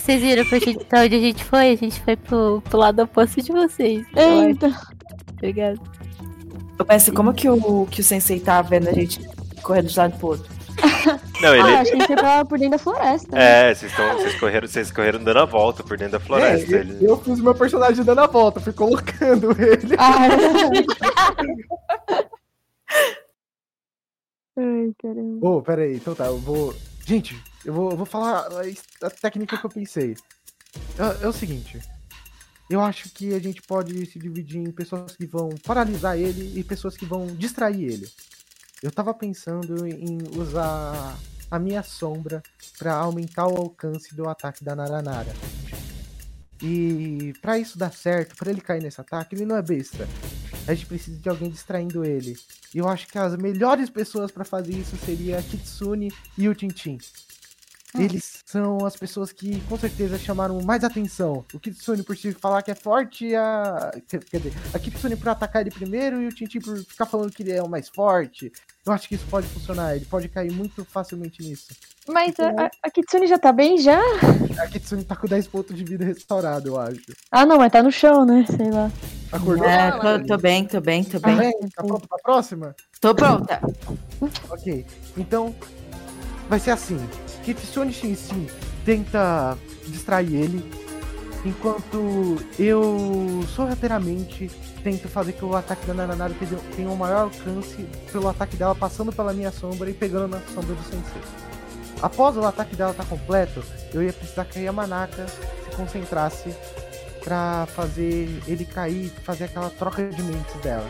Vocês viram pra, gente, pra onde a gente foi? A gente foi pro, pro lado oposto de vocês. Eita. ligado? Eu penso, como que o, que o sensei tá vendo a gente correndo de um lado pro outro? Não, Ah, ele. acho que a gente foi pra, por dentro da floresta. né? É, vocês, estão, vocês, correram, vocês correram dando a volta por dentro da floresta. É, ele... eu fiz meu personagem dando a volta, fui colocando ele. Ah, é. Ai, caramba. Ô, pera aí, então tá, eu vou. Gente, eu vou, eu vou falar a, a técnica que eu pensei. É, é o seguinte. Eu acho que a gente pode se dividir em pessoas que vão paralisar ele e pessoas que vão distrair ele. Eu tava pensando em usar a minha sombra pra aumentar o alcance do ataque da Naranara. E pra isso dar certo, pra ele cair nesse ataque, ele não é besta. A gente precisa de alguém distraindo ele. E eu acho que as melhores pessoas pra fazer isso seria a Kitsune e o Tintin. Eles são as pessoas que com certeza chamaram mais atenção. O Kitsune por se falar que é forte, e a. Quer dizer, a Kitsune por atacar ele primeiro e o Tintin por ficar falando que ele é o mais forte. Eu acho que isso pode funcionar, ele pode cair muito facilmente nisso. Mas a, a- a Kitsune já tá bem já? A Kitsune tá com 10 pontos de vida restaurado, eu acho. Ah, não, mas tá no chão, né? Sei lá. Acordou? É, tô, tô bem, tô bem, tô Tá bem. bem? Tá pronto pra próxima? Tô pronta. Ok, então vai ser assim. Kitsune Shinshin tenta distrair ele, enquanto eu sorrateiramente tento fazer que o ataque da Nananara tenha- tenha um maior alcance pelo ataque dela passando pela minha sombra e pegando na sombra do Sensei. Após o ataque dela estar completo, eu ia precisar que a Yamanaka se concentrasse pra fazer ele cair, fazer aquela troca de mentes dela.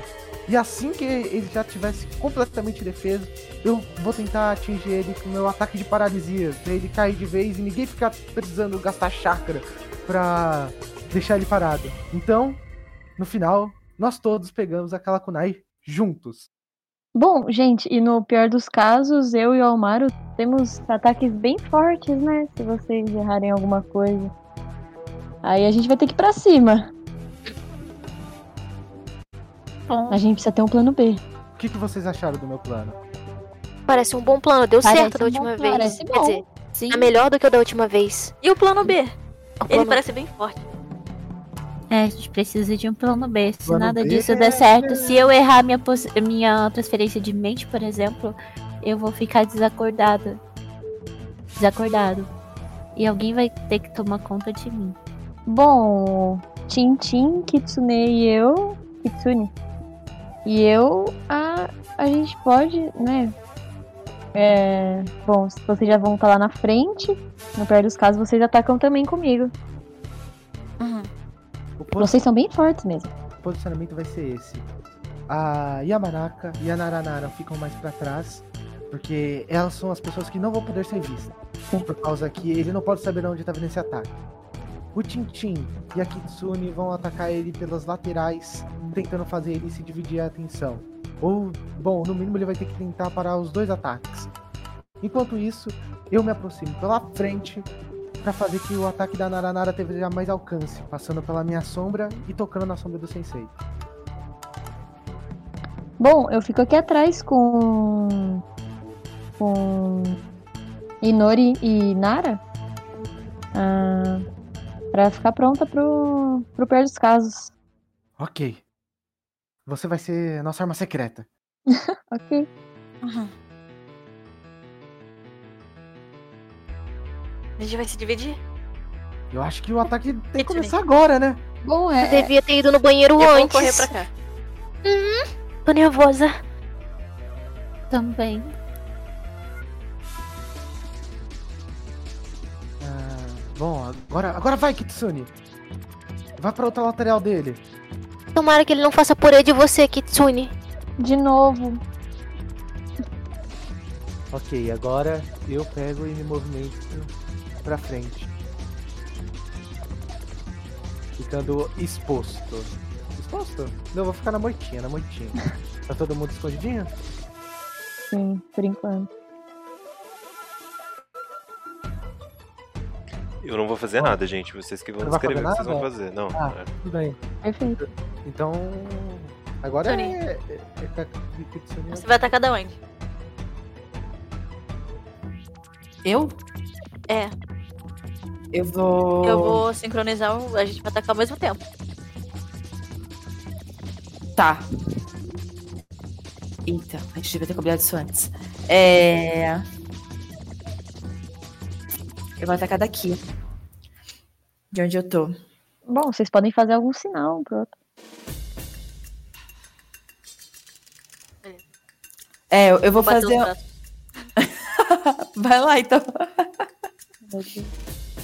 E assim que ele já tivesse completamente defeso, eu vou tentar atingir ele com meu ataque de paralisia, pra ele cair de vez e ninguém ficar precisando gastar chakra pra deixar ele parado. Então, no final, nós todos pegamos aquela kunai juntos. Bom, gente, e no pior dos casos, eu e o Almaro temos ataques bem fortes, né? Se vocês errarem alguma coisa. Aí a gente vai ter que ir pra cima. Bom, A gente precisa ter um plano B. O que, que vocês acharam do meu plano? Parece um bom plano, deu Parece certo da última vez. parece Quer bom. dizer, sim. é melhor do que o da última vez. E o plano B? O Ele plano- parece bem forte. É, a gente precisa de um plano B. Se Plano nada B disso é- der certo, se eu errar minha, poss- minha transferência de mente, por exemplo, eu vou ficar desacordada. Desacordado. E alguém vai ter que tomar conta de mim. Bom, Tintin, Kitsune e eu. Kitsune. E eu, a, a gente pode, né? É, bom, se vocês já vão estar lá na frente, no pior dos casos, vocês atacam também comigo. Uhum. O posi- Vocês são bem fortes mesmo. posicionamento vai ser esse. A Yamanaka e a Naranara ficam mais pra trás, porque elas são as pessoas que não vão poder ser vistas. Por causa que ele não pode saber onde tá vindo esse ataque. O Tintin e a Kitsune vão atacar ele pelas laterais, tentando fazer ele se dividir a atenção. Ou, bom, no mínimo ele vai ter que tentar parar os dois ataques. Enquanto isso, eu me aproximo pela frente pra fazer que o ataque da Naranara tenha mais alcance, passando pela minha sombra e tocando na sombra do Sensei. Bom, eu fico aqui atrás com. com. Inori e Nara. Ah, pra ficar pronta pro, pro pior dos casos. Ok. Você vai ser nossa arma secreta. Ok. Uhum. A gente vai se dividir? Eu acho que o ataque tem que começar agora, né? Bom, Eu é. devia ter ido no banheiro Eu vou antes. correr pra cá. Tô nervosa. Também. Agora, agora vai, Kitsune. Vai pra outra lateral dele. Tomara que ele não faça purê de você, Kitsune. De novo. Ok, agora eu pego e me movimento pra frente. Ficando exposto. Posso? Não, eu vou ficar na moitinha, na moitinha. tá todo mundo escondidinho? Sim, por enquanto. Eu não vou fazer nada, gente. Vocês que vão escrever o que fazer vocês vão fazer. Não. Ah. é. Tudo bem. Perfeito. Então. Agora é. É, é, é. Você vai atacar da onde? Eu? É, Eu vou. eu vou sincronizar, o- a gente vai atacar ao mesmo tempo. Tá. Eita, a gente devia ter combinado isso antes. É. Eu vou atacar daqui. De onde eu tô. Bom, vocês podem fazer algum sinal um pro outro. É, eu, eu vou os fazer. Vai lá então.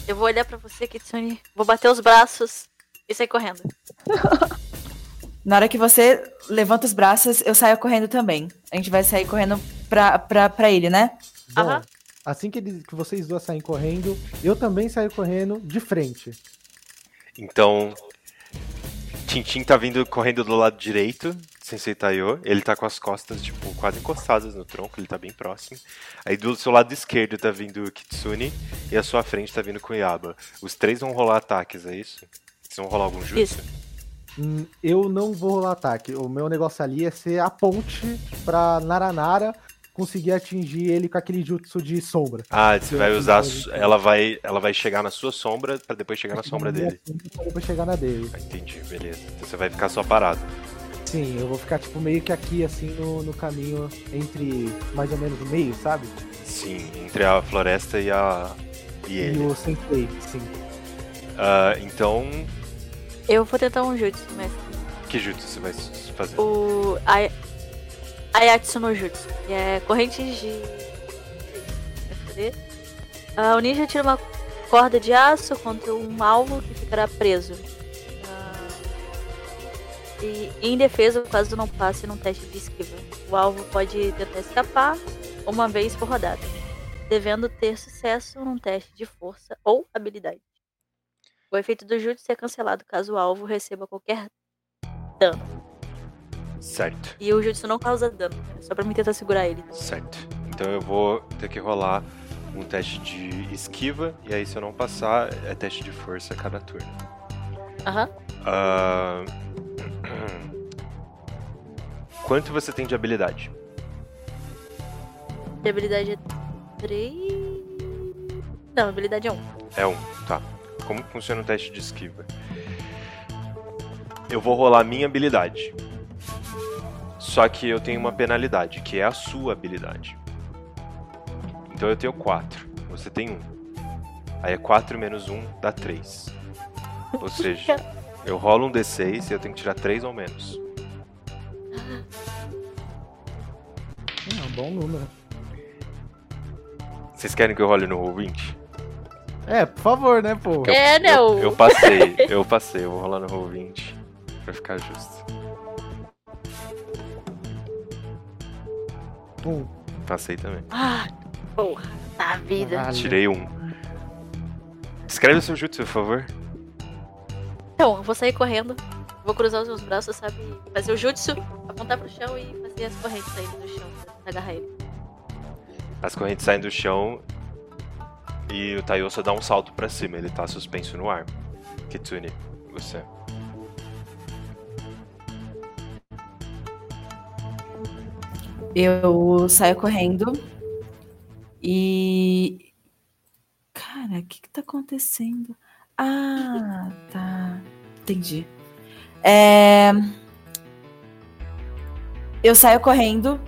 Eu vou olhar pra você, Kitsune. Vou bater os braços e sair correndo. Na hora que você levanta os braços, eu saio correndo também. A gente vai sair correndo pra, pra, pra ele, né? Aham. Assim que, eles, que vocês duas saem correndo, eu também saio correndo de frente. Então. Tintin tá vindo correndo do lado direito, Sensei Taiyo. Ele tá com as costas, tipo, quase encostadas no tronco, ele tá bem próximo. Aí do seu lado esquerdo tá vindo o Kitsune e a sua frente tá vindo com o Yaba. Os três vão rolar ataques, é isso? Vocês vão rolar algum jutsu? Isso. Hum, Eu não vou rolar ataque. O meu negócio ali é ser a ponte pra Naranara conseguir atingir ele com aquele jutsu de sombra. Ah, você vai usar. Ela vai, ela vai chegar na sua sombra pra depois chegar na sombra dele. Pra depois chegar na dele. Ah, entendi, beleza. Então você vai ficar só parado. Sim, eu vou ficar tipo meio que aqui assim no, no caminho entre mais ou menos o meio, sabe? Sim, entre a floresta e a. e E ele. o Sensei, sim. Ah, então, Eu vou tentar um jutsu, mas que jutsu você vai fazer? o Ay- Ayatsu no Jutsu, que é correntes de. Ah, o ninja tira uma corda de aço contra um alvo que ficará preso. Ah, e em defesa, caso não passe num teste de esquiva. O alvo pode tentar escapar uma vez por rodada, devendo ter sucesso num teste de força ou habilidade. O efeito do jutsu é cancelado caso o alvo receba qualquer dano. Certo, E o jutsu não causa dano, é só pra mim tentar segurar ele. certo. Então eu vou ter que rolar um teste de esquiva, e aí se eu não passar, é teste de força a cada turno. Aham. Ah, Quanto você tem de habilidade? De habilidade é 3. Não, habilidade é 1. É um, tá. Como funciona o teste de esquiva? Eu vou rolar minha habilidade. Só que eu tenho uma penalidade, que é a sua habilidade. Então eu tenho 4. Você tem 1. Aí é 4 menos 1 dá 3. Ou seja, eu rolo um D6 e eu tenho que tirar 3 ou menos. É um bom número. Vocês querem que eu role no Roll20? É, por favor, né, pô? Eu- É, não. Eu, eu passei, eu passei, eu vou rolar no Roll20 pra ficar justo. Um. Passei também. Ah, porra, tá vida. Caralho. Tirei um. Escreve o seu jutsu, por favor. Então, eu vou sair correndo, vou cruzar os meus braços, sabe? Fazer o jutsu, apontar pro chão e fazer as correntes saírem do chão pra agarrar ele. As correntes saem do chão e o Taiyo só dá um salto pra cima, ele tá suspenso no ar. Kitsune, você. Eu saio correndo e. Cara, o que que tá acontecendo? Ah, tá. Entendi. É... Eu saio correndo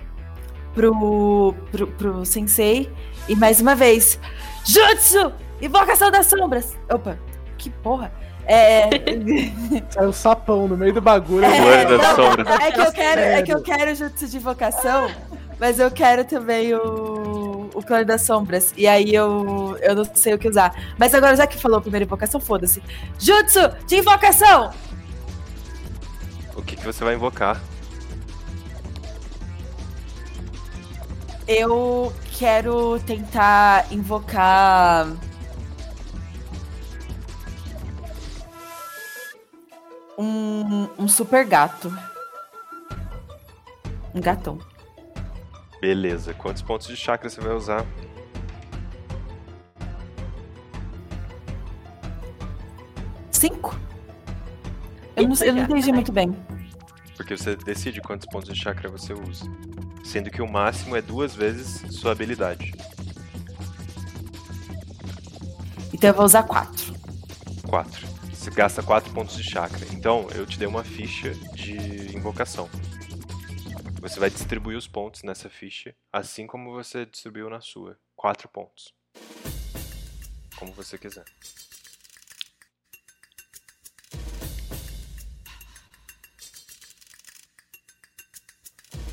pro, pro, pro sensei e mais uma vez. Jutsu! Invocação das sombras! Opa, que porra! É. Saiu o sapão no meio do bagulho. Das sombras. É que eu quero, é que eu quero jutsu de invocação, mas eu quero também o, o plano das sombras. E aí eu, eu não sei o que usar. Mas agora, já que falou a primeira invocação, foda-se. Jutsu de invocação! O que, que você vai invocar? Eu quero tentar invocar. Um, um super gato. Um gatão. Beleza. Quantos pontos de chakra você vai usar? Cinco? Eu não, eu não entendi muito bem. Porque você decide quantos pontos de chakra você usa. Sendo que o máximo é duas vezes sua habilidade. Então eu vou usar quatro. 4. Você gasta 4 pontos de chakra. Então, eu te dei uma ficha de invocação. Você vai distribuir os pontos nessa ficha, assim como você distribuiu na sua. 4 pontos. Como você quiser.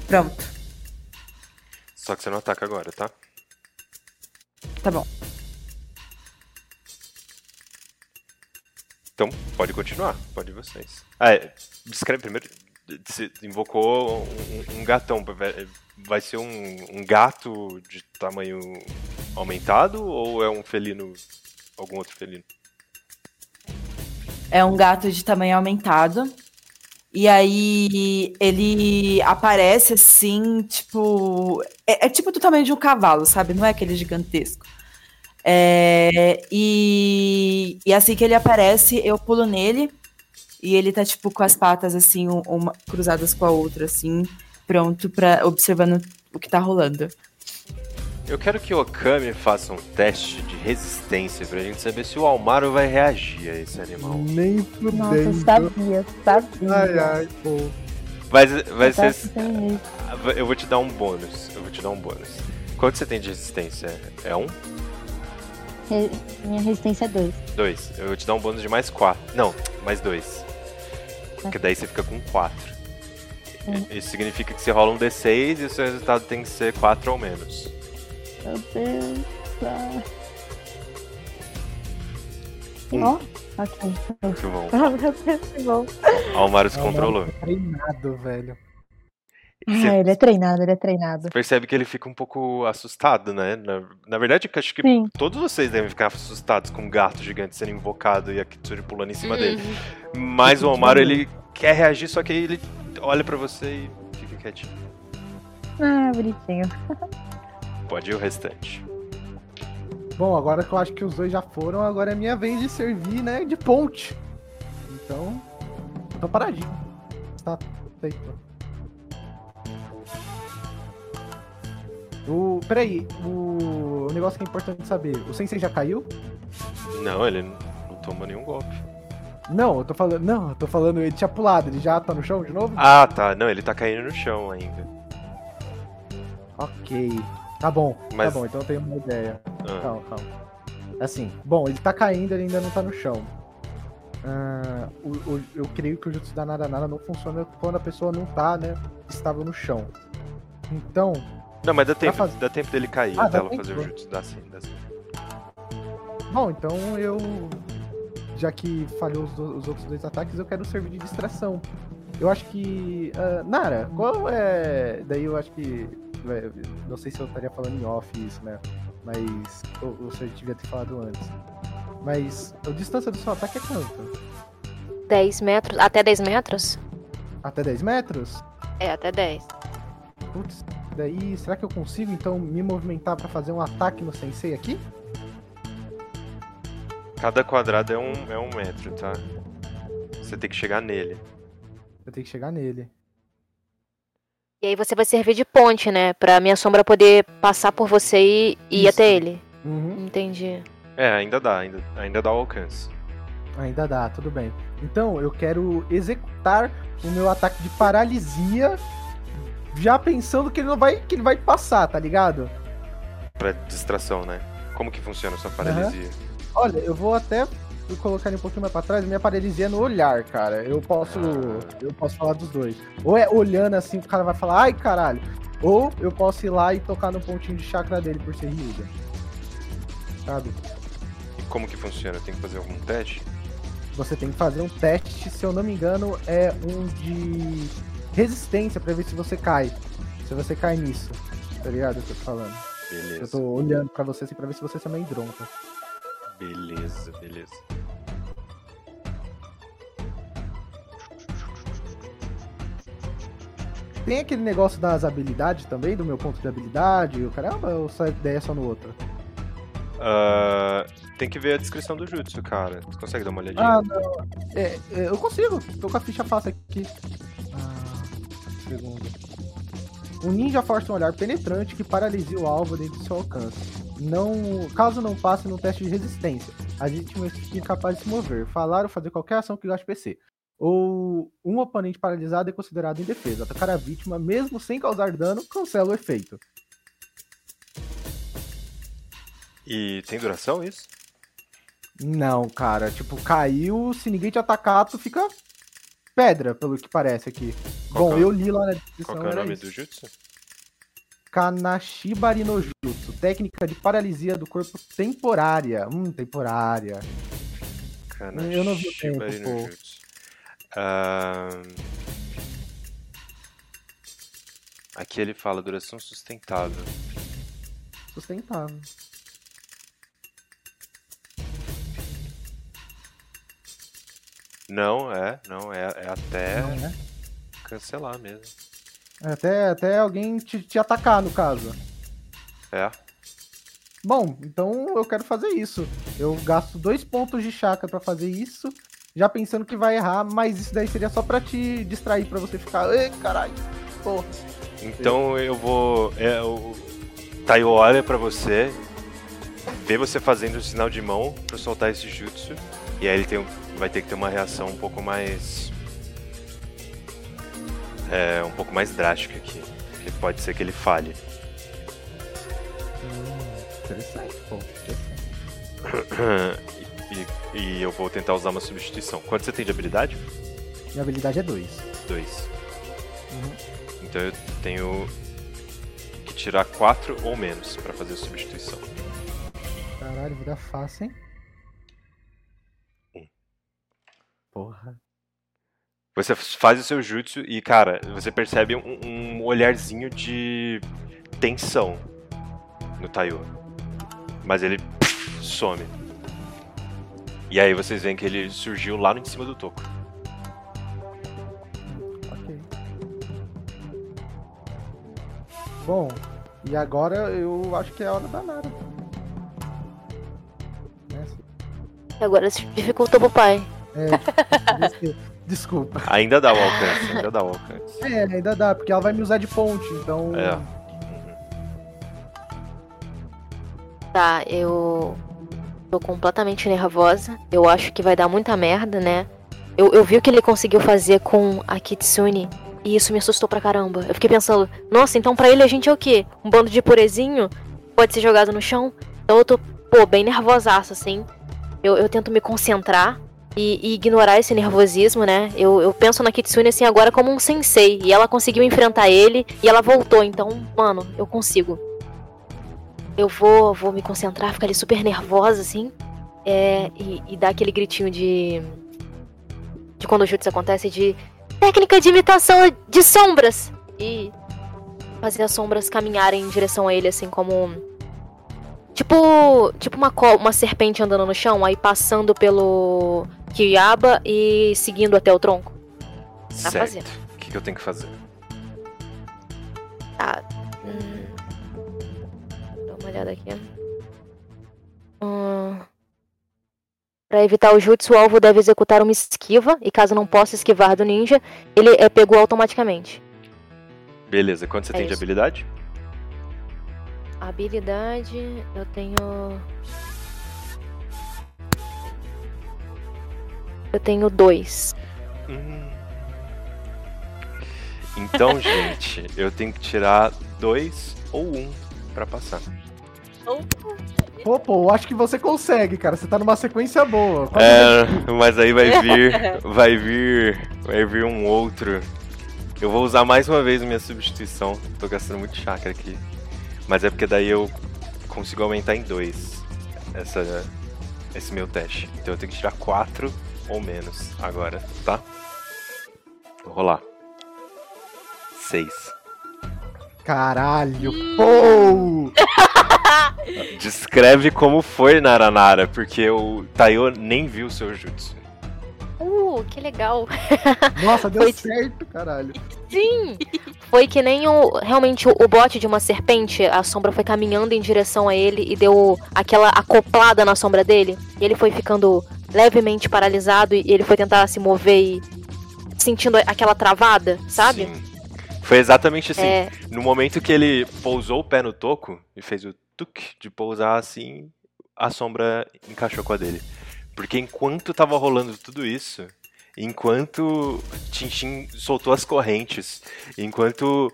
Pronto. Só que você não ataca agora, tá? Tá bom. Então, pode continuar. Pode vocês. Ah, é, descreve primeiro. Você invocou um, um gatão. vai- ser um, um gato de tamanho aumentado ou é um felino? Algum outro felino? É um gato de tamanho aumentado. E aí ele aparece assim, tipo. É, é tipo do tamanho de um cavalo, sabe? Não é aquele gigantesco. É, e, e assim que ele aparece, eu pulo nele. E ele tá, tipo, com as patas assim, um- uma, cruzadas com a outra, assim, pronto pra. observando o que tá rolando. Eu quero que o Okami faça um teste de resistência pra gente saber se o Almaro vai reagir a esse animal. Nem Nossa, fudendo. sabia, sabia. Ai, ai, pô. Vai, vai ser. Eu vou te dar um bônus. Eu vou te dar um bônus. Quanto você tem de resistência? É um? Re- Minha resistência é 2. Dois. Eu vou te dar um bônus de mais quatro. Não, mais dois. Porque daí você fica com quatro. Hum. Isso significa que você rola um D6 e o seu resultado tem que ser 4 ou menos. Meu Deus. Ah. Um. Ó, ok. Que bom. Ah, meu Deus, que bom. Almaro se Almaro. controlou. Treinado, velho. Ah, Você ele é treinado, ele é treinado. percebe que ele fica um pouco assustado, né? Na, na verdade, eu acho que Sim. todos vocês devem ficar assustados com um gato gigante sendo invocado e a Kitsuri pulando em cima dele. Mas o Almaro, ele quer reagir, só que aí ele olha pra você e fica quietinho. Ah, bonitinho. Pode ir o restante. Bom, agora que eu acho que os dois já foram, agora é minha vez de servir, né, de ponte. Então, tô paradinho. Tá feito. O, peraí, o, o negócio que é importante saber, o Sensei já caiu? Não, ele não não tomou nenhum golpe. Não, eu tô falando, não, eu tô falando, ele tinha pulado, ele já tá no chão de novo? Ah, tá. Não, ele tá caindo no chão ainda. Ok, tá bom, Mas- tá bom, então eu tenho uma ideia. Ah, Calma, calma. Assim, bom, ele tá caindo, ele ainda não tá no chão. Ah, o- o- eu creio que o jutsu da nada nada não funciona quando a pessoa não tá, né, estável no chão. Então, Não, mas dá tempo, fazer- dá tempo dele cair Ah, até ela fazer o jutsu. Dá sim, dá sim. bom, então eu já que falhou os, do- os outros dois ataques, eu quero servir de distração. Eu acho que ah, Nara, qual é? Daí eu acho que não sei se eu estaria falando em off isso, né? Mas ou, ou se eu devia ter falado antes. Mas a distância do seu ataque é quanto? 10 metros. Até 10 metros? Até 10 metros? É, até 10. Putz, daí será que eu consigo então me movimentar pra fazer um ataque no sensei aqui? Cada quadrado é um, é um metro, tá? Você tem que chegar nele. Eu tenho que chegar nele. E aí você vai servir de ponte, né? Pra minha sombra poder passar por você e ir Isso. até ele. Uhum. Entendi. É, ainda dá, ainda, ainda dá o alcance. Ainda dá, tudo bem. Então, eu quero executar o meu ataque de paralisia, já pensando que ele não vai, que ele vai passar, tá ligado? Pra distração, né? Como que funciona sua paralisia? Olha, eu vou até colocar ele um pouquinho mais pra trás, minha paralisia é no olhar, cara. Eu posso, eu posso falar dos dois. Ou é olhando assim, o cara vai falar, ai caralho. Ou eu posso ir lá e tocar no pontinho de chakra dele por ser Ryuga. Sabe? E como que funciona? Tem que fazer algum teste? Você tem que fazer um teste, se eu não me engano, é um de resistência para ver se você cai. Se você cai nisso. Tá ligado? Eu tô falando. Beleza. Eu tô olhando para você assim pra ver se você também dronca. Beleza, beleza. Tem aquele negócio das habilidades também, do meu ponto de habilidade, o caramba, ou essa ideia é só no outro? Uh, tem que ver a descrição do jutsu, cara. Você consegue dar uma olhadinha? Ah, não. É, é eu consigo, tô com a ficha fácil aqui. Segundo. Um ninja força um olhar penetrante que paralisia o alvo dentro do seu alcance. Não, caso não passe no teste de resistência, a vítima fica incapaz de se mover, falar ou fazer qualquer ação que gaste PC. Ou um oponente paralisado é considerado indefeso. Atacar a vítima, mesmo sem causar dano, cancela o efeito. E tem duração isso? Não, cara, tipo, caiu, se ninguém te atacar, tu fica pedra, pelo que parece aqui. Qual Bom, é eu li lá na descrição. Qual que é o nome isso. do jutsu? Kanashibari no Jutsu, técnica de paralisia do corpo temporária. Hum, temporária. Eu não vi o tempo, Kanashibari no pô. jutsu. Ahn, Aqui ele fala duração sustentável. Sustentável. Não, é, não, é, é até Não, né? cancelar mesmo. É Até, até alguém te, te atacar, no caso. É. Bom, então eu quero fazer isso. Eu gasto dois pontos de chakra pra fazer isso, já pensando que vai errar, mas isso daí seria só pra te distrair, pra você ficar. Ei, caralho, porra. Então eu vou. É, o Taiyo olha pra você, vê você fazendo o sinal de mão pra soltar esse jutsu, e aí ele tem, um- vai ter que ter uma reação um pouco mais. É, um pouco mais drástica aqui. Que pode ser que ele falhe. Interessante, pô. e, e eu vou tentar usar uma substituição. Quanto você tem de habilidade? Minha habilidade é dois. Dois. Uhum. Então eu tenho que tirar quatro ou menos pra fazer a substituição. Caralho, vida fácil, hein? Porra. Você faz o seu jutsu e, cara, você percebe um, um olharzinho de tensão no Taiyo. Mas ele pff, some. E aí vocês veem que ele surgiu lá no em cima do toco. Ok. Bom, e agora eu acho que é a hora da Nara. Né? E agora se dificultou pro pai. É, desculpa. Ainda dá o alcance, ainda dá o alcance. É, ainda dá, porque ela vai me usar de ponte, então. É. Tá, eu tô completamente nervosa. Eu acho que vai dar muita merda, né? Eu, eu vi o que ele conseguiu fazer com a Kitsune e isso me assustou pra caramba. Eu fiquei pensando, nossa, então pra ele a gente é o quê? Um bando de purezinho? Pode ser jogado no chão? Então eu tô, pô, bem nervosaça, assim. Eu, eu tento me concentrar e, e ignorar esse nervosismo, né? Eu, eu penso na Kitsune assim agora como um sensei. E ela conseguiu enfrentar ele e ela voltou. Então, mano, eu consigo. Eu vou, vou me concentrar, ficar ali super nervosa, assim. É, e, e dar aquele gritinho de. De quando o jutsu acontece, de. Técnica de imitação de sombras! E fazer as sombras caminharem em direção a ele, assim, como. Tipo. Tipo uma, uma serpente andando no chão, aí passando pelo Kiyaba e seguindo até o tronco. Tá Certo. fazendo. O que, que eu tenho que fazer? Tá. Hum. Dá uma olhada aqui. Hum. Pra evitar o jutsu, o alvo deve executar uma esquiva, e caso não possa esquivar do ninja, ele é pego automaticamente. Beleza, quanto você É tem de isso. habilidade? Habilidade, eu tenho. Eu tenho dois. Hum. Então, gente, eu tenho que tirar dois ou um pra passar. Pô, pô, eu acho que você consegue, cara. Você tá numa sequência boa. É, mas aí vai vir, vai vir, vai vir um outro. Eu vou usar mais uma vez a minha substituição. Tô gastando muito chakra aqui. Mas é porque daí eu consigo aumentar em dois essa, esse meu teste. Então eu tenho que tirar quatro ou menos agora, tá? Vou rolar. Seis. Caralho, pô! Descreve como foi Naranara, porque o Taiyo nem viu o seu jutsu. Uh, que legal. Nossa, deu Foi- certo, caralho. Sim! Foi que nem o. Realmente o, o bote de uma serpente, a sombra foi caminhando em direção a ele e deu aquela acoplada na sombra dele. E ele foi ficando levemente paralisado e ele foi tentar se mover e sentindo aquela travada, sabe? Sim. Foi exatamente assim. É, No momento que ele pousou o pé no toco e fez o tuk de pousar assim, a sombra encaixou com a dele. Porque enquanto tava rolando tudo isso, enquanto Tintin soltou as correntes, enquanto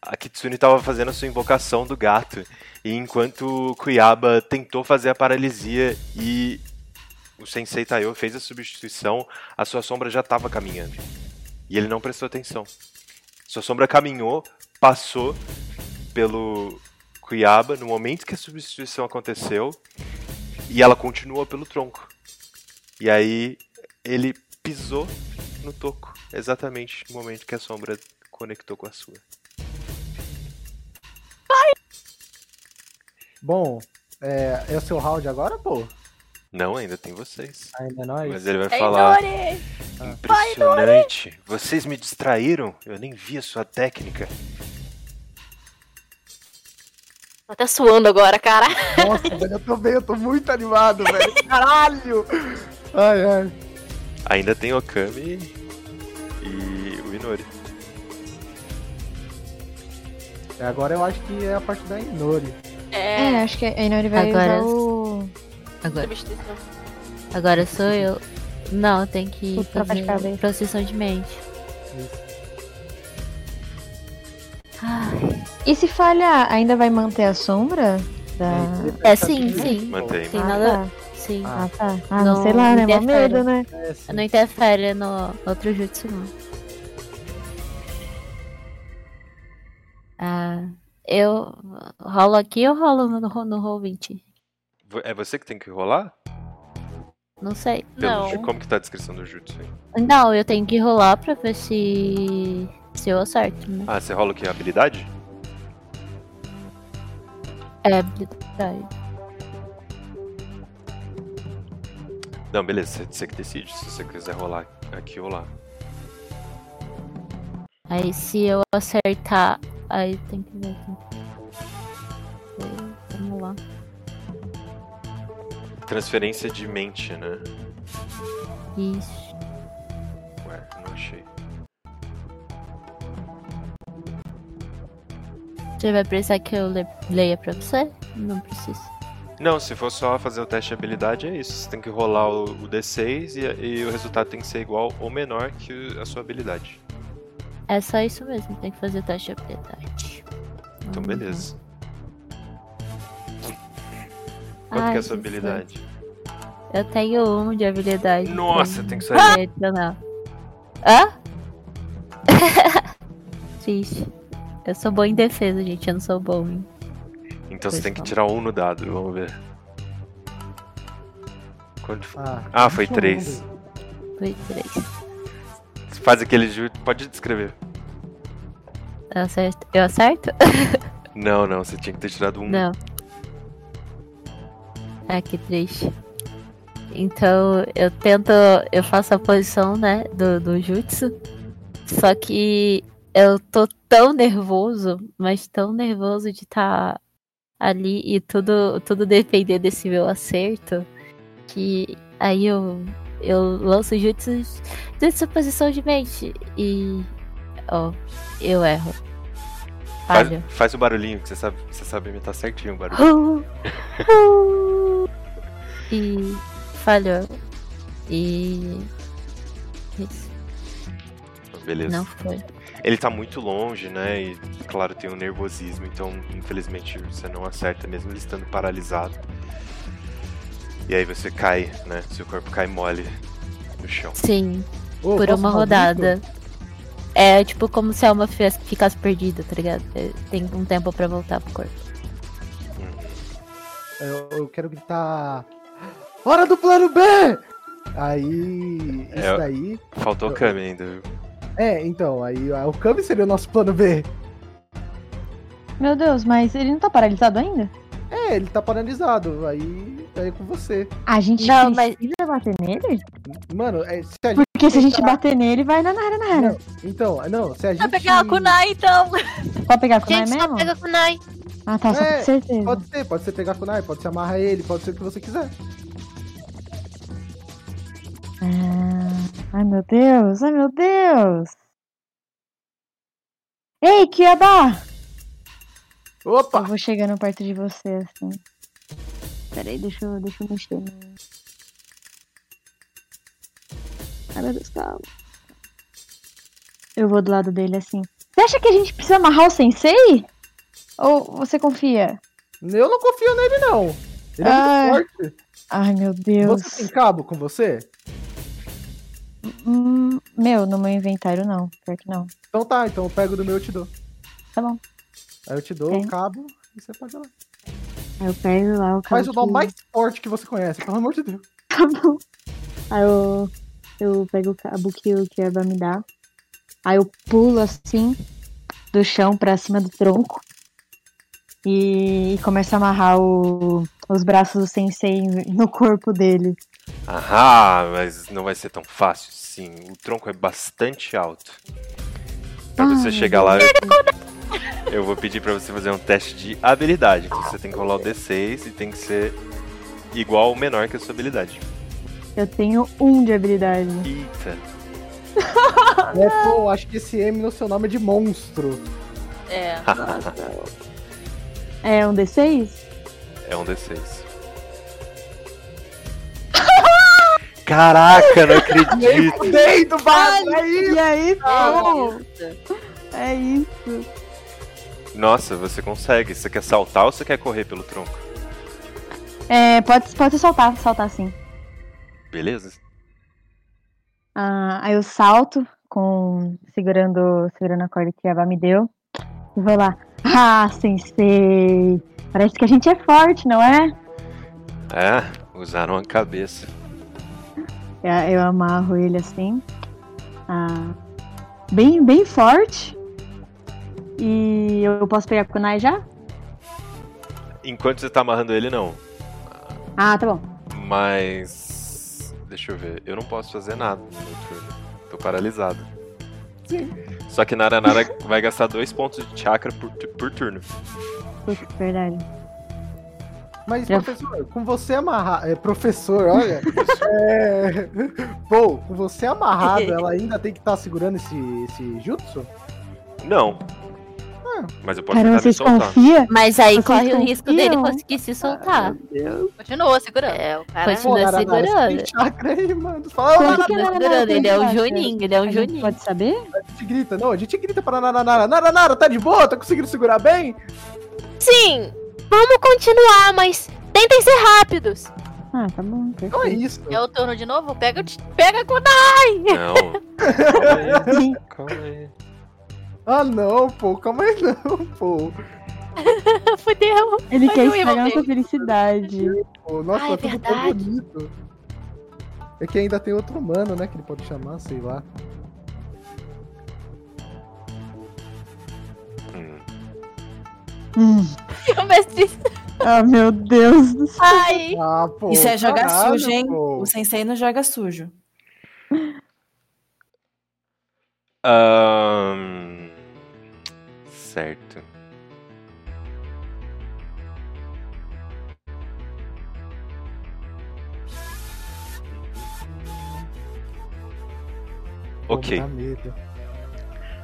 a Kitsune tava fazendo a sua invocação do gato, e enquanto Kuiaba tentou fazer a paralisia e o Sensei Taiyo fez a substituição, a sua sombra já tava caminhando. E ele não prestou atenção. Sua sombra caminhou, passou pelo Cuiaba no momento que a substituição aconteceu e ela continua pelo tronco. E aí ele pisou no toco, exatamente no momento que a sombra conectou com a sua. Bom, é, é o seu round agora, pô? Não, ainda tem vocês. Ainda é nóis. Mas ele vai Ai, falar. Impressionante. Vocês me distraíram? Eu nem vi a sua técnica. tô até suando agora, cara. Nossa, velho, eu tô bem, eu tô muito animado, velho. Caralho! Ai, ai. Ainda tem Okami e o Inori. Agora eu acho que é a parte da Inori. É, É, acho que a Inori vai Agora- usar o... Agora, agora sou eu. Não, tem que de fazer cabeça. procissão de mente. Ai, E se falhar, ainda vai manter a sombra? Da... É, sim, sim. Mantém. Tem Ah, nada. tá. Sim. Ah, tá. Ah, não, Não sei lá, né? Interfere. medo, né? É, sim. Não interfere no outro jutsu, não. Ah, eu rolo aqui ou rolo no, no roll 20? Vo- É você que tem que rolar? Não sei. Pelo Não. ju- Como que tá a descrição do jutsu aí? Não, eu tenho que rolar pra ver se. se eu acerto, né? Ah, você rola o que? Habilidade? É habilidade. Não, beleza, você- que decide se você quiser rolar aqui ou lá. Aí se eu acertar. Aí tem que ver aqui. Vamos lá. Transferência de mente, né? Isso. Ué, não achei. Você vai precisar que eu le- leia pra você? Não precisa. Não, se for só fazer o teste de habilidade, é isso. Você tem que rolar o, o D6 e, e o resultado tem que ser igual ou menor que a sua habilidade. É só isso mesmo, tem que fazer o teste de habilidade. Então, Uhum. beleza. Quanto Ai, que é a sua habilidade? Eu tenho um de habilidade. Nossa, tem tem que sair. Adicional. Hã? Triste. Eu sou boa em defesa, gente. Eu não sou bom em. Então você tem que tirar um no dado, vamos ver. Quanto foi? Ah, Ah, foi três. Foi três. Você faz aquele ju... Pode descrever. Eu acerto? Eu acerto? Não, não, você tinha que ter tirado um. Não. Ah, que triste. Então eu tento. Eu faço a posição, né? Do, do jutsu. Só que eu tô tão nervoso, mas tão nervoso de estar ali e tudo, tudo depender desse meu acerto. Que aí eu, eu lanço jutsu dessa posição de mente. E. Ó, eu erro. Faz, faz o barulhinho, que você sabe, você sabe imitar certinho o barulho. e falhou. E. Isso, Beleza. não foi. Ele tá muito longe, né? E claro, tem um nervosismo, então infelizmente você não acerta, mesmo ele estando paralisado. E aí você cai, né? Seu corpo cai mole no chão. Sim, Ô, por uma um rodada. É tipo como se a alma ficasse perdida, tá ligado? É, Tem um tempo pra voltar pro corpo. Eu, eu quero gritar. Hora do plano B! Aí. Isso É. daí. Faltou o Kami ainda, viu? É, então, aí o Kami seria o nosso plano B. Meu Deus, mas ele não tá paralisado ainda? É, ele tá paralisado. Aí é com você. A gente Não, mas- precisa bater nele? Mano, é, se a gente. Porque se a gente bater nele, vai na Nara Nara. Não, então, não, se a gente. Vai pegar a Kunai, então. Pode pegar com o Gente, só mesmo? pega kunai. Ah, tá, só É, com certeza. Pode ser, pode ser pegar Kunai, pode ser amarrar ele, pode ser o que você quiser. Ah, ai, meu Deus, ai, meu Deus. Ei, Kiaba! Eu Opa! vou chegando perto de você, assim. Peraí, deixa eu, deixa eu mexer. Ai, meu Deus, calma. Eu vou do lado dele, assim. Você acha que a gente precisa amarrar o sensei? Ou você confia? Eu não confio nele, não. Ele é muito forte. Ai, meu Deus. Você tem cabo com você? Hum, meu, no meu inventário não. Pior que não. Então tá, então eu pego do meu e eu te dou. Tá bom. Aí eu te dou É. o cabo e você pode ir lá. Aí eu pego lá o cabo Faz o nó que- mais forte que você conhece, pelo amor de Deus. Tá bom. Aí eu, eu pego o cabo que o Kieba me dá. Aí eu pulo assim, do chão pra cima do tronco. E, e começo a amarrar o- os braços do sensei no corpo dele. Ahá, mas não vai ser tão fácil sim. O tronco é bastante alto. Pra você chegar lá, eu, eu vou pedir pra você fazer um teste de habilidade. Então você tem que rolar o D6 e tem que ser igual ou menor que a sua habilidade. Eu tenho um de habilidade. Eita. É, pô, acho que esse M no seu nome é de monstro. É. É um D6? É um D6. Caraca, não acredito. Deito, bagulho, é isso! E aí, Ah, pô, é isso. Nossa, você consegue. Você quer saltar ou você quer correr pelo tronco? É, pode, pode soltar, soltar sim. Beleza? Ah, aí eu salto com segurando, segurando a corda que a Eva me deu. E vou lá. Ah, sensei. Parece que a gente é forte, não é? É, usaram a cabeça. Eu, amarro ele assim. Ah, bem, bem forte. E eu posso pegar kunai já? Enquanto você tá amarrando ele, não. Ah, tá bom. Mas. Deixa eu ver. Eu não posso fazer nada no meu turno. Tô paralisado. Sim. Só que Nara Nara vai gastar dois pontos de chakra por, por turno. Putz, verdade. Mas, Já- professor, com você amarrado. É, professor, olha. é... Pô, com você amarrado, ela ainda tem que estar segurando esse, esse jutsu? Não. Ah. Mas eu posso Caramba, tentar me soltar. confiam? Mas aí Vocês corre o risco dele conseguir se soltar. Continua segurando. É, o cara Tá continua né? você segurando. chakra aí, mano. Fala, Quanto que segurando. tem Ele é o chakra? Juninho, ele é um Juninho. Pode saber? a gente grita. Não, a gente grita pra Nara, Nara. Nara, Nara, tá de boa? Tá conseguindo segurar bem? Sim, vamos continuar, mas tentem ser rápidos. Ah, tá bom. Então é isso. É o turno de novo? Pega, o- pega o Não. Calma aí. Calma aí. Ah, não, pô. Calma aí, não, pô. Fudeu. Ele quer estragar nossa felicidade. Pô, nossa, Ah, é tá tudo tão verdade. bonito. É que ainda tem outro humano, né? Que ele pode chamar, sei lá. Hum. O mestre. Ah, meu Deus do céu. Ai. Ah, pô. Isso é jogar caralho, sujo, hein? pô. O sensei não joga sujo. Ahn, Certo. Ok.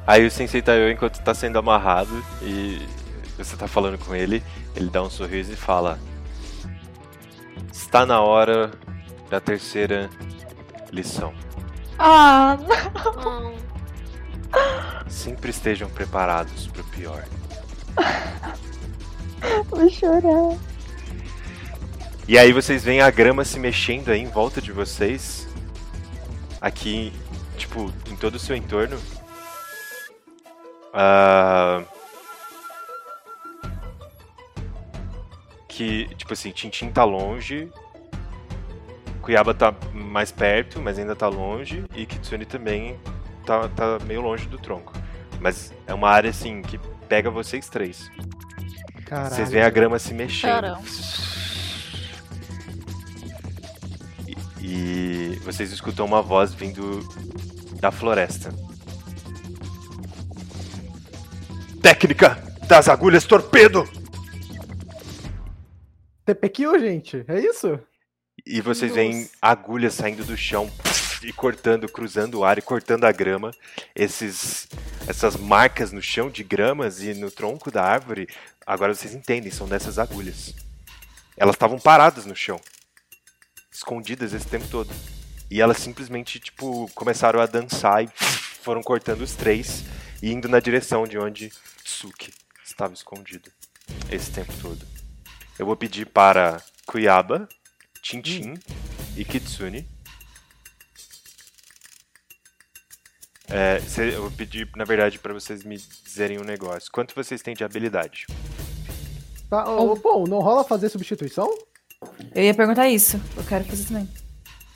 Aí o Sensei Taiyo, enquanto tá sendo amarrado e você tá falando com ele, ele dá um sorriso e fala: Está na hora da terceira lição. Ah, Hum, Sempre estejam preparados pro pior. vou chorar. E aí vocês veem a grama se mexendo aí em volta de vocês. Aqui, tipo, em todo o seu entorno. Ah, Que, tipo assim, Tintin tá longe. Cuiaba tá mais perto, mas ainda tá longe. E Kitsune também tá, tá meio longe do tronco. Mas é uma área, assim, que pega vocês três. Caralho. Vocês veem a grama se mexendo. Caramba. E, e vocês escutam uma voz vindo da floresta. Técnica das agulhas torpedo! TPQ, gente? É isso? E vocês veem agulhas saindo do chão e cortando, cruzando o ar e cortando a grama. Esses, essas marcas no chão de gramas e no tronco da árvore, agora vocês entendem, são dessas agulhas. Elas estavam paradas no chão, escondidas esse tempo todo. E elas simplesmente, tipo, começaram a dançar e foram cortando os três e indo na direção de onde Tsuki estava escondido esse tempo todo. Eu vou pedir para Kuyaba, Tintin e Kitsune. É, cê- eu vou pedir, na verdade, para vocês me dizerem um negócio. Quanto vocês têm de habilidade? Tá, ô, pô, não rola fazer substituição? Eu ia perguntar isso. Eu quero fazer também.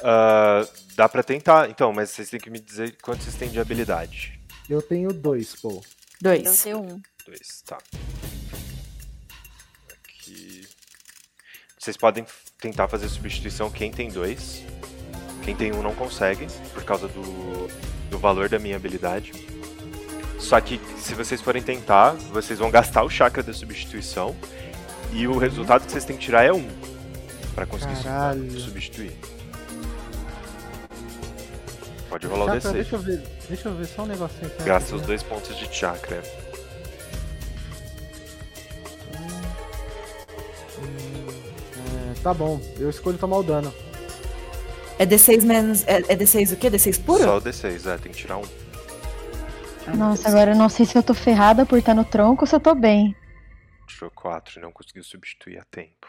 Ah, dá pra tentar, então, mas vocês têm que me dizer quanto vocês têm de habilidade. Eu tenho dois, pô. Eu Dois. tenho um. Dois, tá. Aqui. Vocês podem tentar fazer substituição quem tem dois. Quem tem um não consegue, por causa do, do valor da minha habilidade. Só que se vocês forem tentar, vocês vão gastar o chakra da substituição. E o resultado que vocês têm que tirar é um. Pra conseguir Caralho. substituir. Pode rolar o D6. deixa eu ver. Deixa eu ver só um negocinho aqui. Gasta os dois pontos de chakra. Tá bom, eu escolho tomar o dano. É D6 menos. É, é D6 o quê? D6 puro? Só o D6, é, tem que tirar um. Nossa, agora eu não sei se eu tô ferrada por estar no tronco ou se eu tô bem. Tirou 4 e não conseguiu substituir a tempo.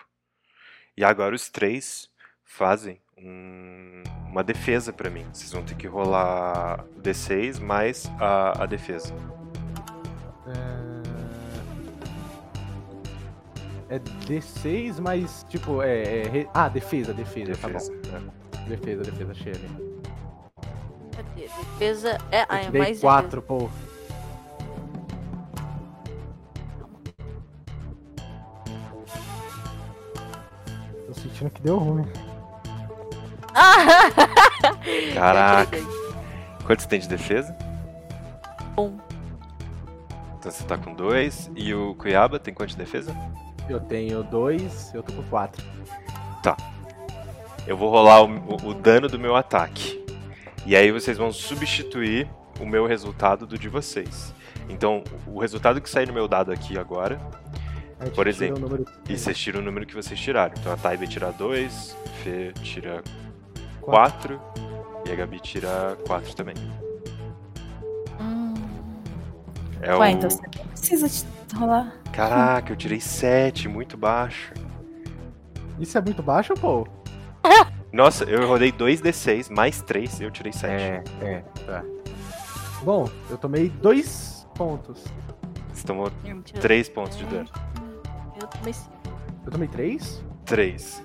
E agora os três fazem um- uma defesa pra mim. Vocês vão ter que rolar o D6 mais a, a defesa. É... é D6, mas tipo, é. é re- Ah, defesa, defesa, Defesa. tá bom. Defesa, defesa, achei ali. Cadê? Defesa é. Ah, é mais 4, pô. Tô sentindo que deu ruim. Caraca. Quanto você tem de defesa? Um. Então você tá com 2. E o Cuiaba tem quanto de defesa? Eu tenho 2, eu tô com 4. Eu vou rolar o, o- o dano do meu ataque. E aí vocês vão substituir o meu resultado do de vocês. Então, o resultado que sair no meu dado aqui agora Por exemplo, E vocês tiram o número que vocês tiraram. Então a Thay vai tirar 2, Fê tira 4 e a Gabi tira 4 também. Hum, É Ué, o... então você precisa de rolar. Caraca, eu tirei 7, muito baixo. Isso é muito baixo, pô? Nossa, eu rodei 2d6 mais 3 eu tirei 7. é, tá. Bom, eu tomei 2 pontos. Você tomou eu tirei- 3 pontos de dano. Eu tomei cinco. Eu tomei 3? 3.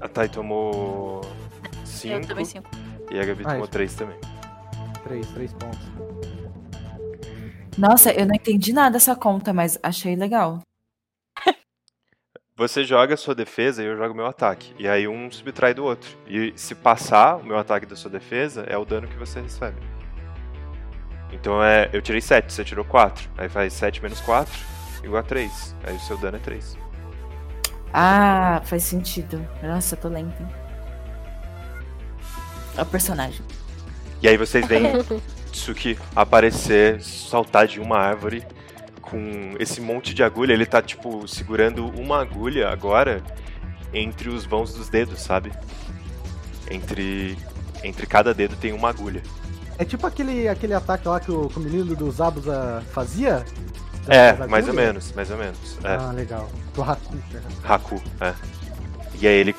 A Thay tomou Eu 5 tomei cinco. e a Gabi Ah, tomou isso. 3 também. 3, 3 pontos. Nossa, eu não entendi nada dessa conta, mas achei legal. Você joga a sua defesa e eu jogo o meu ataque. E aí um subtrai do outro. E se passar o meu ataque da sua defesa, é o dano que você recebe. Então é. Eu tirei 7, você tirou 4. Aí faz 7 menos 4, igual a 3. Aí o seu dano é 3. Ah, faz sentido. Nossa, eu tô lenta. É o personagem. E aí vocês veem Tsuki aparecer, saltar de uma árvore com esse monte de agulha. Ele tá, tipo, segurando uma agulha agora entre os vãos dos dedos, sabe? Entre. Entre cada dedo tem uma agulha. É tipo aquele, aquele ataque lá que o, que o menino do Zabuza fazia? É, mais ou menos, mais ou menos. É. Ah, legal. Do Haku. né? Haku, é. E aí ele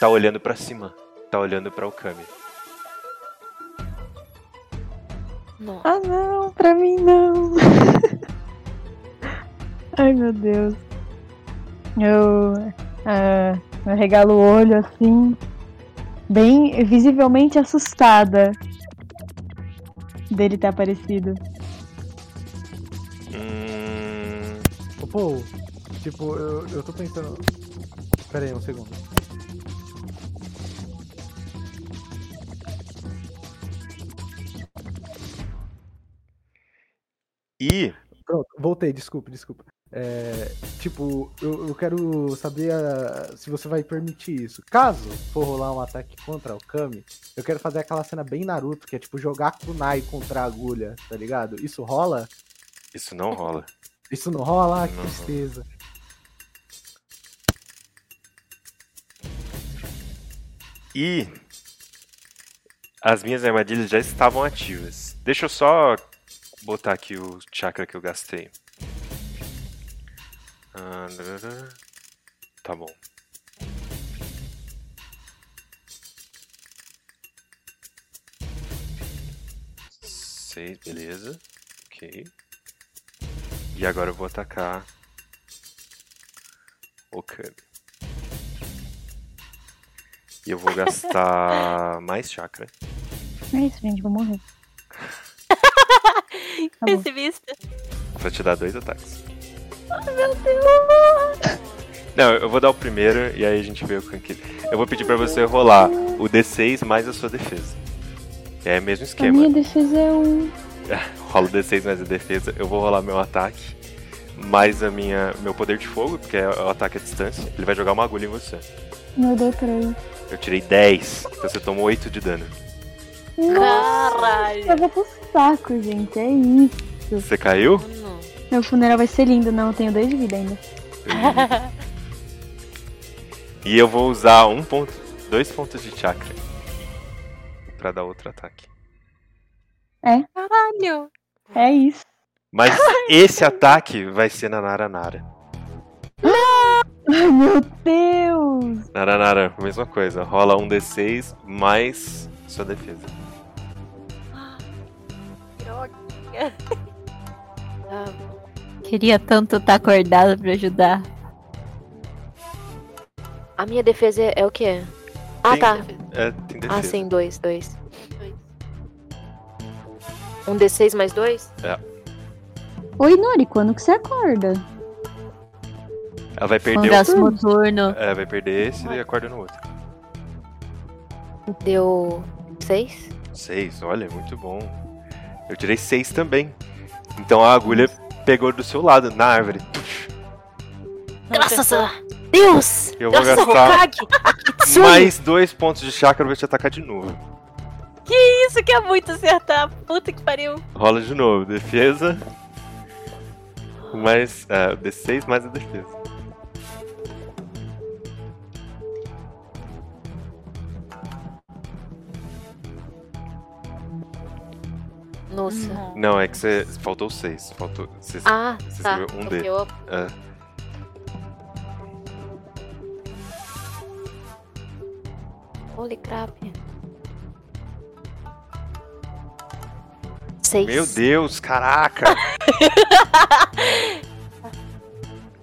tá olhando pra cima. Tá olhando pra Okami. Não. Ah, não, pra mim não. Ai, meu Deus. Eu, ah, eu regalo o olho assim, bem visivelmente assustada dele ter aparecido. Hum. Pô, Tipo, eu, eu tô pensando. Pera aí um segundo. E Pronto, voltei, desculpa, desculpa. É, tipo, eu, eu quero saber ah, se você vai permitir isso. Caso for rolar um ataque contra o Kami, eu quero fazer aquela cena bem Naruto, que é tipo jogar kunai contra a agulha, tá ligado? Isso rola? isso não rola. Isso não rola? Que Não rola. tristeza. E as minhas armadilhas já estavam ativas. Deixa eu só botar aqui o chakra que eu gastei. Ah. Tá bom. Seis, beleza. Ok. E agora eu vou atacar o Kami. E eu vou gastar mais chakra. É isso, gente, vou morrer. Tá. Pessimista. Pra te dar dois ataques. Não, eu vou dar o primeiro e aí a gente vê o que. Eu vou pedir pra você rolar o D6 mais a sua defesa. É o mesmo A esquema. minha defesa é um. Rola o D6 mais a defesa. Eu vou rolar meu ataque. Mais a minha, meu poder de fogo, porque é o ataque à distância. Ele vai jogar uma agulha em você. Meu Deus, peraí. Eu tirei 10, então você tomou 8 de dano. Caralho. Eu vou pro saco, gente. É isso. Você caiu? Mano. Meu funeral vai ser lindo, não. Eu tenho dois de vida ainda. E eu vou usar um ponto, dois pontos de chakra pra dar outro ataque. Caralho. É isso. Mas esse ataque vai ser na Nara Nara. Ai, meu Deus. Nara Nara, mesma coisa. Rola um D6 mais sua defesa. Ah, Queria tanto estar acordada pra ajudar. A minha defesa é, é o quê? Ah, Tem- tá. É, tem defesa. Ah, sim, dois, dois. Um D6 mais dois? Oi, Nori, quando que você acorda? Ela vai perder o... próximo turno. É, vai perder esse e acorda no outro. Deu seis? Seis, olha, muito bom. Eu tirei seis também. Então a agulha pegou do seu lado, na árvore. Graças a Deus! Eu vou Graças gastar mais dois pontos de chakra pra te atacar de novo. Isso que é muito acertar. Puta que pariu. Rola de novo, defesa. Mais. É, D6 mais a defesa. Nossa. Não, é que você. Faltou seis. Faltou. Você, Ah, você tá. escreveu um É D. eu- É. Holy crap. Seis. Meu Deus, caraca!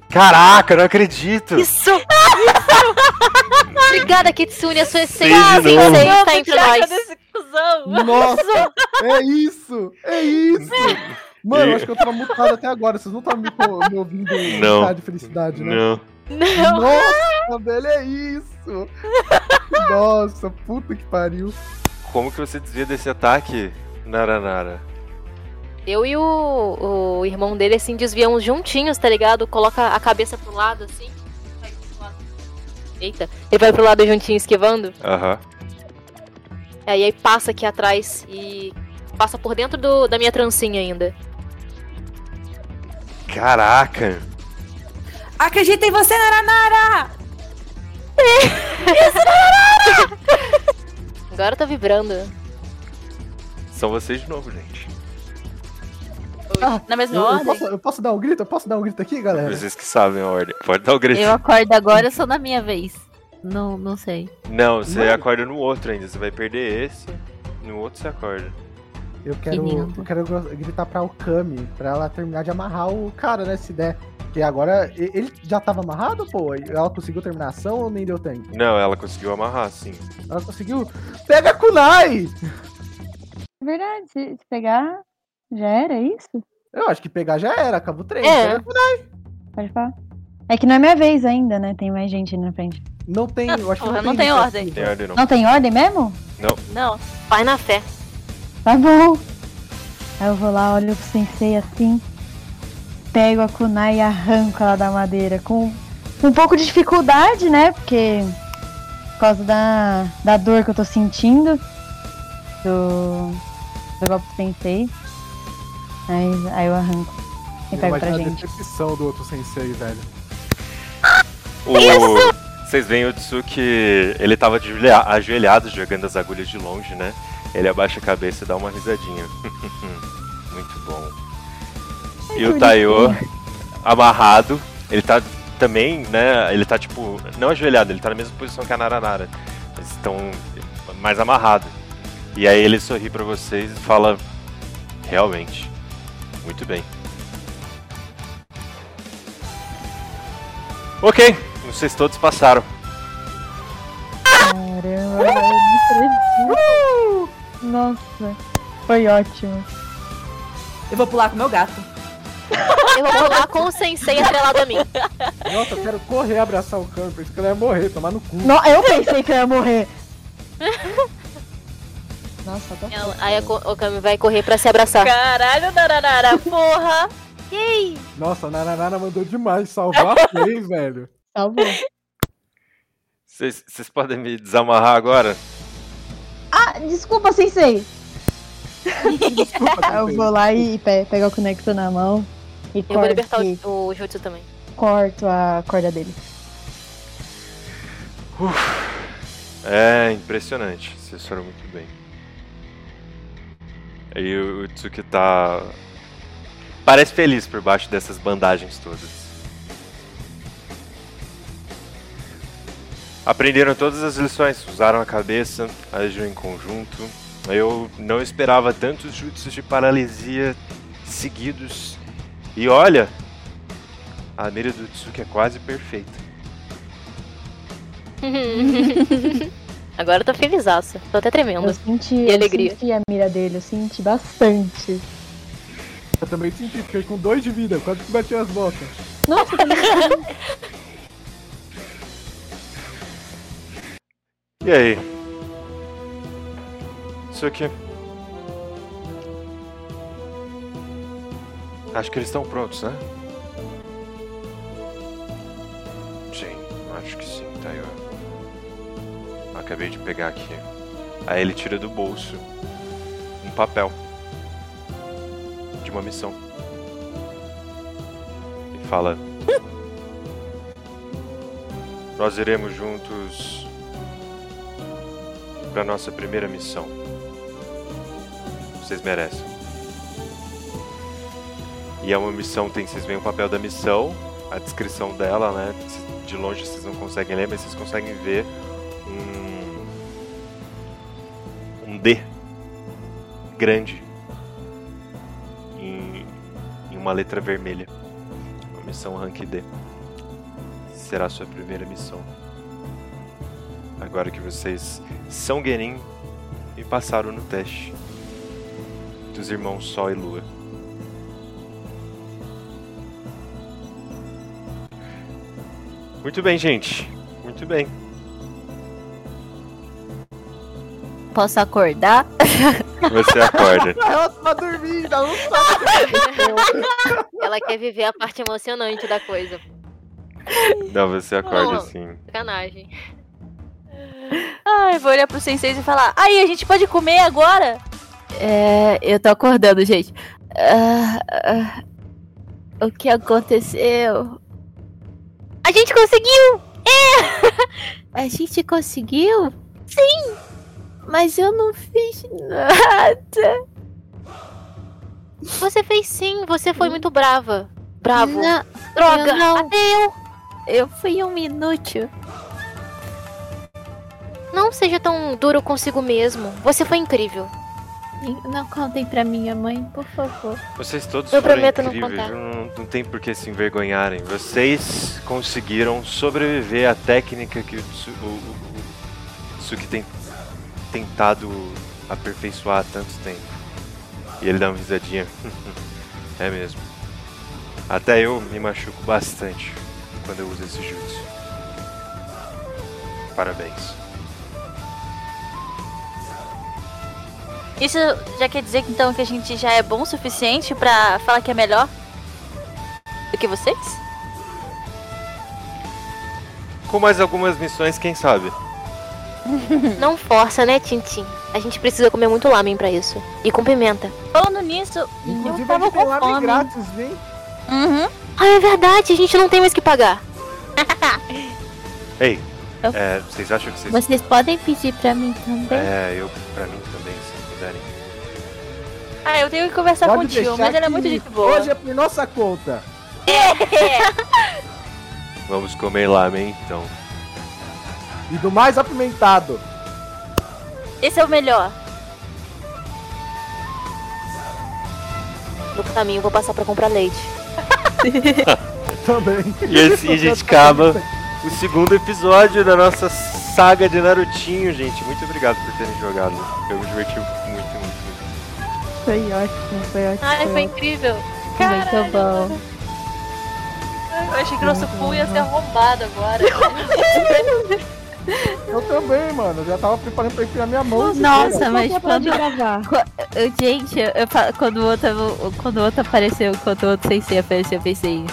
Caraca, não acredito! Isso. Obrigada, Kitsune. A sua Seis essência de novo. seis tá entre nós. Nossa, é isso! É isso! Mano, eu acho que eu tava mutado até agora. Vocês não estavam me, me ouvindo Não. de felicidade, né? Não. Não. Nossa, velho, é isso! Nossa, puta que pariu. Como que você desvia desse ataque, Naranara? Eu e o, o irmão dele, assim, desviamos juntinhos, tá ligado? Coloca a cabeça pro lado, assim. Eita. Ele vai pro lado juntinho, esquivando. Aham. Aí, aí passa aqui atrás e passa por dentro do- da minha trancinha ainda. Caraca! Acredita em você, Naranara! Agora tá vibrando. São vocês de novo, gente. Na mesma Eu, eu ordem? posso, eu posso dar um grito? Eu posso dar um grito aqui, galera? Vocês que sabem a ordem. Pode dar o grito. Eu acordo agora, eu sou na minha vez. Não, não sei. Não, você Mano. acorda no outro ainda. Você vai perder esse, no outro você acorda. Eu quero, eu quero gr- gritar pra Okami, pra ela terminar de amarrar o cara, né, se der. Porque agora, ele já tava amarrado, pô? Ela conseguiu terminar a ação ou nem deu tempo? Não, ela conseguiu amarrar, sim. Ela conseguiu... Pega a Kunai! É verdade, se, se pegar, já era isso? Eu acho que pegar já era, acabou o treino. É. Pega a Kunai. Pode falar. É que não é minha vez ainda, né? Tem mais gente ali na frente. Não tem. Eu acho que não, não tem ordem. iniciativa. Tem ordem não. Não tem ordem mesmo? Não. Vai na fé. Tá bom. Aí eu vou lá, olho pro sensei assim, pego a kunai e arranco ela da madeira. Com um pouco de dificuldade, né? Porque. Por causa da, da dor que eu tô sentindo. Do. Do golpe do sensei. Aí, aí eu arranco. E Eu pego pra imagino a gente. decepção do outro sensei, velho. O... Vocês veem o Tsuki, ele tava ajoelha- ajoelhado jogando as agulhas de longe, né? Ele abaixa a cabeça e dá uma risadinha. Muito bom. E o Taiyo, amarrado, ele tá também, né? Ele tá tipo, não ajoelhado, ele tá na mesma posição que a Naranara. Eles estão mais amarrado. E aí ele sorri pra vocês e fala: Realmente, muito bem. Ok, vocês todos passaram. Caramba, eu não acredito. Nossa, foi ótimo. Eu vou pular com meu gato. Eu vou pular com o sensei atrelado a mim. Nossa, eu quero correr abraçar o cano, pensei que ele ia morrer, tomar no cu. No- eu pensei que eu ia morrer. Nossa, tô Ela- Aí a o Kami vai correr pra se abraçar. Caralho, Nararara, porra. Ei, Nossa, a Nananara mandou demais salvar três, velho. Salvou. Vocês vocês podem me desamarrar agora? Ah, desculpa, sensei. Desculpa, Eu vou lá e pe pego o conecto na mão e Eu vou corto, libertar o, o Jutsu também. corto a corda dele. É impressionante. Vocês foram muito bem. Aí o o Tsuki tá. Parece feliz por baixo dessas bandagens todas. Aprenderam todas as lições, usaram a cabeça, agiram em conjunto. Eu não esperava tantos jutsus de paralisia seguidos. E olha, a mira do Tsuki é quase perfeita. Agora eu tô felizaça. Tô até tremendo. Eu senti, E eu alegria. senti a mira dele, eu senti bastante. Eu também senti, fiquei com dois de vida, quase que bati as botas. Nossa, tá E aí? Isso aqui. Acho que eles estão prontos, né? Sim, acho que sim, tá. Acabei de pegar aqui. Aí ele tira do bolso um papel de uma missão. E fala: Nós iremos juntos para nossa primeira missão. Vocês merecem. E é uma missão, tem, vocês veem o papel da missão, a descrição dela, né? De longe vocês não conseguem ler, mas vocês conseguem ver um, um D grande em, em uma letra vermelha. Uma missão rank D. Será a sua primeira missão. Agora que vocês são Genin e passaram no teste dos irmãos Sol e Lua. Muito bem, gente. Muito bem. Posso acordar? Você acorda. Ela tá dormindo, ela não sabe. Ela quer viver a parte emocionante da coisa. Não, você acorda Não. sim. Sacanagem. Ai, vou olhar pro senseis e falar: Aí, a gente pode comer agora? É, eu tô acordando, gente. Ah, ah, o que aconteceu? A gente conseguiu! A gente conseguiu? Sim! Mas eu não fiz nada. Você fez sim, você foi muito brava. Bravo. Droga! eu não. Até eu! eu fui um inútil. Não seja tão duro consigo mesmo. Você foi incrível. Não contem pra minha mãe, por favor. Vocês todos Eu foram prometo não incríveis, contar. não, não tem por que se envergonharem. Vocês conseguiram sobreviver à técnica que o, Tsu, o, o, o Tsuki tem tentado aperfeiçoar há tanto tempo. E ele dá uma risadinha. é mesmo. Até eu me machuco bastante quando eu uso esse jutsu. Parabéns. Isso já quer dizer então que a gente já é bom o suficiente pra falar que é melhor do que vocês? Com mais algumas missões, quem sabe? Não força, né, Tintin? A gente precisa comer muito lamen pra isso. E com pimenta. Falando nisso, eu Inclusive, a tava com lamen fome. grátis, vem. Uhum. Ah, é verdade, a gente não tem mais que pagar. Ei, Eu- é, vocês acham que vocês. Vocês podem pedir pra mim também. É, eu, pra mim também. Ah, eu tenho que conversar com o Pode tio, deixar mas ele é muito gente boa. Hoje é por nossa conta. Vamos comer lamen então. E do mais apimentado. Esse é o melhor. No caminho, vou passar pra comprar leite. Também. E assim a gente acaba o segundo episódio da nossa saga de Narutinho, gente. Muito obrigado por terem jogado. Eu me diverti muito, muito. Foi ótimo, foi ótimo. Ai, foi foi incrível. Muito Caralho. bom. Eu achei que o nosso pool ia ser arrombado agora. Eu também, mano. Eu já tava preparando pra enfiar minha mão. Nossa, mas Só pra quando. gravar. eu- Gente, eu, eu quando, o outro, quando o outro apareceu, quando o outro sensei apareceu, eu pensei.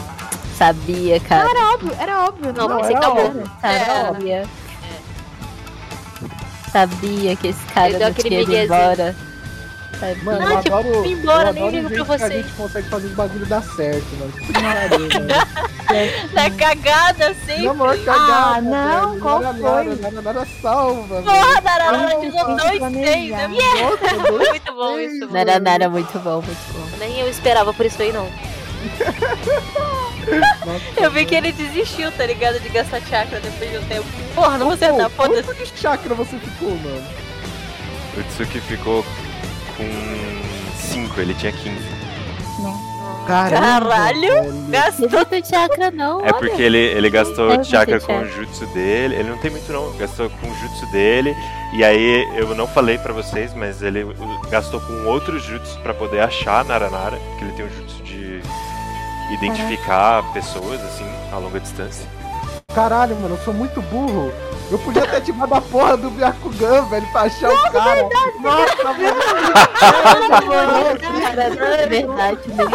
Sabia, cara. Óbvio, era óbvio. Não, Não, pensei que era acabou. óbvio. Sabia. Sabia que esse cara não ido miguezinho. embora. Sabia. Mano, Ah, eu tipo, adoro. embora, eu nem adoro ligo o pra jeito que a vocês. gente consegue fazer os bagulho dar certo, mano. Que pariu, mano. Tá cagada sempre. Na maior cagada. Ah, não, velho. qual nada, foi? Nada, nada, nada salva. Porra, Narara, Não, ela tirou não, dois seis. né? dois Muito bom isso. Nara, muito bom, muito bom. Nem eu esperava por isso aí, não. Eu vi que ele desistiu, tá ligado? De gastar chakra depois de um tempo. Porra, não vou acertar, foda-se. Quanto de chakra você ficou, mano? O Tsuki ficou com 5, ele tinha 15. Caramba, Caralho! velho. Gastou. Não tem chakra, não. É olha. porque ele, ele gastou Eu chakra não com o jutsu dele. Ele não tem muito não, gastou com o jutsu dele. E aí eu não falei pra vocês, mas ele gastou com outro jutsu pra poder achar a Naranara, que ele tem um jutsu de identificar pessoas assim a longa distância. Caralho, mano, eu sou muito burro. Eu podia ter ativado a porra do Byakugan, velho, pra achar o cara. Nossa, mano. É verdade, mesmo.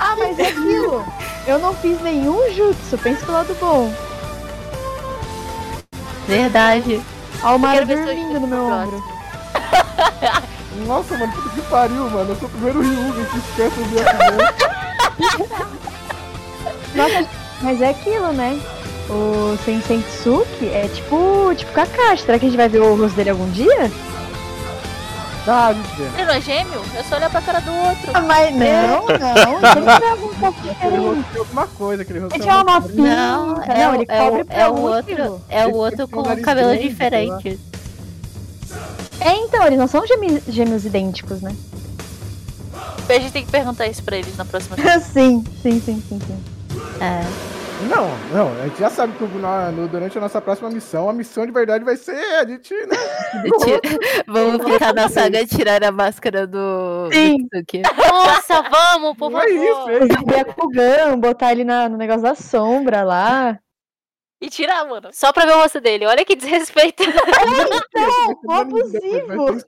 Ah, mas é aquilo. Eu não fiz nenhum jutsu. Pensa pelo lado bom. Verdade. Ó, o Mario dormindo no meu ombro. Nossa, mano, puta que pariu, mano. Eu sou o primeiro Ryuga que esquece o Byakugan. Nossa, mas é aquilo, né? O Sensei Tsuki é tipo, tipo Kakashi. Será que a gente vai ver o rosto dele algum dia? Tá, a gente vê. Ele não é gêmeo? É só olhar pra cara do outro. Ah, mas não, não. Ele é algum pouco diferente. alguma coisa, aquele rosto Ele é uma coisa. Não, pinta. é, Não, o- ele é, cobre pra é o outro, é o outro um com nariz cabelo diferente. É, então, eles não são gêmeos, gêmeos idênticos, né? A gente tem que perguntar isso pra eles na próxima sim, sim, sim, sim, sim. É. Não, não, a gente já sabe que na- no- durante a nossa próxima missão, a missão de verdade vai ser a gente, né? Vamos ficar na saga tirar a máscara do, Sim. do. Nossa, vamos, por Não favor. é isso, é isso. Byakugan, botar ele na, no negócio da sombra lá. E tirar, mano. Só pra ver o rosto dele. Olha que desrespeito. Não, abusivo.